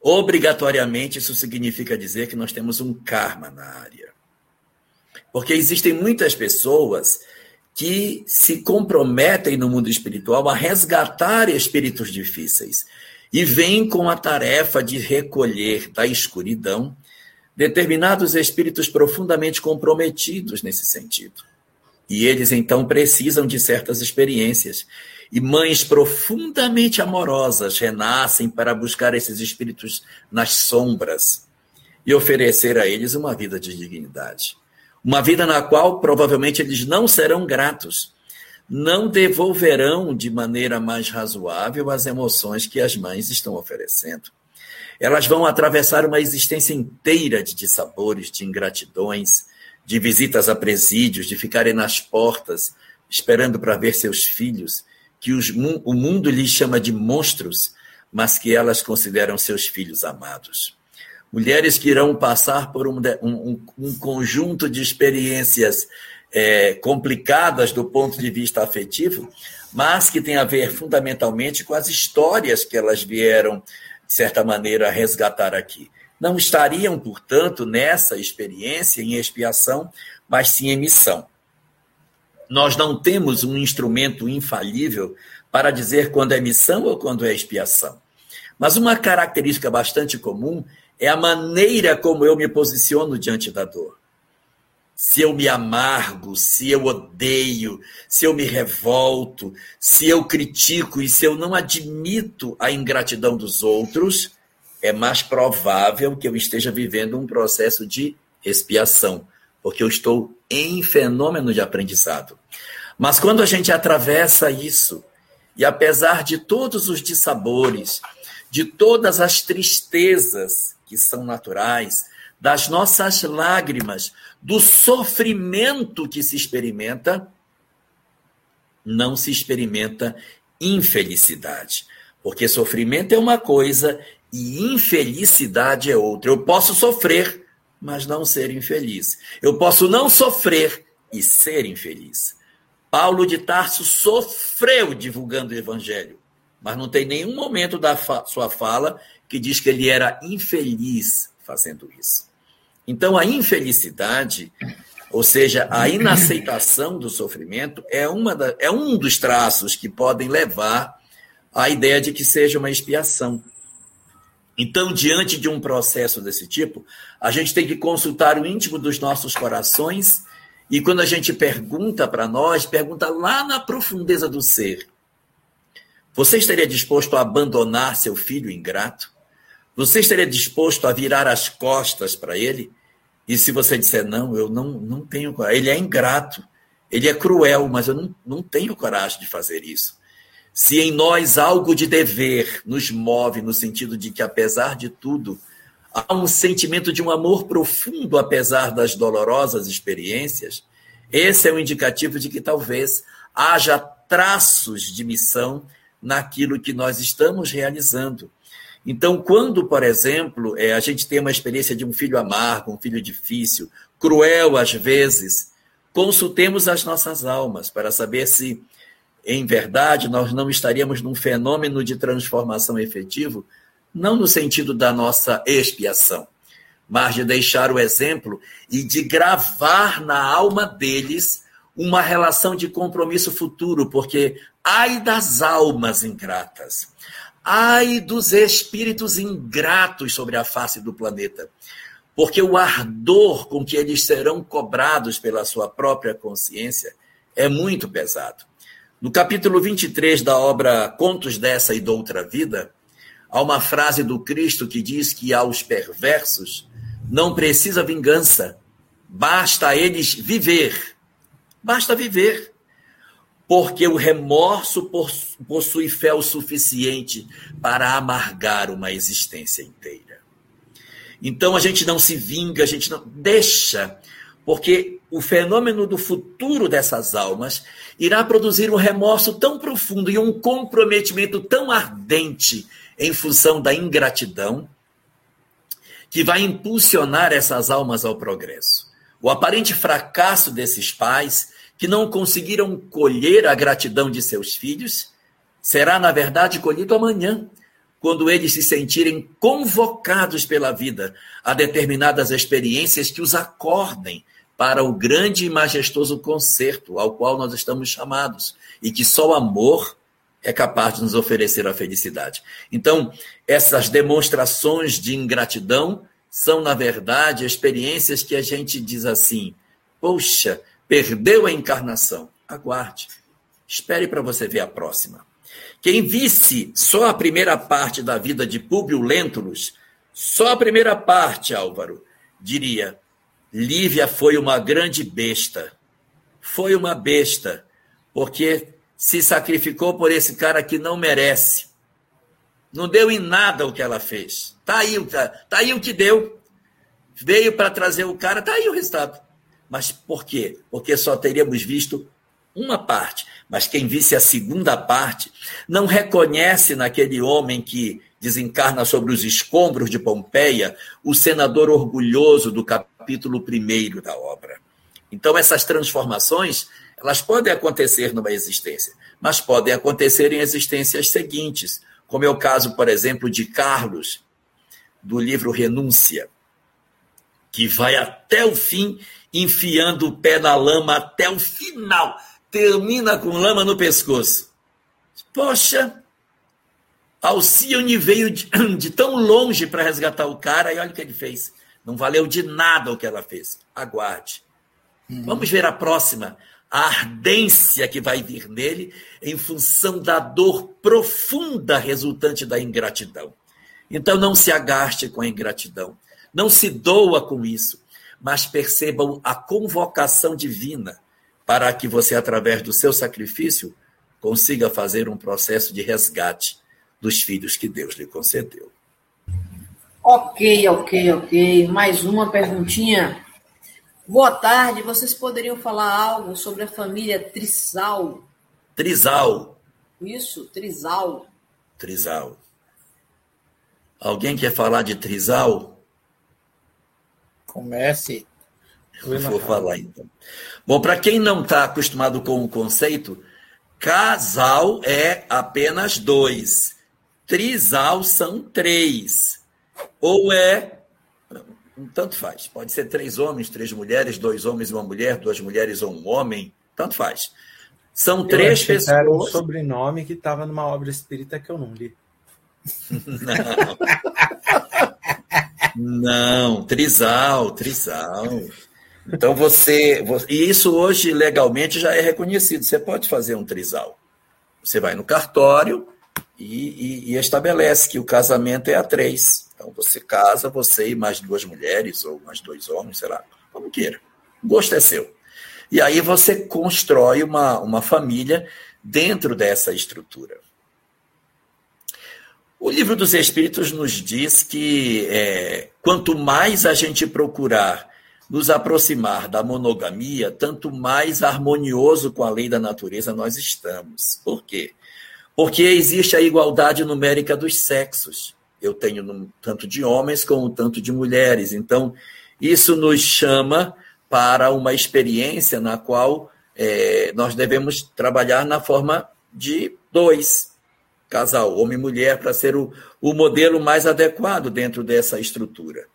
obrigatoriamente isso significa dizer que nós temos um karma na área. Porque existem muitas pessoas que se comprometem no mundo espiritual a resgatar espíritos difíceis e vêm com a tarefa de recolher da escuridão determinados espíritos profundamente comprometidos nesse sentido. E eles então precisam de certas experiências. E mães profundamente amorosas renascem para buscar esses espíritos nas sombras e oferecer a eles uma vida de dignidade. Uma vida na qual provavelmente eles não serão gratos, não devolverão de maneira mais razoável as emoções que as mães estão oferecendo. Elas vão atravessar uma existência inteira de dissabores, de ingratidões, de visitas a presídios, de ficarem nas portas esperando para ver seus filhos, que os, o mundo lhes chama de monstros, mas que elas consideram seus filhos amados. Mulheres que irão passar por um, um, um conjunto de experiências é, complicadas do ponto de vista afetivo, mas que tem a ver fundamentalmente com as histórias que elas vieram, de certa maneira, resgatar aqui. Não estariam, portanto, nessa experiência em expiação, mas sim em missão. Nós não temos um instrumento infalível para dizer quando é missão ou quando é expiação. Mas uma característica bastante comum é a maneira como eu me posiciono diante da dor. Se eu me amargo, se eu odeio, se eu me revolto, se eu critico e se eu não admito a ingratidão dos outros, é mais provável que eu esteja vivendo um processo de expiação, porque eu estou em fenômeno de aprendizado. Mas quando a gente atravessa isso, e apesar de todos os dissabores, de todas as tristezas que são naturais, das nossas lágrimas, do sofrimento que se experimenta, não se experimenta infelicidade. Porque sofrimento é uma coisa e infelicidade é outra. Eu posso sofrer, mas não ser infeliz. Eu posso não sofrer e ser infeliz. Paulo de Tarso sofreu divulgando o evangelho, mas não tem nenhum momento da fa sua fala que diz que ele era infeliz fazendo isso. Então, a infelicidade, ou seja, a inaceitação do sofrimento, é, uma da, é um dos traços que podem levar à ideia de que seja uma expiação. Então, diante de um processo desse tipo, a gente tem que consultar o íntimo dos nossos corações e quando a gente pergunta para nós, pergunta lá na profundeza do ser: Você estaria disposto a abandonar seu filho ingrato? Você estaria disposto a virar as costas para ele? E se você disser, não, eu não, não tenho coragem, ele é ingrato, ele é cruel, mas eu não, não tenho coragem de fazer isso. Se em nós algo de dever nos move no sentido de que, apesar de tudo, há um sentimento de um amor profundo, apesar das dolorosas experiências, esse é um indicativo de que talvez haja traços de missão naquilo que nós estamos realizando. Então, quando, por exemplo, é, a gente tem uma experiência de um filho amargo, um filho difícil, cruel às vezes, consultemos as nossas almas para saber se, em verdade, nós não estaríamos num fenômeno de transformação efetivo, não no sentido da nossa expiação, mas de deixar o exemplo e de gravar na alma deles uma relação de compromisso futuro, porque ai das almas ingratas Ai dos espíritos ingratos sobre a face do planeta, porque o ardor com que eles serão cobrados pela sua própria consciência é muito pesado. No capítulo 23 da obra Contos dessa e doutra vida, há uma frase do Cristo que diz que aos perversos não precisa vingança, basta a eles viver. Basta viver porque o remorso possui fé o suficiente para amargar uma existência inteira. Então a gente não se vinga, a gente não deixa, porque o fenômeno do futuro dessas almas irá produzir um remorso tão profundo e um comprometimento tão ardente em função da ingratidão, que vai impulsionar essas almas ao progresso. O aparente fracasso desses pais, que não conseguiram colher a gratidão de seus filhos, será, na verdade, colhido amanhã, quando eles se sentirem convocados pela vida a determinadas experiências que os acordem para o grande e majestoso concerto ao qual nós estamos chamados e que só o amor é capaz de nos oferecer a felicidade. Então, essas demonstrações de ingratidão são, na verdade, experiências que a gente diz assim: poxa, perdeu a encarnação. Aguarde. Espere para você ver a próxima. Quem visse só a primeira parte da vida de Públio Lentulus, só a primeira parte, Álvaro, diria: Lívia foi uma grande besta. Foi uma besta, porque se sacrificou por esse cara que não merece. Não deu em nada o que ela fez. Tá aí, tá aí o que deu. Veio para trazer o cara, tá aí o resultado. Mas por quê? Porque só teríamos visto uma parte. Mas quem visse a segunda parte não reconhece naquele homem que desencarna sobre os escombros de Pompeia o senador orgulhoso do capítulo primeiro da obra. Então, essas transformações elas podem acontecer numa existência, mas podem acontecer em existências seguintes, como é o caso, por exemplo, de Carlos, do livro Renúncia, que vai até o fim, enfiando o pé na lama até o final, termina com lama no pescoço. Poxa, Alcione veio de, de tão longe para resgatar o cara e olha o que ele fez. Não valeu de nada o que ela fez. Aguarde. Uhum. Vamos ver a próxima a ardência que vai vir nele em função da dor profunda resultante da ingratidão. Então não se agaste com a ingratidão, não se doa com isso, mas percebam a convocação divina para que você, através do seu sacrifício, consiga fazer um processo de resgate dos filhos que Deus lhe concedeu. Ok, ok, ok. Mais uma perguntinha. Boa tarde. Vocês poderiam falar algo sobre a família Trisal? Trisal. Isso, Trisal. Trisal. Alguém quer falar de Trisal? Comece. Eu vou falar então. Bom, para quem não está acostumado com o conceito, casal é apenas dois. Trisal são três. Ou é tanto faz. Pode ser três homens, três mulheres, dois homens e uma mulher, duas mulheres ou um homem, tanto faz. São três pessoas. Era um sobrenome que estava numa obra espírita que eu não li. Não. Não, trisal, trisal. Então você, E isso hoje legalmente já é reconhecido. Você pode fazer um trisal. Você vai no cartório e, e, e estabelece que o casamento é a três. Então você casa, você e mais duas mulheres, ou mais dois homens, sei lá, como queira. O gosto é seu. E aí você constrói uma, uma família dentro dessa estrutura. O livro dos Espíritos nos diz que é, quanto mais a gente procurar nos aproximar da monogamia, tanto mais harmonioso com a lei da natureza nós estamos. Por quê? Porque existe a igualdade numérica dos sexos eu tenho tanto de homens como tanto de mulheres. Então, isso nos chama para uma experiência na qual é, nós devemos trabalhar na forma de dois, casal, homem e mulher, para ser o, o modelo mais adequado dentro dessa estrutura.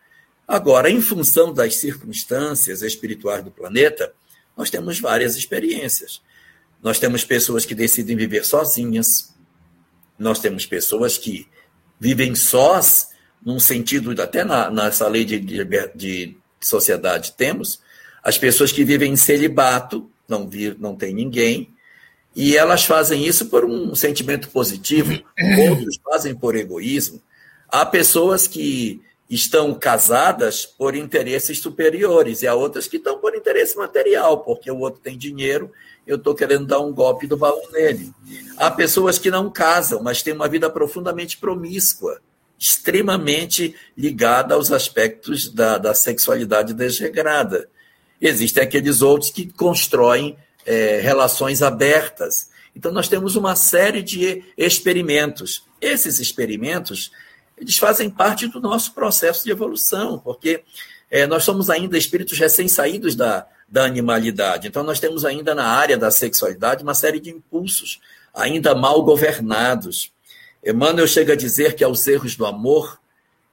Agora, em função das circunstâncias espirituais do planeta, nós temos várias experiências. Nós temos pessoas que decidem viver sozinhas, nós temos pessoas que vivem sós, num sentido, até na, nessa lei de, de, de sociedade temos, as pessoas que vivem em celibato, não, vir, não tem ninguém, e elas fazem isso por um sentimento positivo, outros fazem por egoísmo. Há pessoas que estão casadas por interesses superiores, e há outras que estão por interesse material, porque o outro tem dinheiro eu estou querendo dar um golpe do balão nele. Há pessoas que não casam, mas têm uma vida profundamente promíscua, extremamente ligada aos aspectos da, da sexualidade desregrada. Existem aqueles outros que constroem é, relações abertas. Então, nós temos uma série de experimentos. Esses experimentos eles fazem parte do nosso processo de evolução, porque é, nós somos ainda espíritos recém-saídos da, da animalidade. Então, nós temos ainda na área da sexualidade uma série de impulsos ainda mal governados. Emmanuel chega a dizer que aos erros do amor,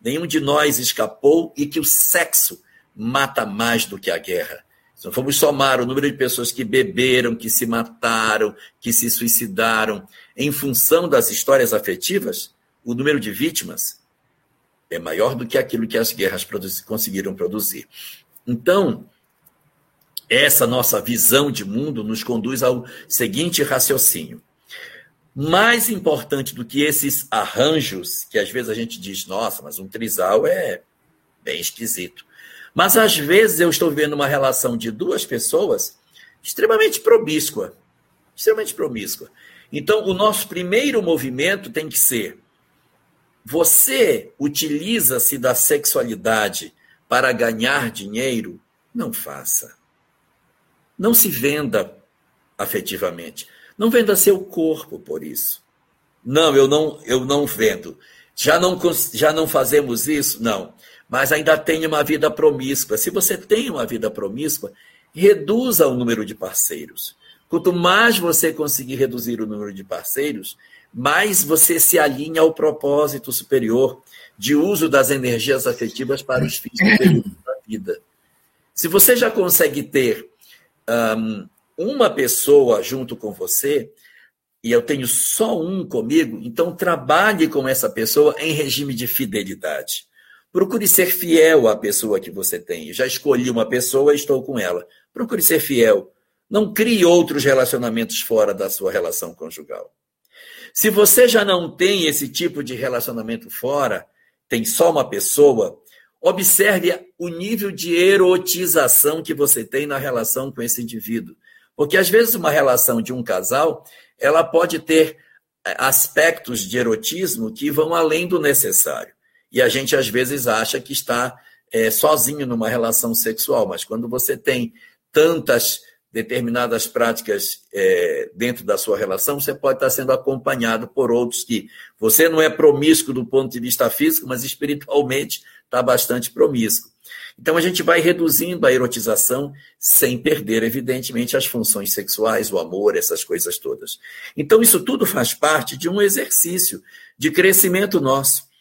nenhum de nós escapou e que o sexo mata mais do que a guerra. Se não formos somar o número de pessoas que beberam, que se mataram, que se suicidaram em função das histórias afetivas, o número de vítimas é maior do que aquilo que as guerras conseguiram produzir. Então, essa nossa visão de mundo nos conduz ao seguinte raciocínio. Mais importante do que esses arranjos, que às vezes a gente diz, nossa, mas um trisal é bem esquisito. Mas às vezes eu estou vendo uma relação de duas pessoas extremamente promíscua. Extremamente promíscua. Então, o nosso primeiro movimento tem que ser: você utiliza-se da sexualidade para ganhar dinheiro? Não faça. Não se venda afetivamente. Não venda seu corpo por isso. Não, eu não, eu não vendo. Já não, já não fazemos isso? Não mas ainda tem uma vida promíscua. Se você tem uma vida promíscua, reduza o número de parceiros. Quanto mais você conseguir reduzir o número de parceiros, mais você se alinha ao propósito superior de uso das energias afetivas para os fins da vida. Se você já consegue ter um, uma pessoa junto com você, e eu tenho só um comigo, então trabalhe com essa pessoa em regime de fidelidade. Procure ser fiel à pessoa que você tem. Já escolhi uma pessoa e estou com ela. Procure ser fiel. Não crie outros relacionamentos fora da sua relação conjugal. Se você já não tem esse tipo de relacionamento fora, tem só uma pessoa, observe o nível de erotização que você tem na relação com esse indivíduo. Porque às vezes uma relação de um casal, ela pode ter eh, aspectos de erotismo que vão além do necessário. E a gente às vezes acha que está é, sozinho numa relação sexual, mas quando você tem tantas determinadas práticas é, dentro da sua relação, você pode estar sendo acompanhado por outros que você não é promíscuo do ponto de vista físico, mas espiritualmente está bastante promíscuo. Então a gente vai reduzindo a erotização sem perder, evidentemente, as funções sexuais, o amor, essas coisas todas. Então isso tudo faz parte de um exercício de crescimento nosso.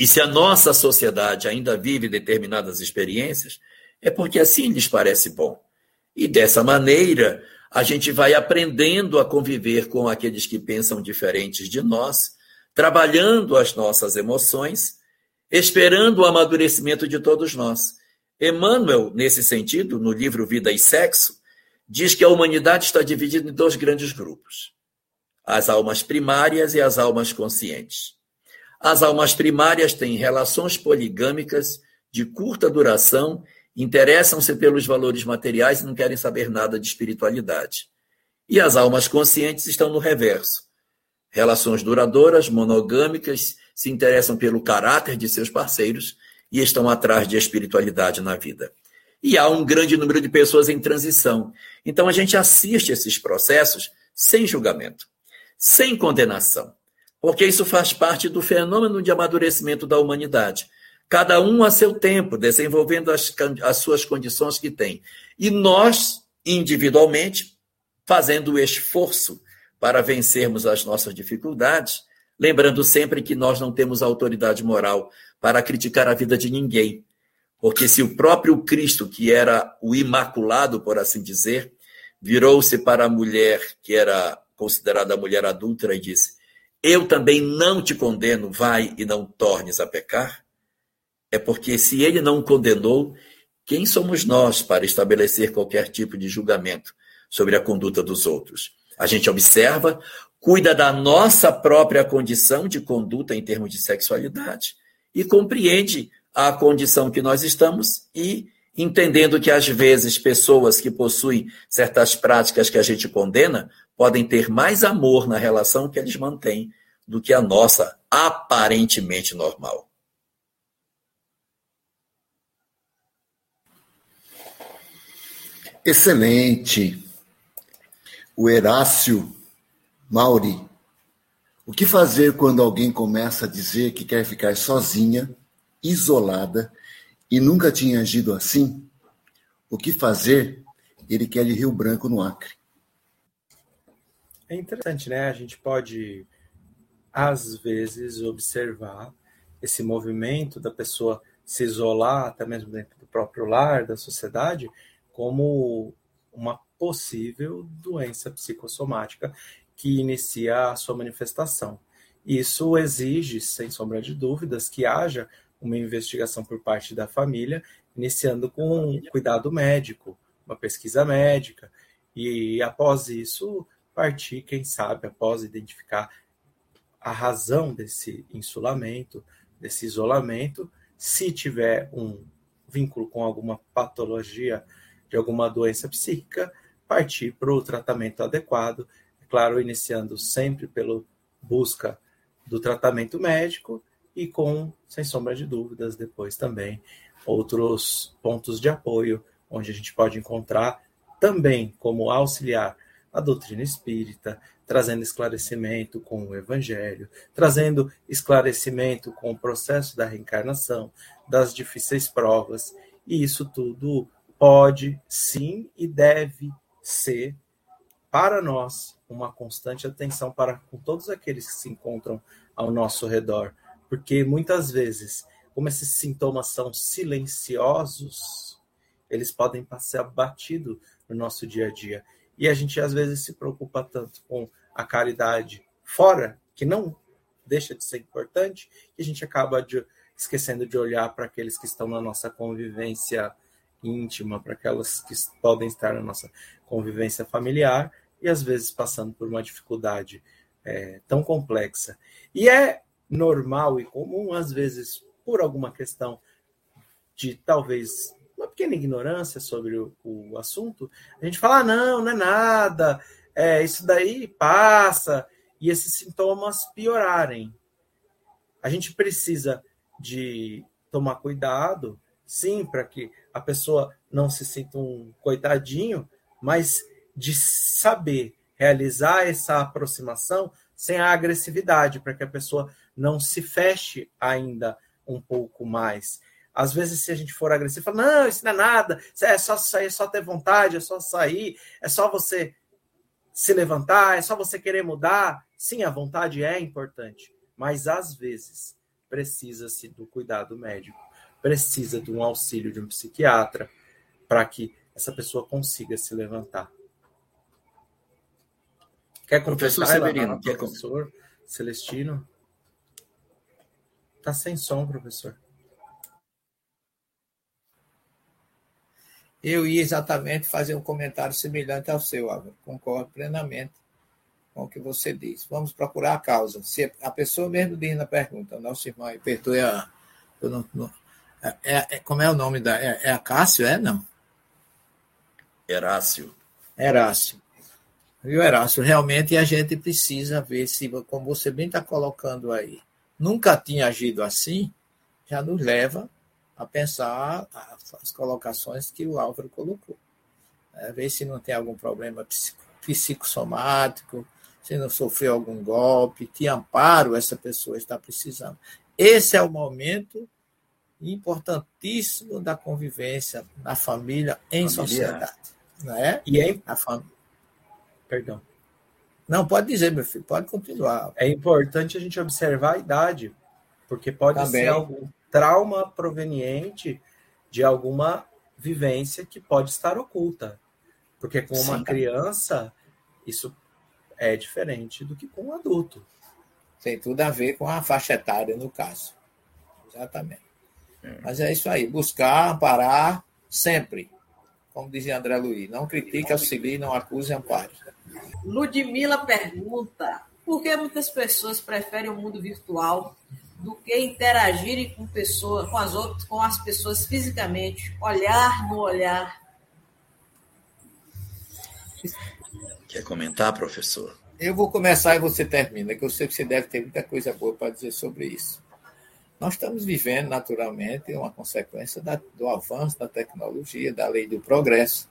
E se a nossa sociedade ainda vive determinadas experiências, é porque assim lhes parece bom. E dessa maneira, a gente vai aprendendo a conviver com aqueles que pensam diferentes de nós, trabalhando as nossas emoções, esperando o amadurecimento de todos nós. Emmanuel, nesse sentido, no livro Vida e Sexo, diz que a humanidade está dividida em dois grandes grupos: as almas primárias e as almas conscientes. As almas primárias têm relações poligâmicas de curta duração, interessam-se pelos valores materiais e não querem saber nada de espiritualidade. E as almas conscientes estão no reverso. Relações duradouras, monogâmicas, se interessam pelo caráter de seus parceiros e estão atrás de espiritualidade na vida. E há um grande número de pessoas em transição. Então a gente assiste esses processos sem julgamento, sem condenação porque isso faz parte do fenômeno de amadurecimento da humanidade. Cada um a seu tempo, desenvolvendo as, as suas condições que tem. E nós, individualmente, fazendo o esforço para vencermos as nossas dificuldades, lembrando sempre que nós não temos autoridade moral para criticar a vida de ninguém. Porque se o próprio Cristo, que era o imaculado, por assim dizer, virou-se para a mulher que era considerada mulher adúltera e disse: eu também não te condeno, vai e não tornes a pecar? É porque se ele não condenou, quem somos nós para estabelecer qualquer tipo de julgamento sobre a conduta dos outros? A gente observa, cuida da nossa própria condição de conduta em termos de sexualidade e compreende a condição que nós estamos e entendendo que às vezes pessoas que possuem certas práticas que a gente condena podem ter mais amor na relação que eles mantêm do que a nossa aparentemente normal. Excelente. O Herácio Mauri, O que fazer quando alguém começa a dizer que quer ficar sozinha, isolada e nunca tinha agido assim? O que fazer? Ele quer de Rio Branco, no Acre. É interessante, né? A gente pode, às vezes, observar esse movimento da pessoa se isolar, até mesmo dentro do próprio lar, da sociedade, como uma possível doença psicossomática que inicia a sua manifestação. Isso exige, sem sombra de dúvidas, que haja uma investigação por parte da família, iniciando com um cuidado médico, uma pesquisa médica, e após isso, partir, quem sabe, após identificar a razão desse insulamento, desse isolamento, se tiver um vínculo com alguma patologia de alguma doença psíquica, partir para o tratamento adequado, é claro, iniciando sempre pela busca do tratamento médico e com, sem sombra de dúvidas, depois também outros pontos de apoio, onde a gente pode encontrar também como auxiliar a doutrina espírita, trazendo esclarecimento com o evangelho, trazendo esclarecimento com o processo da reencarnação, das difíceis provas, e isso tudo pode, sim, e deve ser para nós uma constante atenção para com todos aqueles que se encontram ao nosso redor, porque muitas vezes, como esses sintomas são silenciosos, eles podem passar batido no nosso dia a dia. E a gente às vezes se preocupa tanto com a caridade fora, que não deixa de ser importante, que a gente acaba de, esquecendo de olhar para aqueles que estão na nossa convivência íntima, para aquelas que podem estar na nossa convivência familiar e às vezes passando por uma dificuldade é, tão complexa. E é normal e comum, às vezes, por alguma questão de talvez pequena ignorância sobre o, o assunto, a gente fala: ah, não, não é nada, é, isso daí passa, e esses sintomas piorarem. A gente precisa de tomar cuidado, sim, para que a pessoa não se sinta um coitadinho, mas de saber realizar essa aproximação sem a agressividade, para que a pessoa não se feche ainda um pouco mais. Às vezes, se a gente for agressivo, fala, não, isso não é nada, é só sair, é só ter vontade, é só sair, é só você se levantar, é só você querer mudar. Sim, a vontade é importante, mas às vezes precisa-se do cuidado médico, precisa de um auxílio de um psiquiatra para que essa pessoa consiga se levantar. Quer professor Severino, quer professor Celestino? Tá sem som, professor. Eu ia exatamente fazer um comentário semelhante ao seu, Álvaro. Concordo plenamente com o que você diz. Vamos procurar a causa. Se a pessoa mesmo diz na pergunta, nosso irmão, perdoe a. Não, não, é, é, como é o nome da. É, é a Cássio, é? Não? Herácio. Herácio. Viu, Herácio? Realmente a gente precisa ver se, como você bem está colocando aí, nunca tinha agido assim, já nos leva a pensar as colocações que o Álvaro colocou. É, ver se não tem algum problema psicossomático, se não sofreu algum golpe, que amparo essa pessoa está precisando. Esse é o momento importantíssimo da convivência na família, em família. sociedade. Não é? E é a fam... Perdão. Não, pode dizer, meu filho, pode continuar. É importante a gente observar a idade, porque pode Também. ser algum trauma proveniente de alguma vivência que pode estar oculta. Porque com uma Sim. criança, isso é diferente do que com um adulto. Tem tudo a ver com a faixa etária, no caso. Exatamente. É. Mas é isso aí. Buscar, parar, sempre. Como dizia André Luiz. Não critique, auxilie, não acuse, ampare. Ludmila pergunta: por que muitas pessoas preferem o mundo virtual do que interagirem com pessoas, com as outras, com as pessoas fisicamente, olhar no olhar. Quer comentar, professor? Eu vou começar e você termina, que eu sei que você deve ter muita coisa boa para dizer sobre isso. Nós estamos vivendo, naturalmente, uma consequência da, do avanço da tecnologia, da lei do progresso,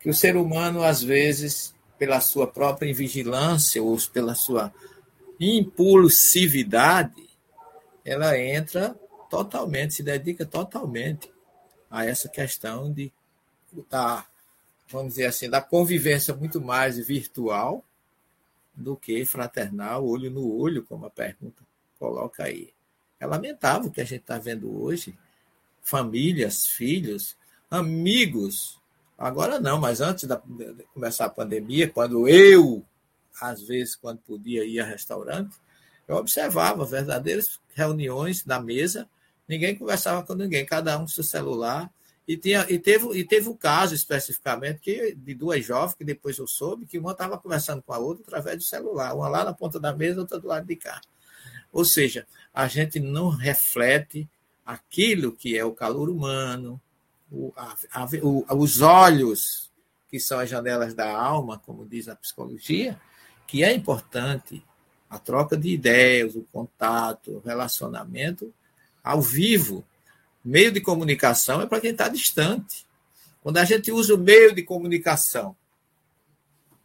que o ser humano, às vezes, pela sua própria invigilância ou pela sua impulsividade, ela entra totalmente, se dedica totalmente a essa questão de da, vamos dizer assim, da convivência muito mais virtual do que fraternal, olho no olho, como a pergunta coloca aí. É lamentável o que a gente está vendo hoje. Famílias, filhos, amigos. Agora não, mas antes de começar a pandemia, quando eu, às vezes, quando podia ir a restaurante, eu observava verdadeiras reuniões na mesa, ninguém conversava com ninguém, cada um com seu celular, e, tinha, e, teve, e teve um caso especificamente que, de duas jovens, que depois eu soube, que uma estava conversando com a outra através do celular, uma lá na ponta da mesa, outra do lado de cá. Ou seja, a gente não reflete aquilo que é o calor humano, o, a, a, o, os olhos, que são as janelas da alma, como diz a psicologia, que é importante a troca de ideias, o contato, o relacionamento ao vivo, Meio de comunicação é para quem está distante. Quando a gente usa o meio de comunicação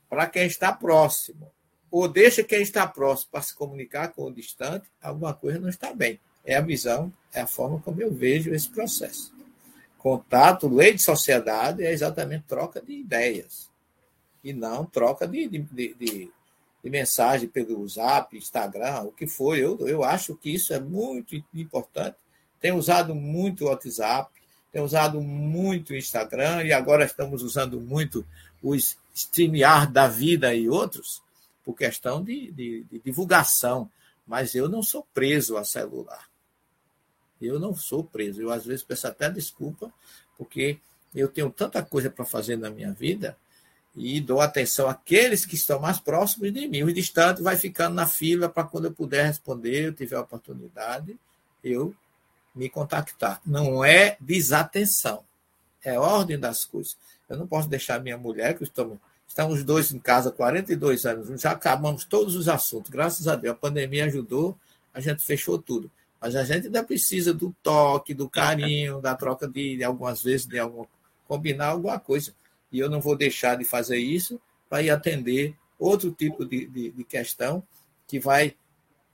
para quem está próximo, ou deixa quem está próximo para se comunicar com o distante, alguma coisa não está bem. É a visão, é a forma como eu vejo esse processo. Contato, lei de sociedade é exatamente troca de ideias e não troca de, de, de, de, de mensagem pelo Zap, Instagram, o que for. Eu, eu acho que isso é muito importante tem usado muito o WhatsApp, tem usado muito o Instagram e agora estamos usando muito os StreamYard da vida e outros por questão de, de, de divulgação. Mas eu não sou preso a celular. Eu não sou preso. Eu, às vezes, peço até desculpa, porque eu tenho tanta coisa para fazer na minha vida e dou atenção àqueles que estão mais próximos de mim. O distante vai ficando na fila para quando eu puder responder, eu tiver a oportunidade, eu me contactar. Não é desatenção, é ordem das coisas. Eu não posso deixar minha mulher, que estamos, estamos dois em casa há 42 anos, já acabamos todos os assuntos, graças a Deus. A pandemia ajudou, a gente fechou tudo. Mas a gente ainda precisa do toque, do carinho, da troca de, de algumas vezes, de algum, combinar alguma coisa. E eu não vou deixar de fazer isso para ir atender outro tipo de, de, de questão que vai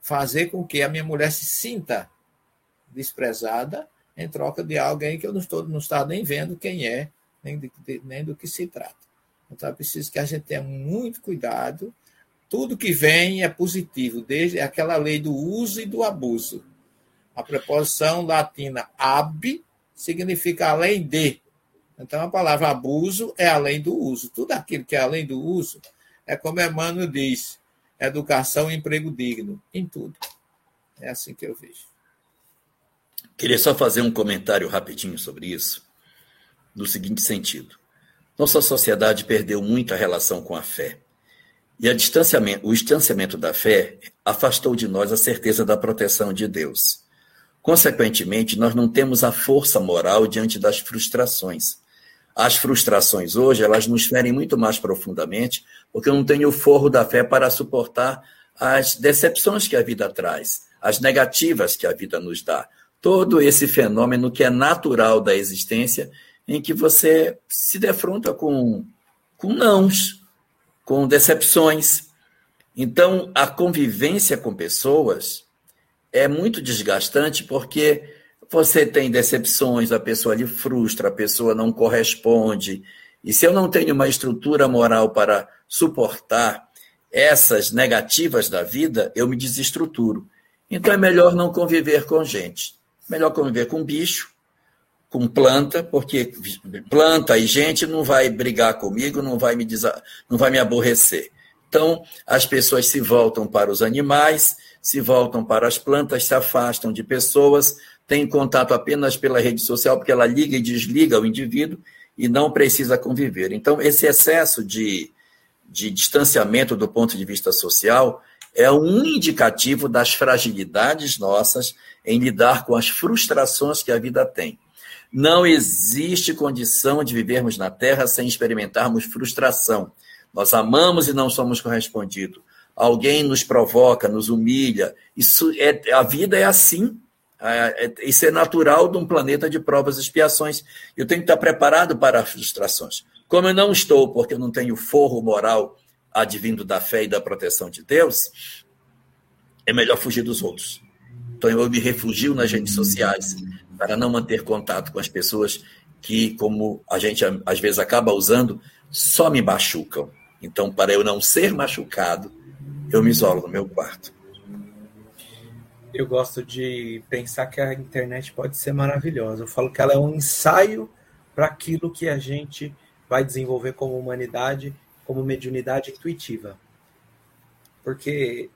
fazer com que a minha mulher se sinta desprezada em troca de alguém que eu não estou não está nem vendo quem é, nem, de, nem do que se trata. Então é preciso que a gente tenha muito cuidado. Tudo que vem é positivo, desde aquela lei do uso e do abuso. A preposição latina ab significa além de. Então a palavra abuso é além do uso. Tudo aquilo que é além do uso é como Emmanuel diz: educação e emprego digno, em tudo. É assim que eu vejo. Queria só fazer um comentário rapidinho sobre isso, no seguinte sentido. Nossa sociedade perdeu muito a relação com a fé. E distanciamento, o distanciamento da fé afastou de nós a certeza da proteção de Deus. Consequentemente, nós não temos a força moral diante das frustrações. As frustrações hoje, elas nos ferem muito mais profundamente, porque eu não tenho o forro da fé para suportar as decepções que a vida traz, as negativas que a vida nos dá, todo esse fenômeno que é natural da existência, em que você se defronta com, com nãos, com decepções. Então, a convivência com pessoas é muito desgastante porque você tem decepções, a pessoa lhe frustra, a pessoa não corresponde. E se eu não tenho uma estrutura moral para suportar essas negativas da vida, eu me desestruturo. Então é melhor não conviver com gente. Melhor conviver com bicho, com planta, porque planta e gente não vai brigar comigo, não vai me, desa... não vai me aborrecer. Então, as pessoas se voltam para os animais, se voltam para as plantas, se afastam de pessoas, têm contato apenas pela rede social, porque ela liga e desliga o indivíduo e não precisa conviver. Então, esse excesso de, de distanciamento do ponto de vista social é um indicativo das fragilidades nossas em lidar com as frustrações que a vida tem. Não existe condição de vivermos na Terra sem experimentarmos frustração. Nós amamos e não somos correspondidos. Alguém nos provoca, nos humilha. Isso é a vida é assim. É, é, isso é natural de um planeta de provas e expiações. Eu tenho que estar preparado para as frustrações. Como eu não estou, porque eu não tenho forro moral advindo da fé e da proteção de Deus, é melhor fugir dos outros. Então eu me refugio nas redes sociais para não manter contato com as pessoas que, como a gente às vezes acaba usando, só me machucam. Então, para eu não ser machucado, eu me isolo no meu quarto. Eu gosto de pensar que a internet pode ser maravilhosa. Eu falo que ela é um ensaio para aquilo que a gente vai desenvolver como humanidade, como mediunidade intuitiva. Porque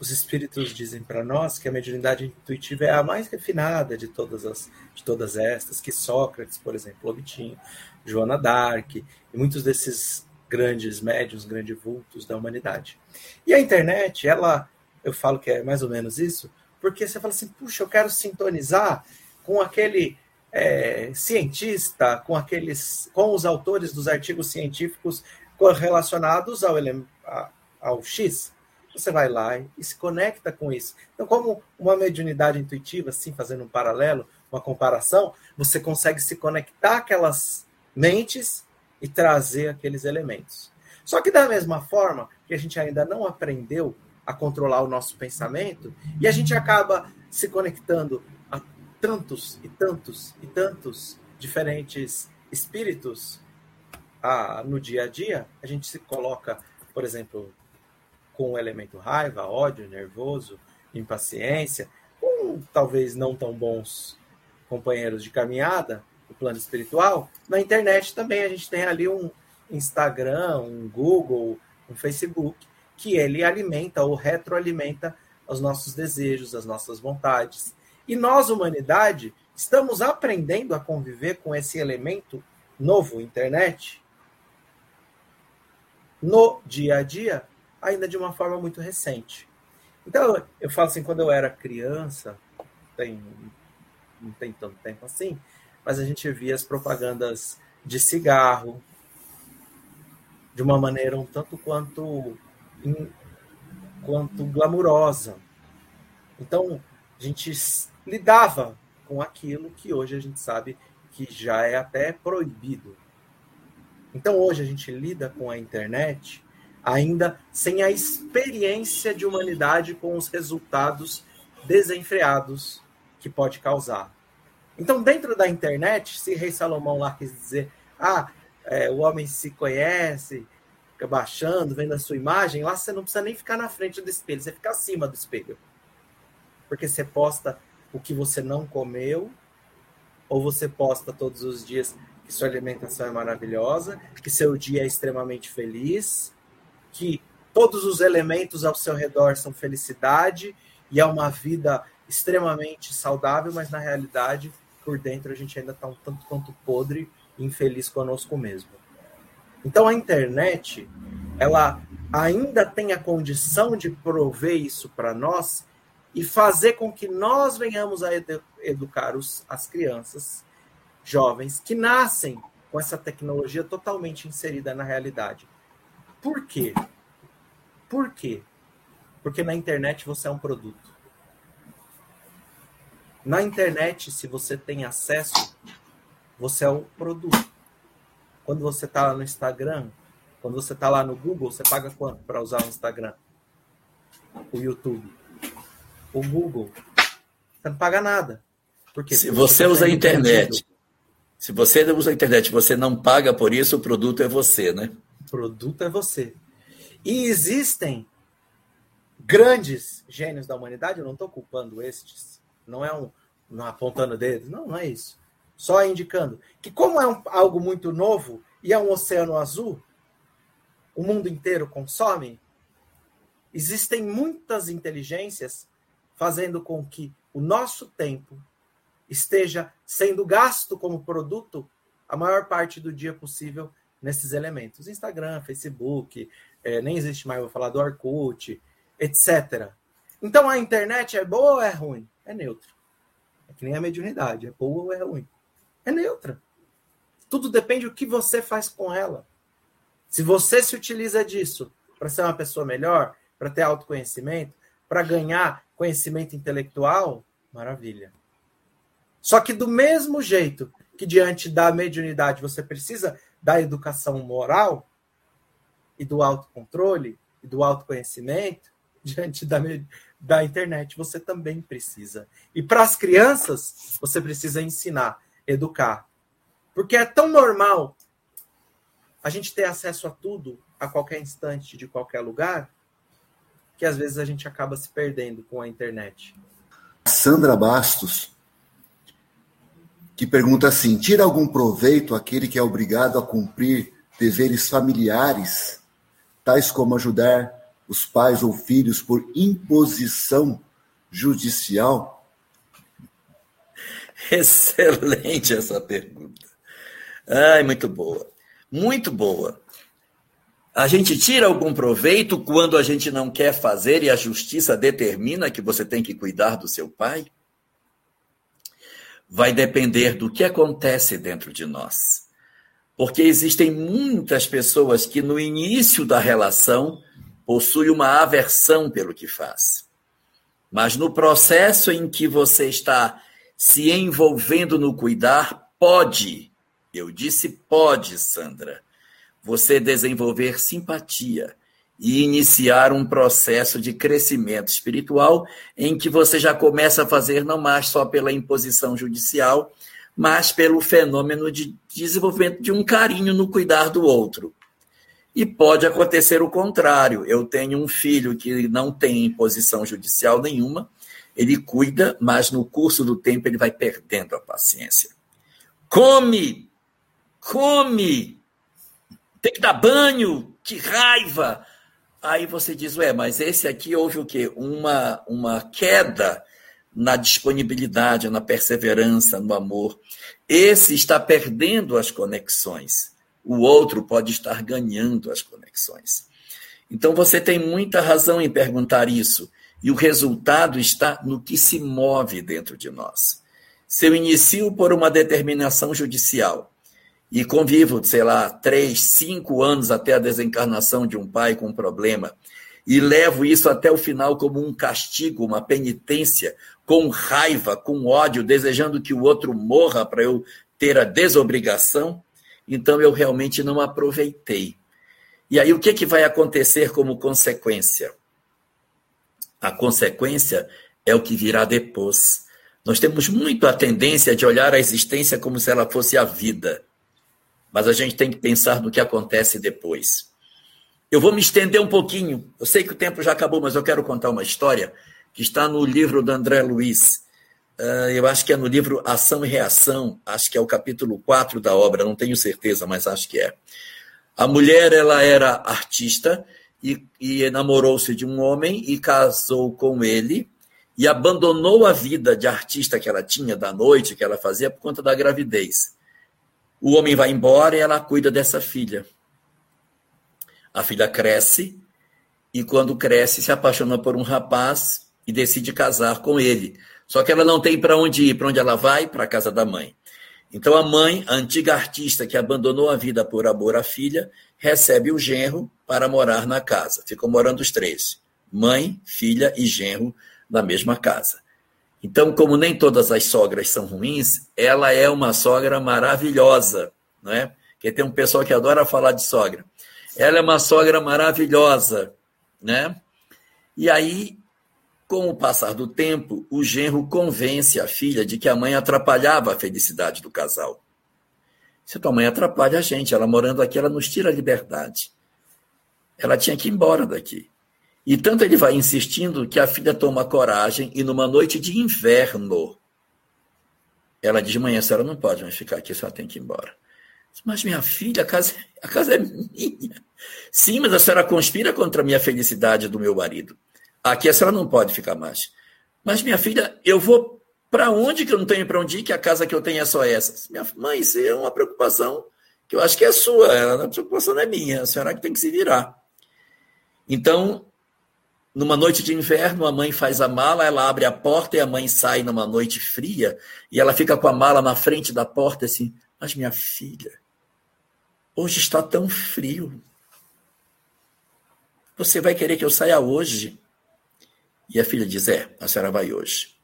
os espíritos dizem para nós que a mediunidade intuitiva é a mais refinada de todas as de todas estas, que Sócrates, por exemplo, obtinha, Joana d'Arc e muitos desses grandes médios, grandes vultos da humanidade. E a internet, ela, eu falo que é mais ou menos isso, porque você fala assim, puxa, eu quero sintonizar com aquele é, cientista, com aqueles, com os autores dos artigos científicos relacionados ao, ao X. Você vai lá e se conecta com isso. Então, como uma mediunidade intuitiva, assim, fazendo um paralelo, uma comparação, você consegue se conectar aquelas mentes e trazer aqueles elementos. Só que da mesma forma que a gente ainda não aprendeu a controlar o nosso pensamento, e a gente acaba se conectando a tantos e tantos e tantos diferentes espíritos no dia a dia, a gente se coloca, por exemplo, com o elemento raiva, ódio, nervoso, impaciência, com talvez não tão bons companheiros de caminhada, no plano espiritual, na internet também a gente tem ali um Instagram, um Google, um Facebook, que ele alimenta ou retroalimenta os nossos desejos, as nossas vontades. E nós, humanidade, estamos aprendendo a conviver com esse elemento novo, internet, no dia a dia, ainda de uma forma muito recente. Então, eu falo assim, quando eu era criança, tem, não tem tanto tempo assim, mas a gente via as propagandas de cigarro de uma maneira um tanto quanto quanto glamurosa. Então, a gente lidava com aquilo que hoje a gente sabe que já é até proibido. Então, hoje a gente lida com a internet ainda sem a experiência de humanidade com os resultados desenfreados que pode causar. Então, dentro da internet, se Rei Salomão lá quis dizer, ah, é, o homem se conhece, fica baixando, vendo a sua imagem, lá você não precisa nem ficar na frente do espelho, você fica acima do espelho. Porque você posta o que você não comeu, ou você posta todos os dias que sua alimentação é maravilhosa, que seu dia é extremamente feliz, que todos os elementos ao seu redor são felicidade e é uma vida extremamente saudável, mas na realidade por dentro a gente ainda está um tanto quanto podre e infeliz conosco mesmo. Então a internet, ela ainda tem a condição de prover isso para nós e fazer com que nós venhamos a educar os, as crianças jovens que nascem com essa tecnologia totalmente inserida na realidade. Por quê? Por quê? Porque na internet você é um produto. Na internet, se você tem acesso, você é o produto. Quando você está lá no Instagram, quando você está lá no Google, você paga quanto para usar o Instagram? O YouTube? O Google? Você não paga nada. Porque se você, usa a internet, se você usa a internet, você não paga por isso, o produto é você, né? O produto é você. E existem grandes gênios da humanidade, eu não estou culpando estes, não é um não apontando dedos, não, não é isso. Só indicando que, como é um, algo muito novo e é um oceano azul, o mundo inteiro consome, existem muitas inteligências fazendo com que o nosso tempo esteja sendo gasto como produto a maior parte do dia possível nesses elementos. Instagram, Facebook, é, nem existe mais, vou falar do Orkut, etc. Então a internet é boa ou é ruim? É neutro. É que nem a mediunidade. É boa ou é ruim? É neutra. Tudo depende do que você faz com ela. Se você se utiliza disso para ser uma pessoa melhor, para ter autoconhecimento, para ganhar conhecimento intelectual, maravilha. Só que do mesmo jeito que diante da mediunidade você precisa da educação moral e do autocontrole e do autoconhecimento, diante da, da internet. Você também precisa. E para as crianças, você precisa ensinar, educar. Porque é tão normal a gente ter acesso a tudo a qualquer instante, de qualquer lugar, que às vezes a gente acaba se perdendo com a internet. Sandra Bastos, que pergunta assim: tira algum proveito aquele que é obrigado a cumprir deveres familiares, tais como ajudar os pais ou filhos por imposição judicial? Excelente essa pergunta. Ai, muito boa. Muito boa. A gente tira algum proveito quando a gente não quer fazer e a justiça determina que você tem que cuidar do seu pai? Vai depender do que acontece dentro de nós. Porque existem muitas pessoas que no início da relação possuem uma aversão pelo que faz. Mas no processo em que você está se envolvendo no cuidar, pode, eu disse pode, Sandra, você desenvolver simpatia e iniciar um processo de crescimento espiritual em que você já começa a fazer não mais só pela imposição judicial, mas pelo fenômeno de desenvolvimento de um carinho no cuidar do outro. E pode acontecer o contrário. Eu tenho um filho que não tem imposição judicial nenhuma, ele cuida, mas no curso do tempo ele vai perdendo a paciência. Come! Come! tem que dar banho, que raiva. Aí você diz, ué, mas esse aqui houve o quê? Uma, uma queda na disponibilidade, na perseverança, no amor. Esse está perdendo as conexões. O outro pode estar ganhando as conexões. Então você tem muita razão em perguntar isso. E o resultado está no que se move dentro de nós. Se eu inicio por uma determinação judicial, e convivo, sei lá, três, cinco anos até a desencarnação de um pai com um problema, e levo isso até o final como um castigo, uma penitência, com raiva, com ódio, desejando que o outro morra para eu ter a desobrigação, então eu realmente não aproveitei. E aí o que, que vai acontecer como consequência? A consequência é o que virá depois. Nós temos muito a tendência de olhar a existência como se ela fosse a vida mas a gente tem que pensar no que acontece depois. Eu vou me estender um pouquinho. Eu sei que o tempo já acabou, mas eu quero contar uma história que está no livro do André Luiz. Uh, eu acho que é no livro Ação e Reação, acho que é o capítulo 4 da obra, não tenho certeza, mas acho que é. A mulher ela era artista e, e namorou-se de um homem e casou com ele e abandonou a vida de artista que ela tinha da noite que ela fazia por conta da gravidez. O homem vai embora e ela cuida dessa filha. A filha cresce e, quando cresce, se apaixona por um rapaz e decide casar com ele. Só que ela não tem para onde ir. Para onde ela vai? Para a casa da mãe. Então, a mãe, a antiga artista que abandonou a vida por amor à filha, recebe o genro para morar na casa. Ficam morando os três: mãe, filha e genro na mesma casa. Então, como nem todas as sogras são ruins, ela é uma sogra maravilhosa, não é? Porque tem um pessoal que adora falar de sogra. Ela é uma sogra maravilhosa, né? E aí, com o passar do tempo, o genro convence a filha de que a mãe atrapalhava a felicidade do casal. Se tua mãe atrapalha a gente, ela morando aqui, ela nos tira a liberdade. Ela tinha que ir embora daqui. E tanto ele vai insistindo que a filha toma coragem e numa noite de inverno, ela diz: Mãe, a senhora não pode mais ficar aqui, a senhora tem que ir embora. Mas minha filha, a casa, a casa é minha. Sim, mas a senhora conspira contra a minha felicidade do meu marido. Aqui a senhora não pode ficar mais. Mas minha filha, eu vou para onde que eu não tenho para onde ir, que a casa que eu tenho é só essa? Minha mãe, isso é uma preocupação que eu acho que é sua, a preocupação não é minha, a senhora que tem que se virar. Então, numa noite de inverno, a mãe faz a mala, ela abre a porta e a mãe sai numa noite fria e ela fica com a mala na frente da porta assim: Mas minha filha, hoje está tão frio. Você vai querer que eu saia hoje? E a filha diz: É, a senhora vai hoje.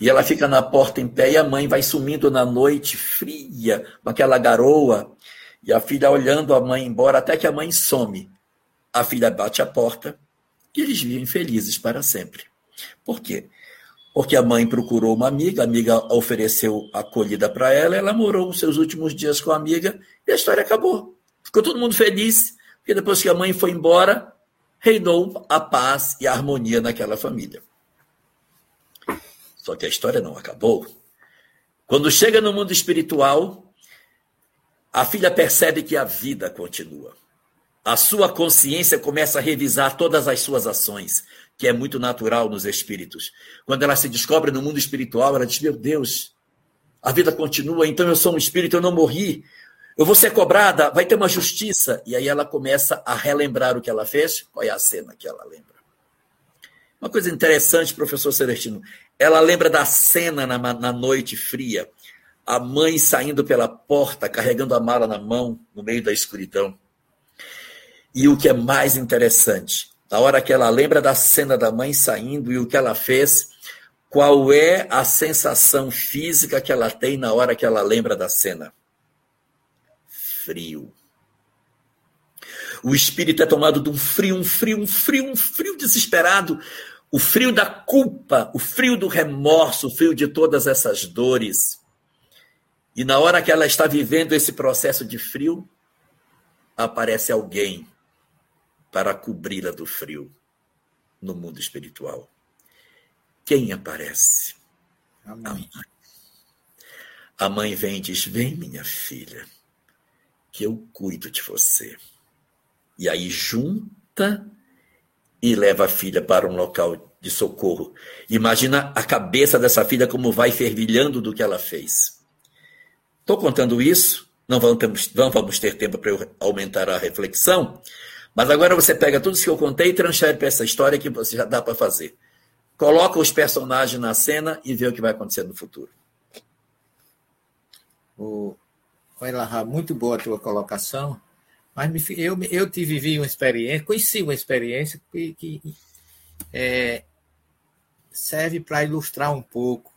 E ela fica na porta em pé e a mãe vai sumindo na noite fria, com aquela garoa. E a filha olhando a mãe embora até que a mãe some. A filha bate a porta e eles vivem felizes para sempre. Por quê? Porque a mãe procurou uma amiga, a amiga ofereceu acolhida para ela, ela morou os seus últimos dias com a amiga e a história acabou. Ficou todo mundo feliz, porque depois que a mãe foi embora, reinou a paz e a harmonia naquela família. Só que a história não acabou. Quando chega no mundo espiritual, a filha percebe que a vida continua. A sua consciência começa a revisar todas as suas ações, que é muito natural nos espíritos. Quando ela se descobre no mundo espiritual, ela diz: Meu Deus, a vida continua, então eu sou um espírito, eu não morri. Eu vou ser cobrada, vai ter uma justiça. E aí ela começa a relembrar o que ela fez. Qual é a cena que ela lembra? Uma coisa interessante, professor Celestino, ela lembra da cena na, na noite fria, a mãe saindo pela porta, carregando a mala na mão, no meio da escuridão. E o que é mais interessante, na hora que ela lembra da cena da mãe saindo e o que ela fez, qual é a sensação física que ela tem na hora que ela lembra da cena? Frio. O espírito é tomado de um frio, um frio, um frio, um frio desesperado. O frio da culpa, o frio do remorso, o frio de todas essas dores. E na hora que ela está vivendo esse processo de frio, aparece alguém para cobri-la do frio no mundo espiritual. Quem aparece? A mãe. a mãe. A mãe vem e diz: Vem, minha filha, que eu cuido de você. E aí junta e leva a filha para um local de socorro. Imagina a cabeça dessa filha como vai fervilhando do que ela fez. Estou contando isso, não vamos, não vamos ter tempo para eu aumentar a reflexão, mas agora você pega tudo isso que eu contei e transfere para essa história que você já dá para fazer. Coloca os personagens na cena e vê o que vai acontecer no futuro. O, Elahá, muito boa a tua colocação, mas eu, eu te vivi uma experiência, conheci uma experiência que, que é, serve para ilustrar um pouco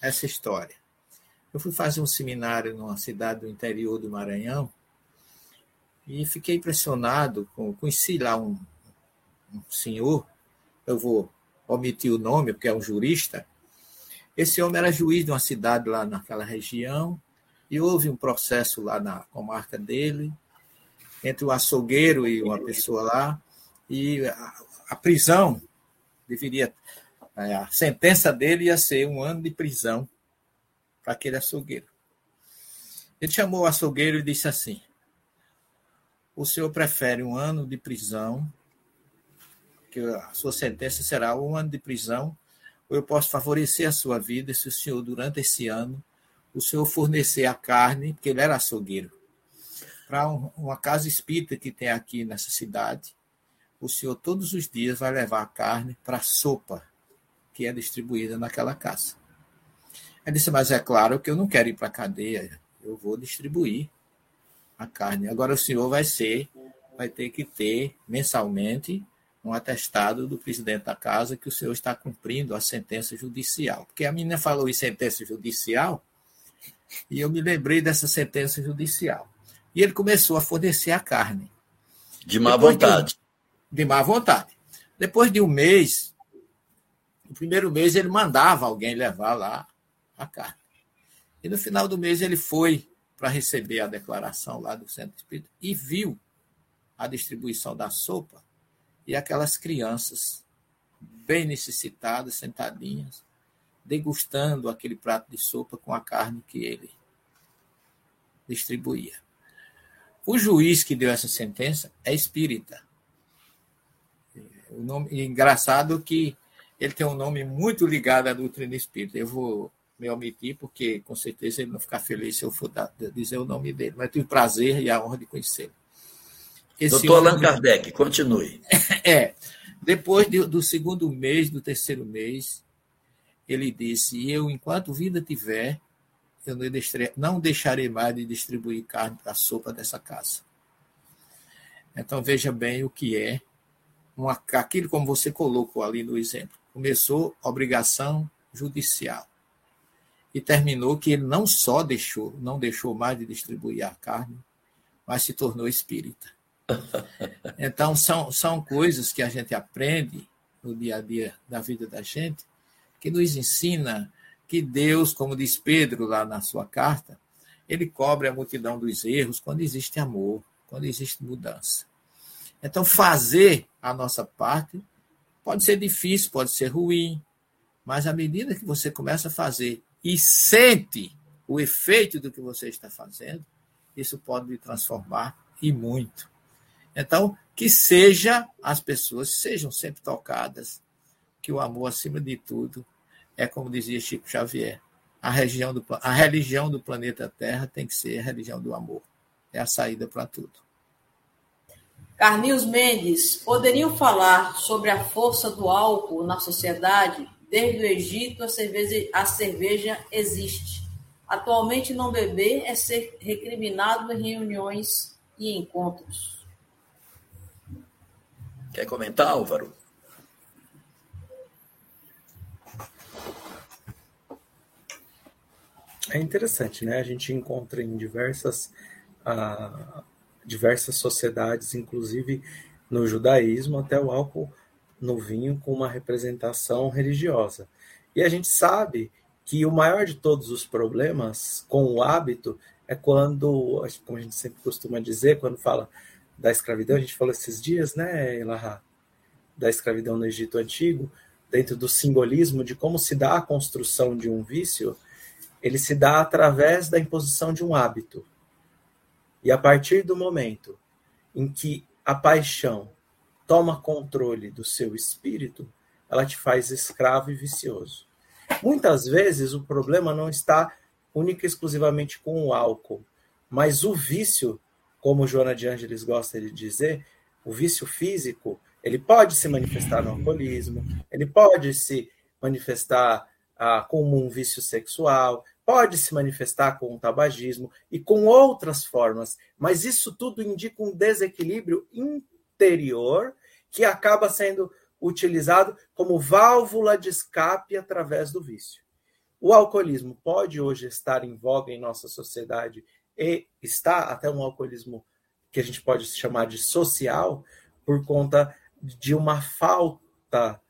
essa história. Eu fui fazer um seminário numa cidade do interior do Maranhão e fiquei impressionado, com, conheci lá um, um senhor, eu vou omitir o nome, porque é um jurista. Esse homem era juiz de uma cidade lá naquela região, e houve um processo lá na comarca dele, entre o açougueiro e uma pessoa lá, e a, a prisão deveria. É, a sentença dele ia ser um ano de prisão para aquele açougueiro. Ele chamou o açougueiro e disse assim: O senhor prefere um ano de prisão, que a sua sentença será um ano de prisão, ou eu posso favorecer a sua vida se o senhor, durante esse ano, o senhor fornecer a carne, porque ele era açougueiro, para uma casa espírita que tem aqui nessa cidade. O senhor todos os dias vai levar a carne para a sopa que é distribuída naquela casa. Ele disse, mas é claro que eu não quero ir para a cadeia, eu vou distribuir a carne. Agora o senhor vai ser, vai ter que ter mensalmente um atestado do presidente da casa que o senhor está cumprindo a sentença judicial. Porque a menina falou em sentença judicial, e eu me lembrei dessa sentença judicial. E ele começou a fornecer a carne. De má Depois vontade. De, de má vontade. Depois de um mês, no primeiro mês ele mandava alguém levar lá a carne. E no final do mês ele foi para receber a declaração lá do Centro Espírita e viu a distribuição da sopa e aquelas crianças bem necessitadas, sentadinhas, degustando aquele prato de sopa com a carne que ele distribuía. O juiz que deu essa sentença é espírita. O nome, engraçado que ele tem um nome muito ligado à doutrina espírita. Eu vou me omitir, porque com certeza ele não ficar feliz se eu for dizer o nome dele, mas tive o prazer e a honra de conhecê-lo. Doutor Allan Kardec, continue. É. Depois do segundo mês, do terceiro mês, ele disse: Eu, enquanto vida tiver, eu não deixarei mais de distribuir carne para a sopa dessa casa. Então veja bem o que é uma, aquilo como você colocou ali no exemplo. Começou obrigação judicial e terminou que ele não só deixou, não deixou mais de distribuir a carne, mas se tornou espírita. Então, são, são coisas que a gente aprende no dia a dia da vida da gente, que nos ensina que Deus, como diz Pedro lá na sua carta, ele cobre a multidão dos erros quando existe amor, quando existe mudança. Então, fazer a nossa parte pode ser difícil, pode ser ruim, mas à medida que você começa a fazer e sente o efeito do que você está fazendo, isso pode lhe transformar e muito. Então, que seja as pessoas sejam sempre tocadas, que o amor acima de tudo é como dizia Chico Xavier, a, região do, a religião do planeta Terra tem que ser a religião do amor. É a saída para tudo. Carlinhos Mendes, poderiam falar sobre a força do álcool na sociedade? Desde o Egito, a cerveja, a cerveja existe. Atualmente, não beber é ser recriminado em reuniões e encontros. Quer comentar, Álvaro? É interessante, né? A gente encontra em diversas, uh, diversas sociedades, inclusive no judaísmo, até o álcool no vinho com uma representação religiosa. E a gente sabe que o maior de todos os problemas com o hábito é quando, como a gente sempre costuma dizer, quando fala da escravidão, a gente falou esses dias, né, Elahá, da escravidão no Egito Antigo, dentro do simbolismo de como se dá a construção de um vício, ele se dá através da imposição de um hábito. E a partir do momento em que a paixão toma controle do seu espírito, ela te faz escravo e vicioso. Muitas vezes o problema não está única e exclusivamente com o álcool, mas o vício, como Joana de Ângeles gosta de dizer, o vício físico, ele pode se manifestar no alcoolismo, ele pode se manifestar ah, como um vício sexual, pode se manifestar com o tabagismo e com outras formas, mas isso tudo indica um desequilíbrio interior que acaba sendo utilizado como válvula de escape através do vício. O alcoolismo pode hoje estar em voga em nossa sociedade e está até um alcoolismo que a gente pode chamar de social por conta de uma falta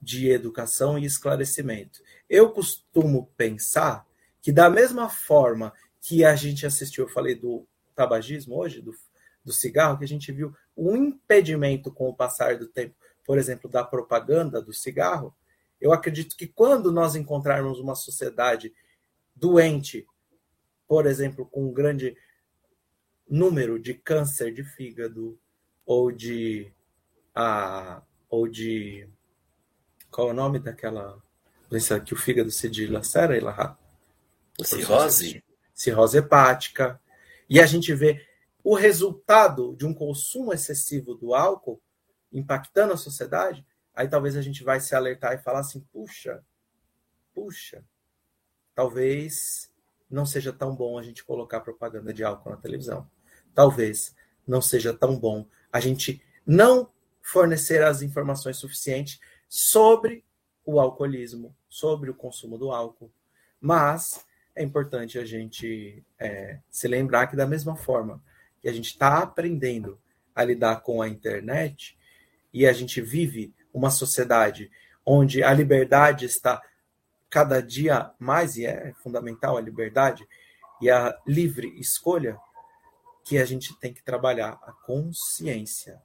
de educação e esclarecimento. Eu costumo pensar que da mesma forma que a gente assistiu, eu falei do tabagismo hoje, do, do cigarro, que a gente viu um impedimento com o passar do tempo, por exemplo, da propaganda do cigarro, eu acredito que quando nós encontrarmos uma sociedade doente, por exemplo, com um grande número de câncer de fígado ou de a ou de qual é o nome daquela doença que o fígado se dilacera, Ilahá? Cirrose? Cirrose hepática. E a gente vê o resultado de um consumo excessivo do álcool impactando a sociedade, aí talvez a gente vai se alertar e falar assim: puxa, puxa, talvez não seja tão bom a gente colocar propaganda de álcool na televisão. Talvez não seja tão bom a gente não fornecer as informações suficientes sobre o alcoolismo, sobre o consumo do álcool. Mas é importante a gente é, se lembrar que, da mesma forma que a gente está aprendendo a lidar com a internet e a gente vive uma sociedade onde a liberdade está cada dia mais, e é fundamental a liberdade e a livre escolha, que a gente tem que trabalhar a consciência,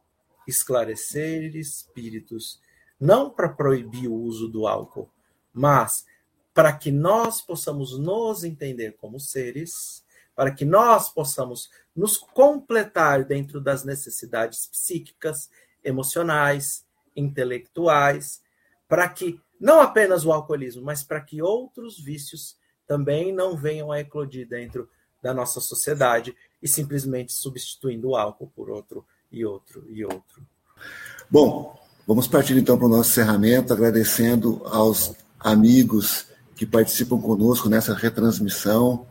esclarecer espíritos, não para proibir o uso do álcool, mas para que nós possamos nos entender como seres, para que nós possamos nos completar dentro das necessidades psíquicas, emocionais, intelectuais, para que não apenas o alcoolismo, mas para que outros vícios também não venham a eclodir dentro da nossa sociedade e simplesmente substituindo o álcool por outro e outro e outro. Bom, vamos partir então para o nosso encerramento, agradecendo aos amigos que participam conosco nessa retransmissão.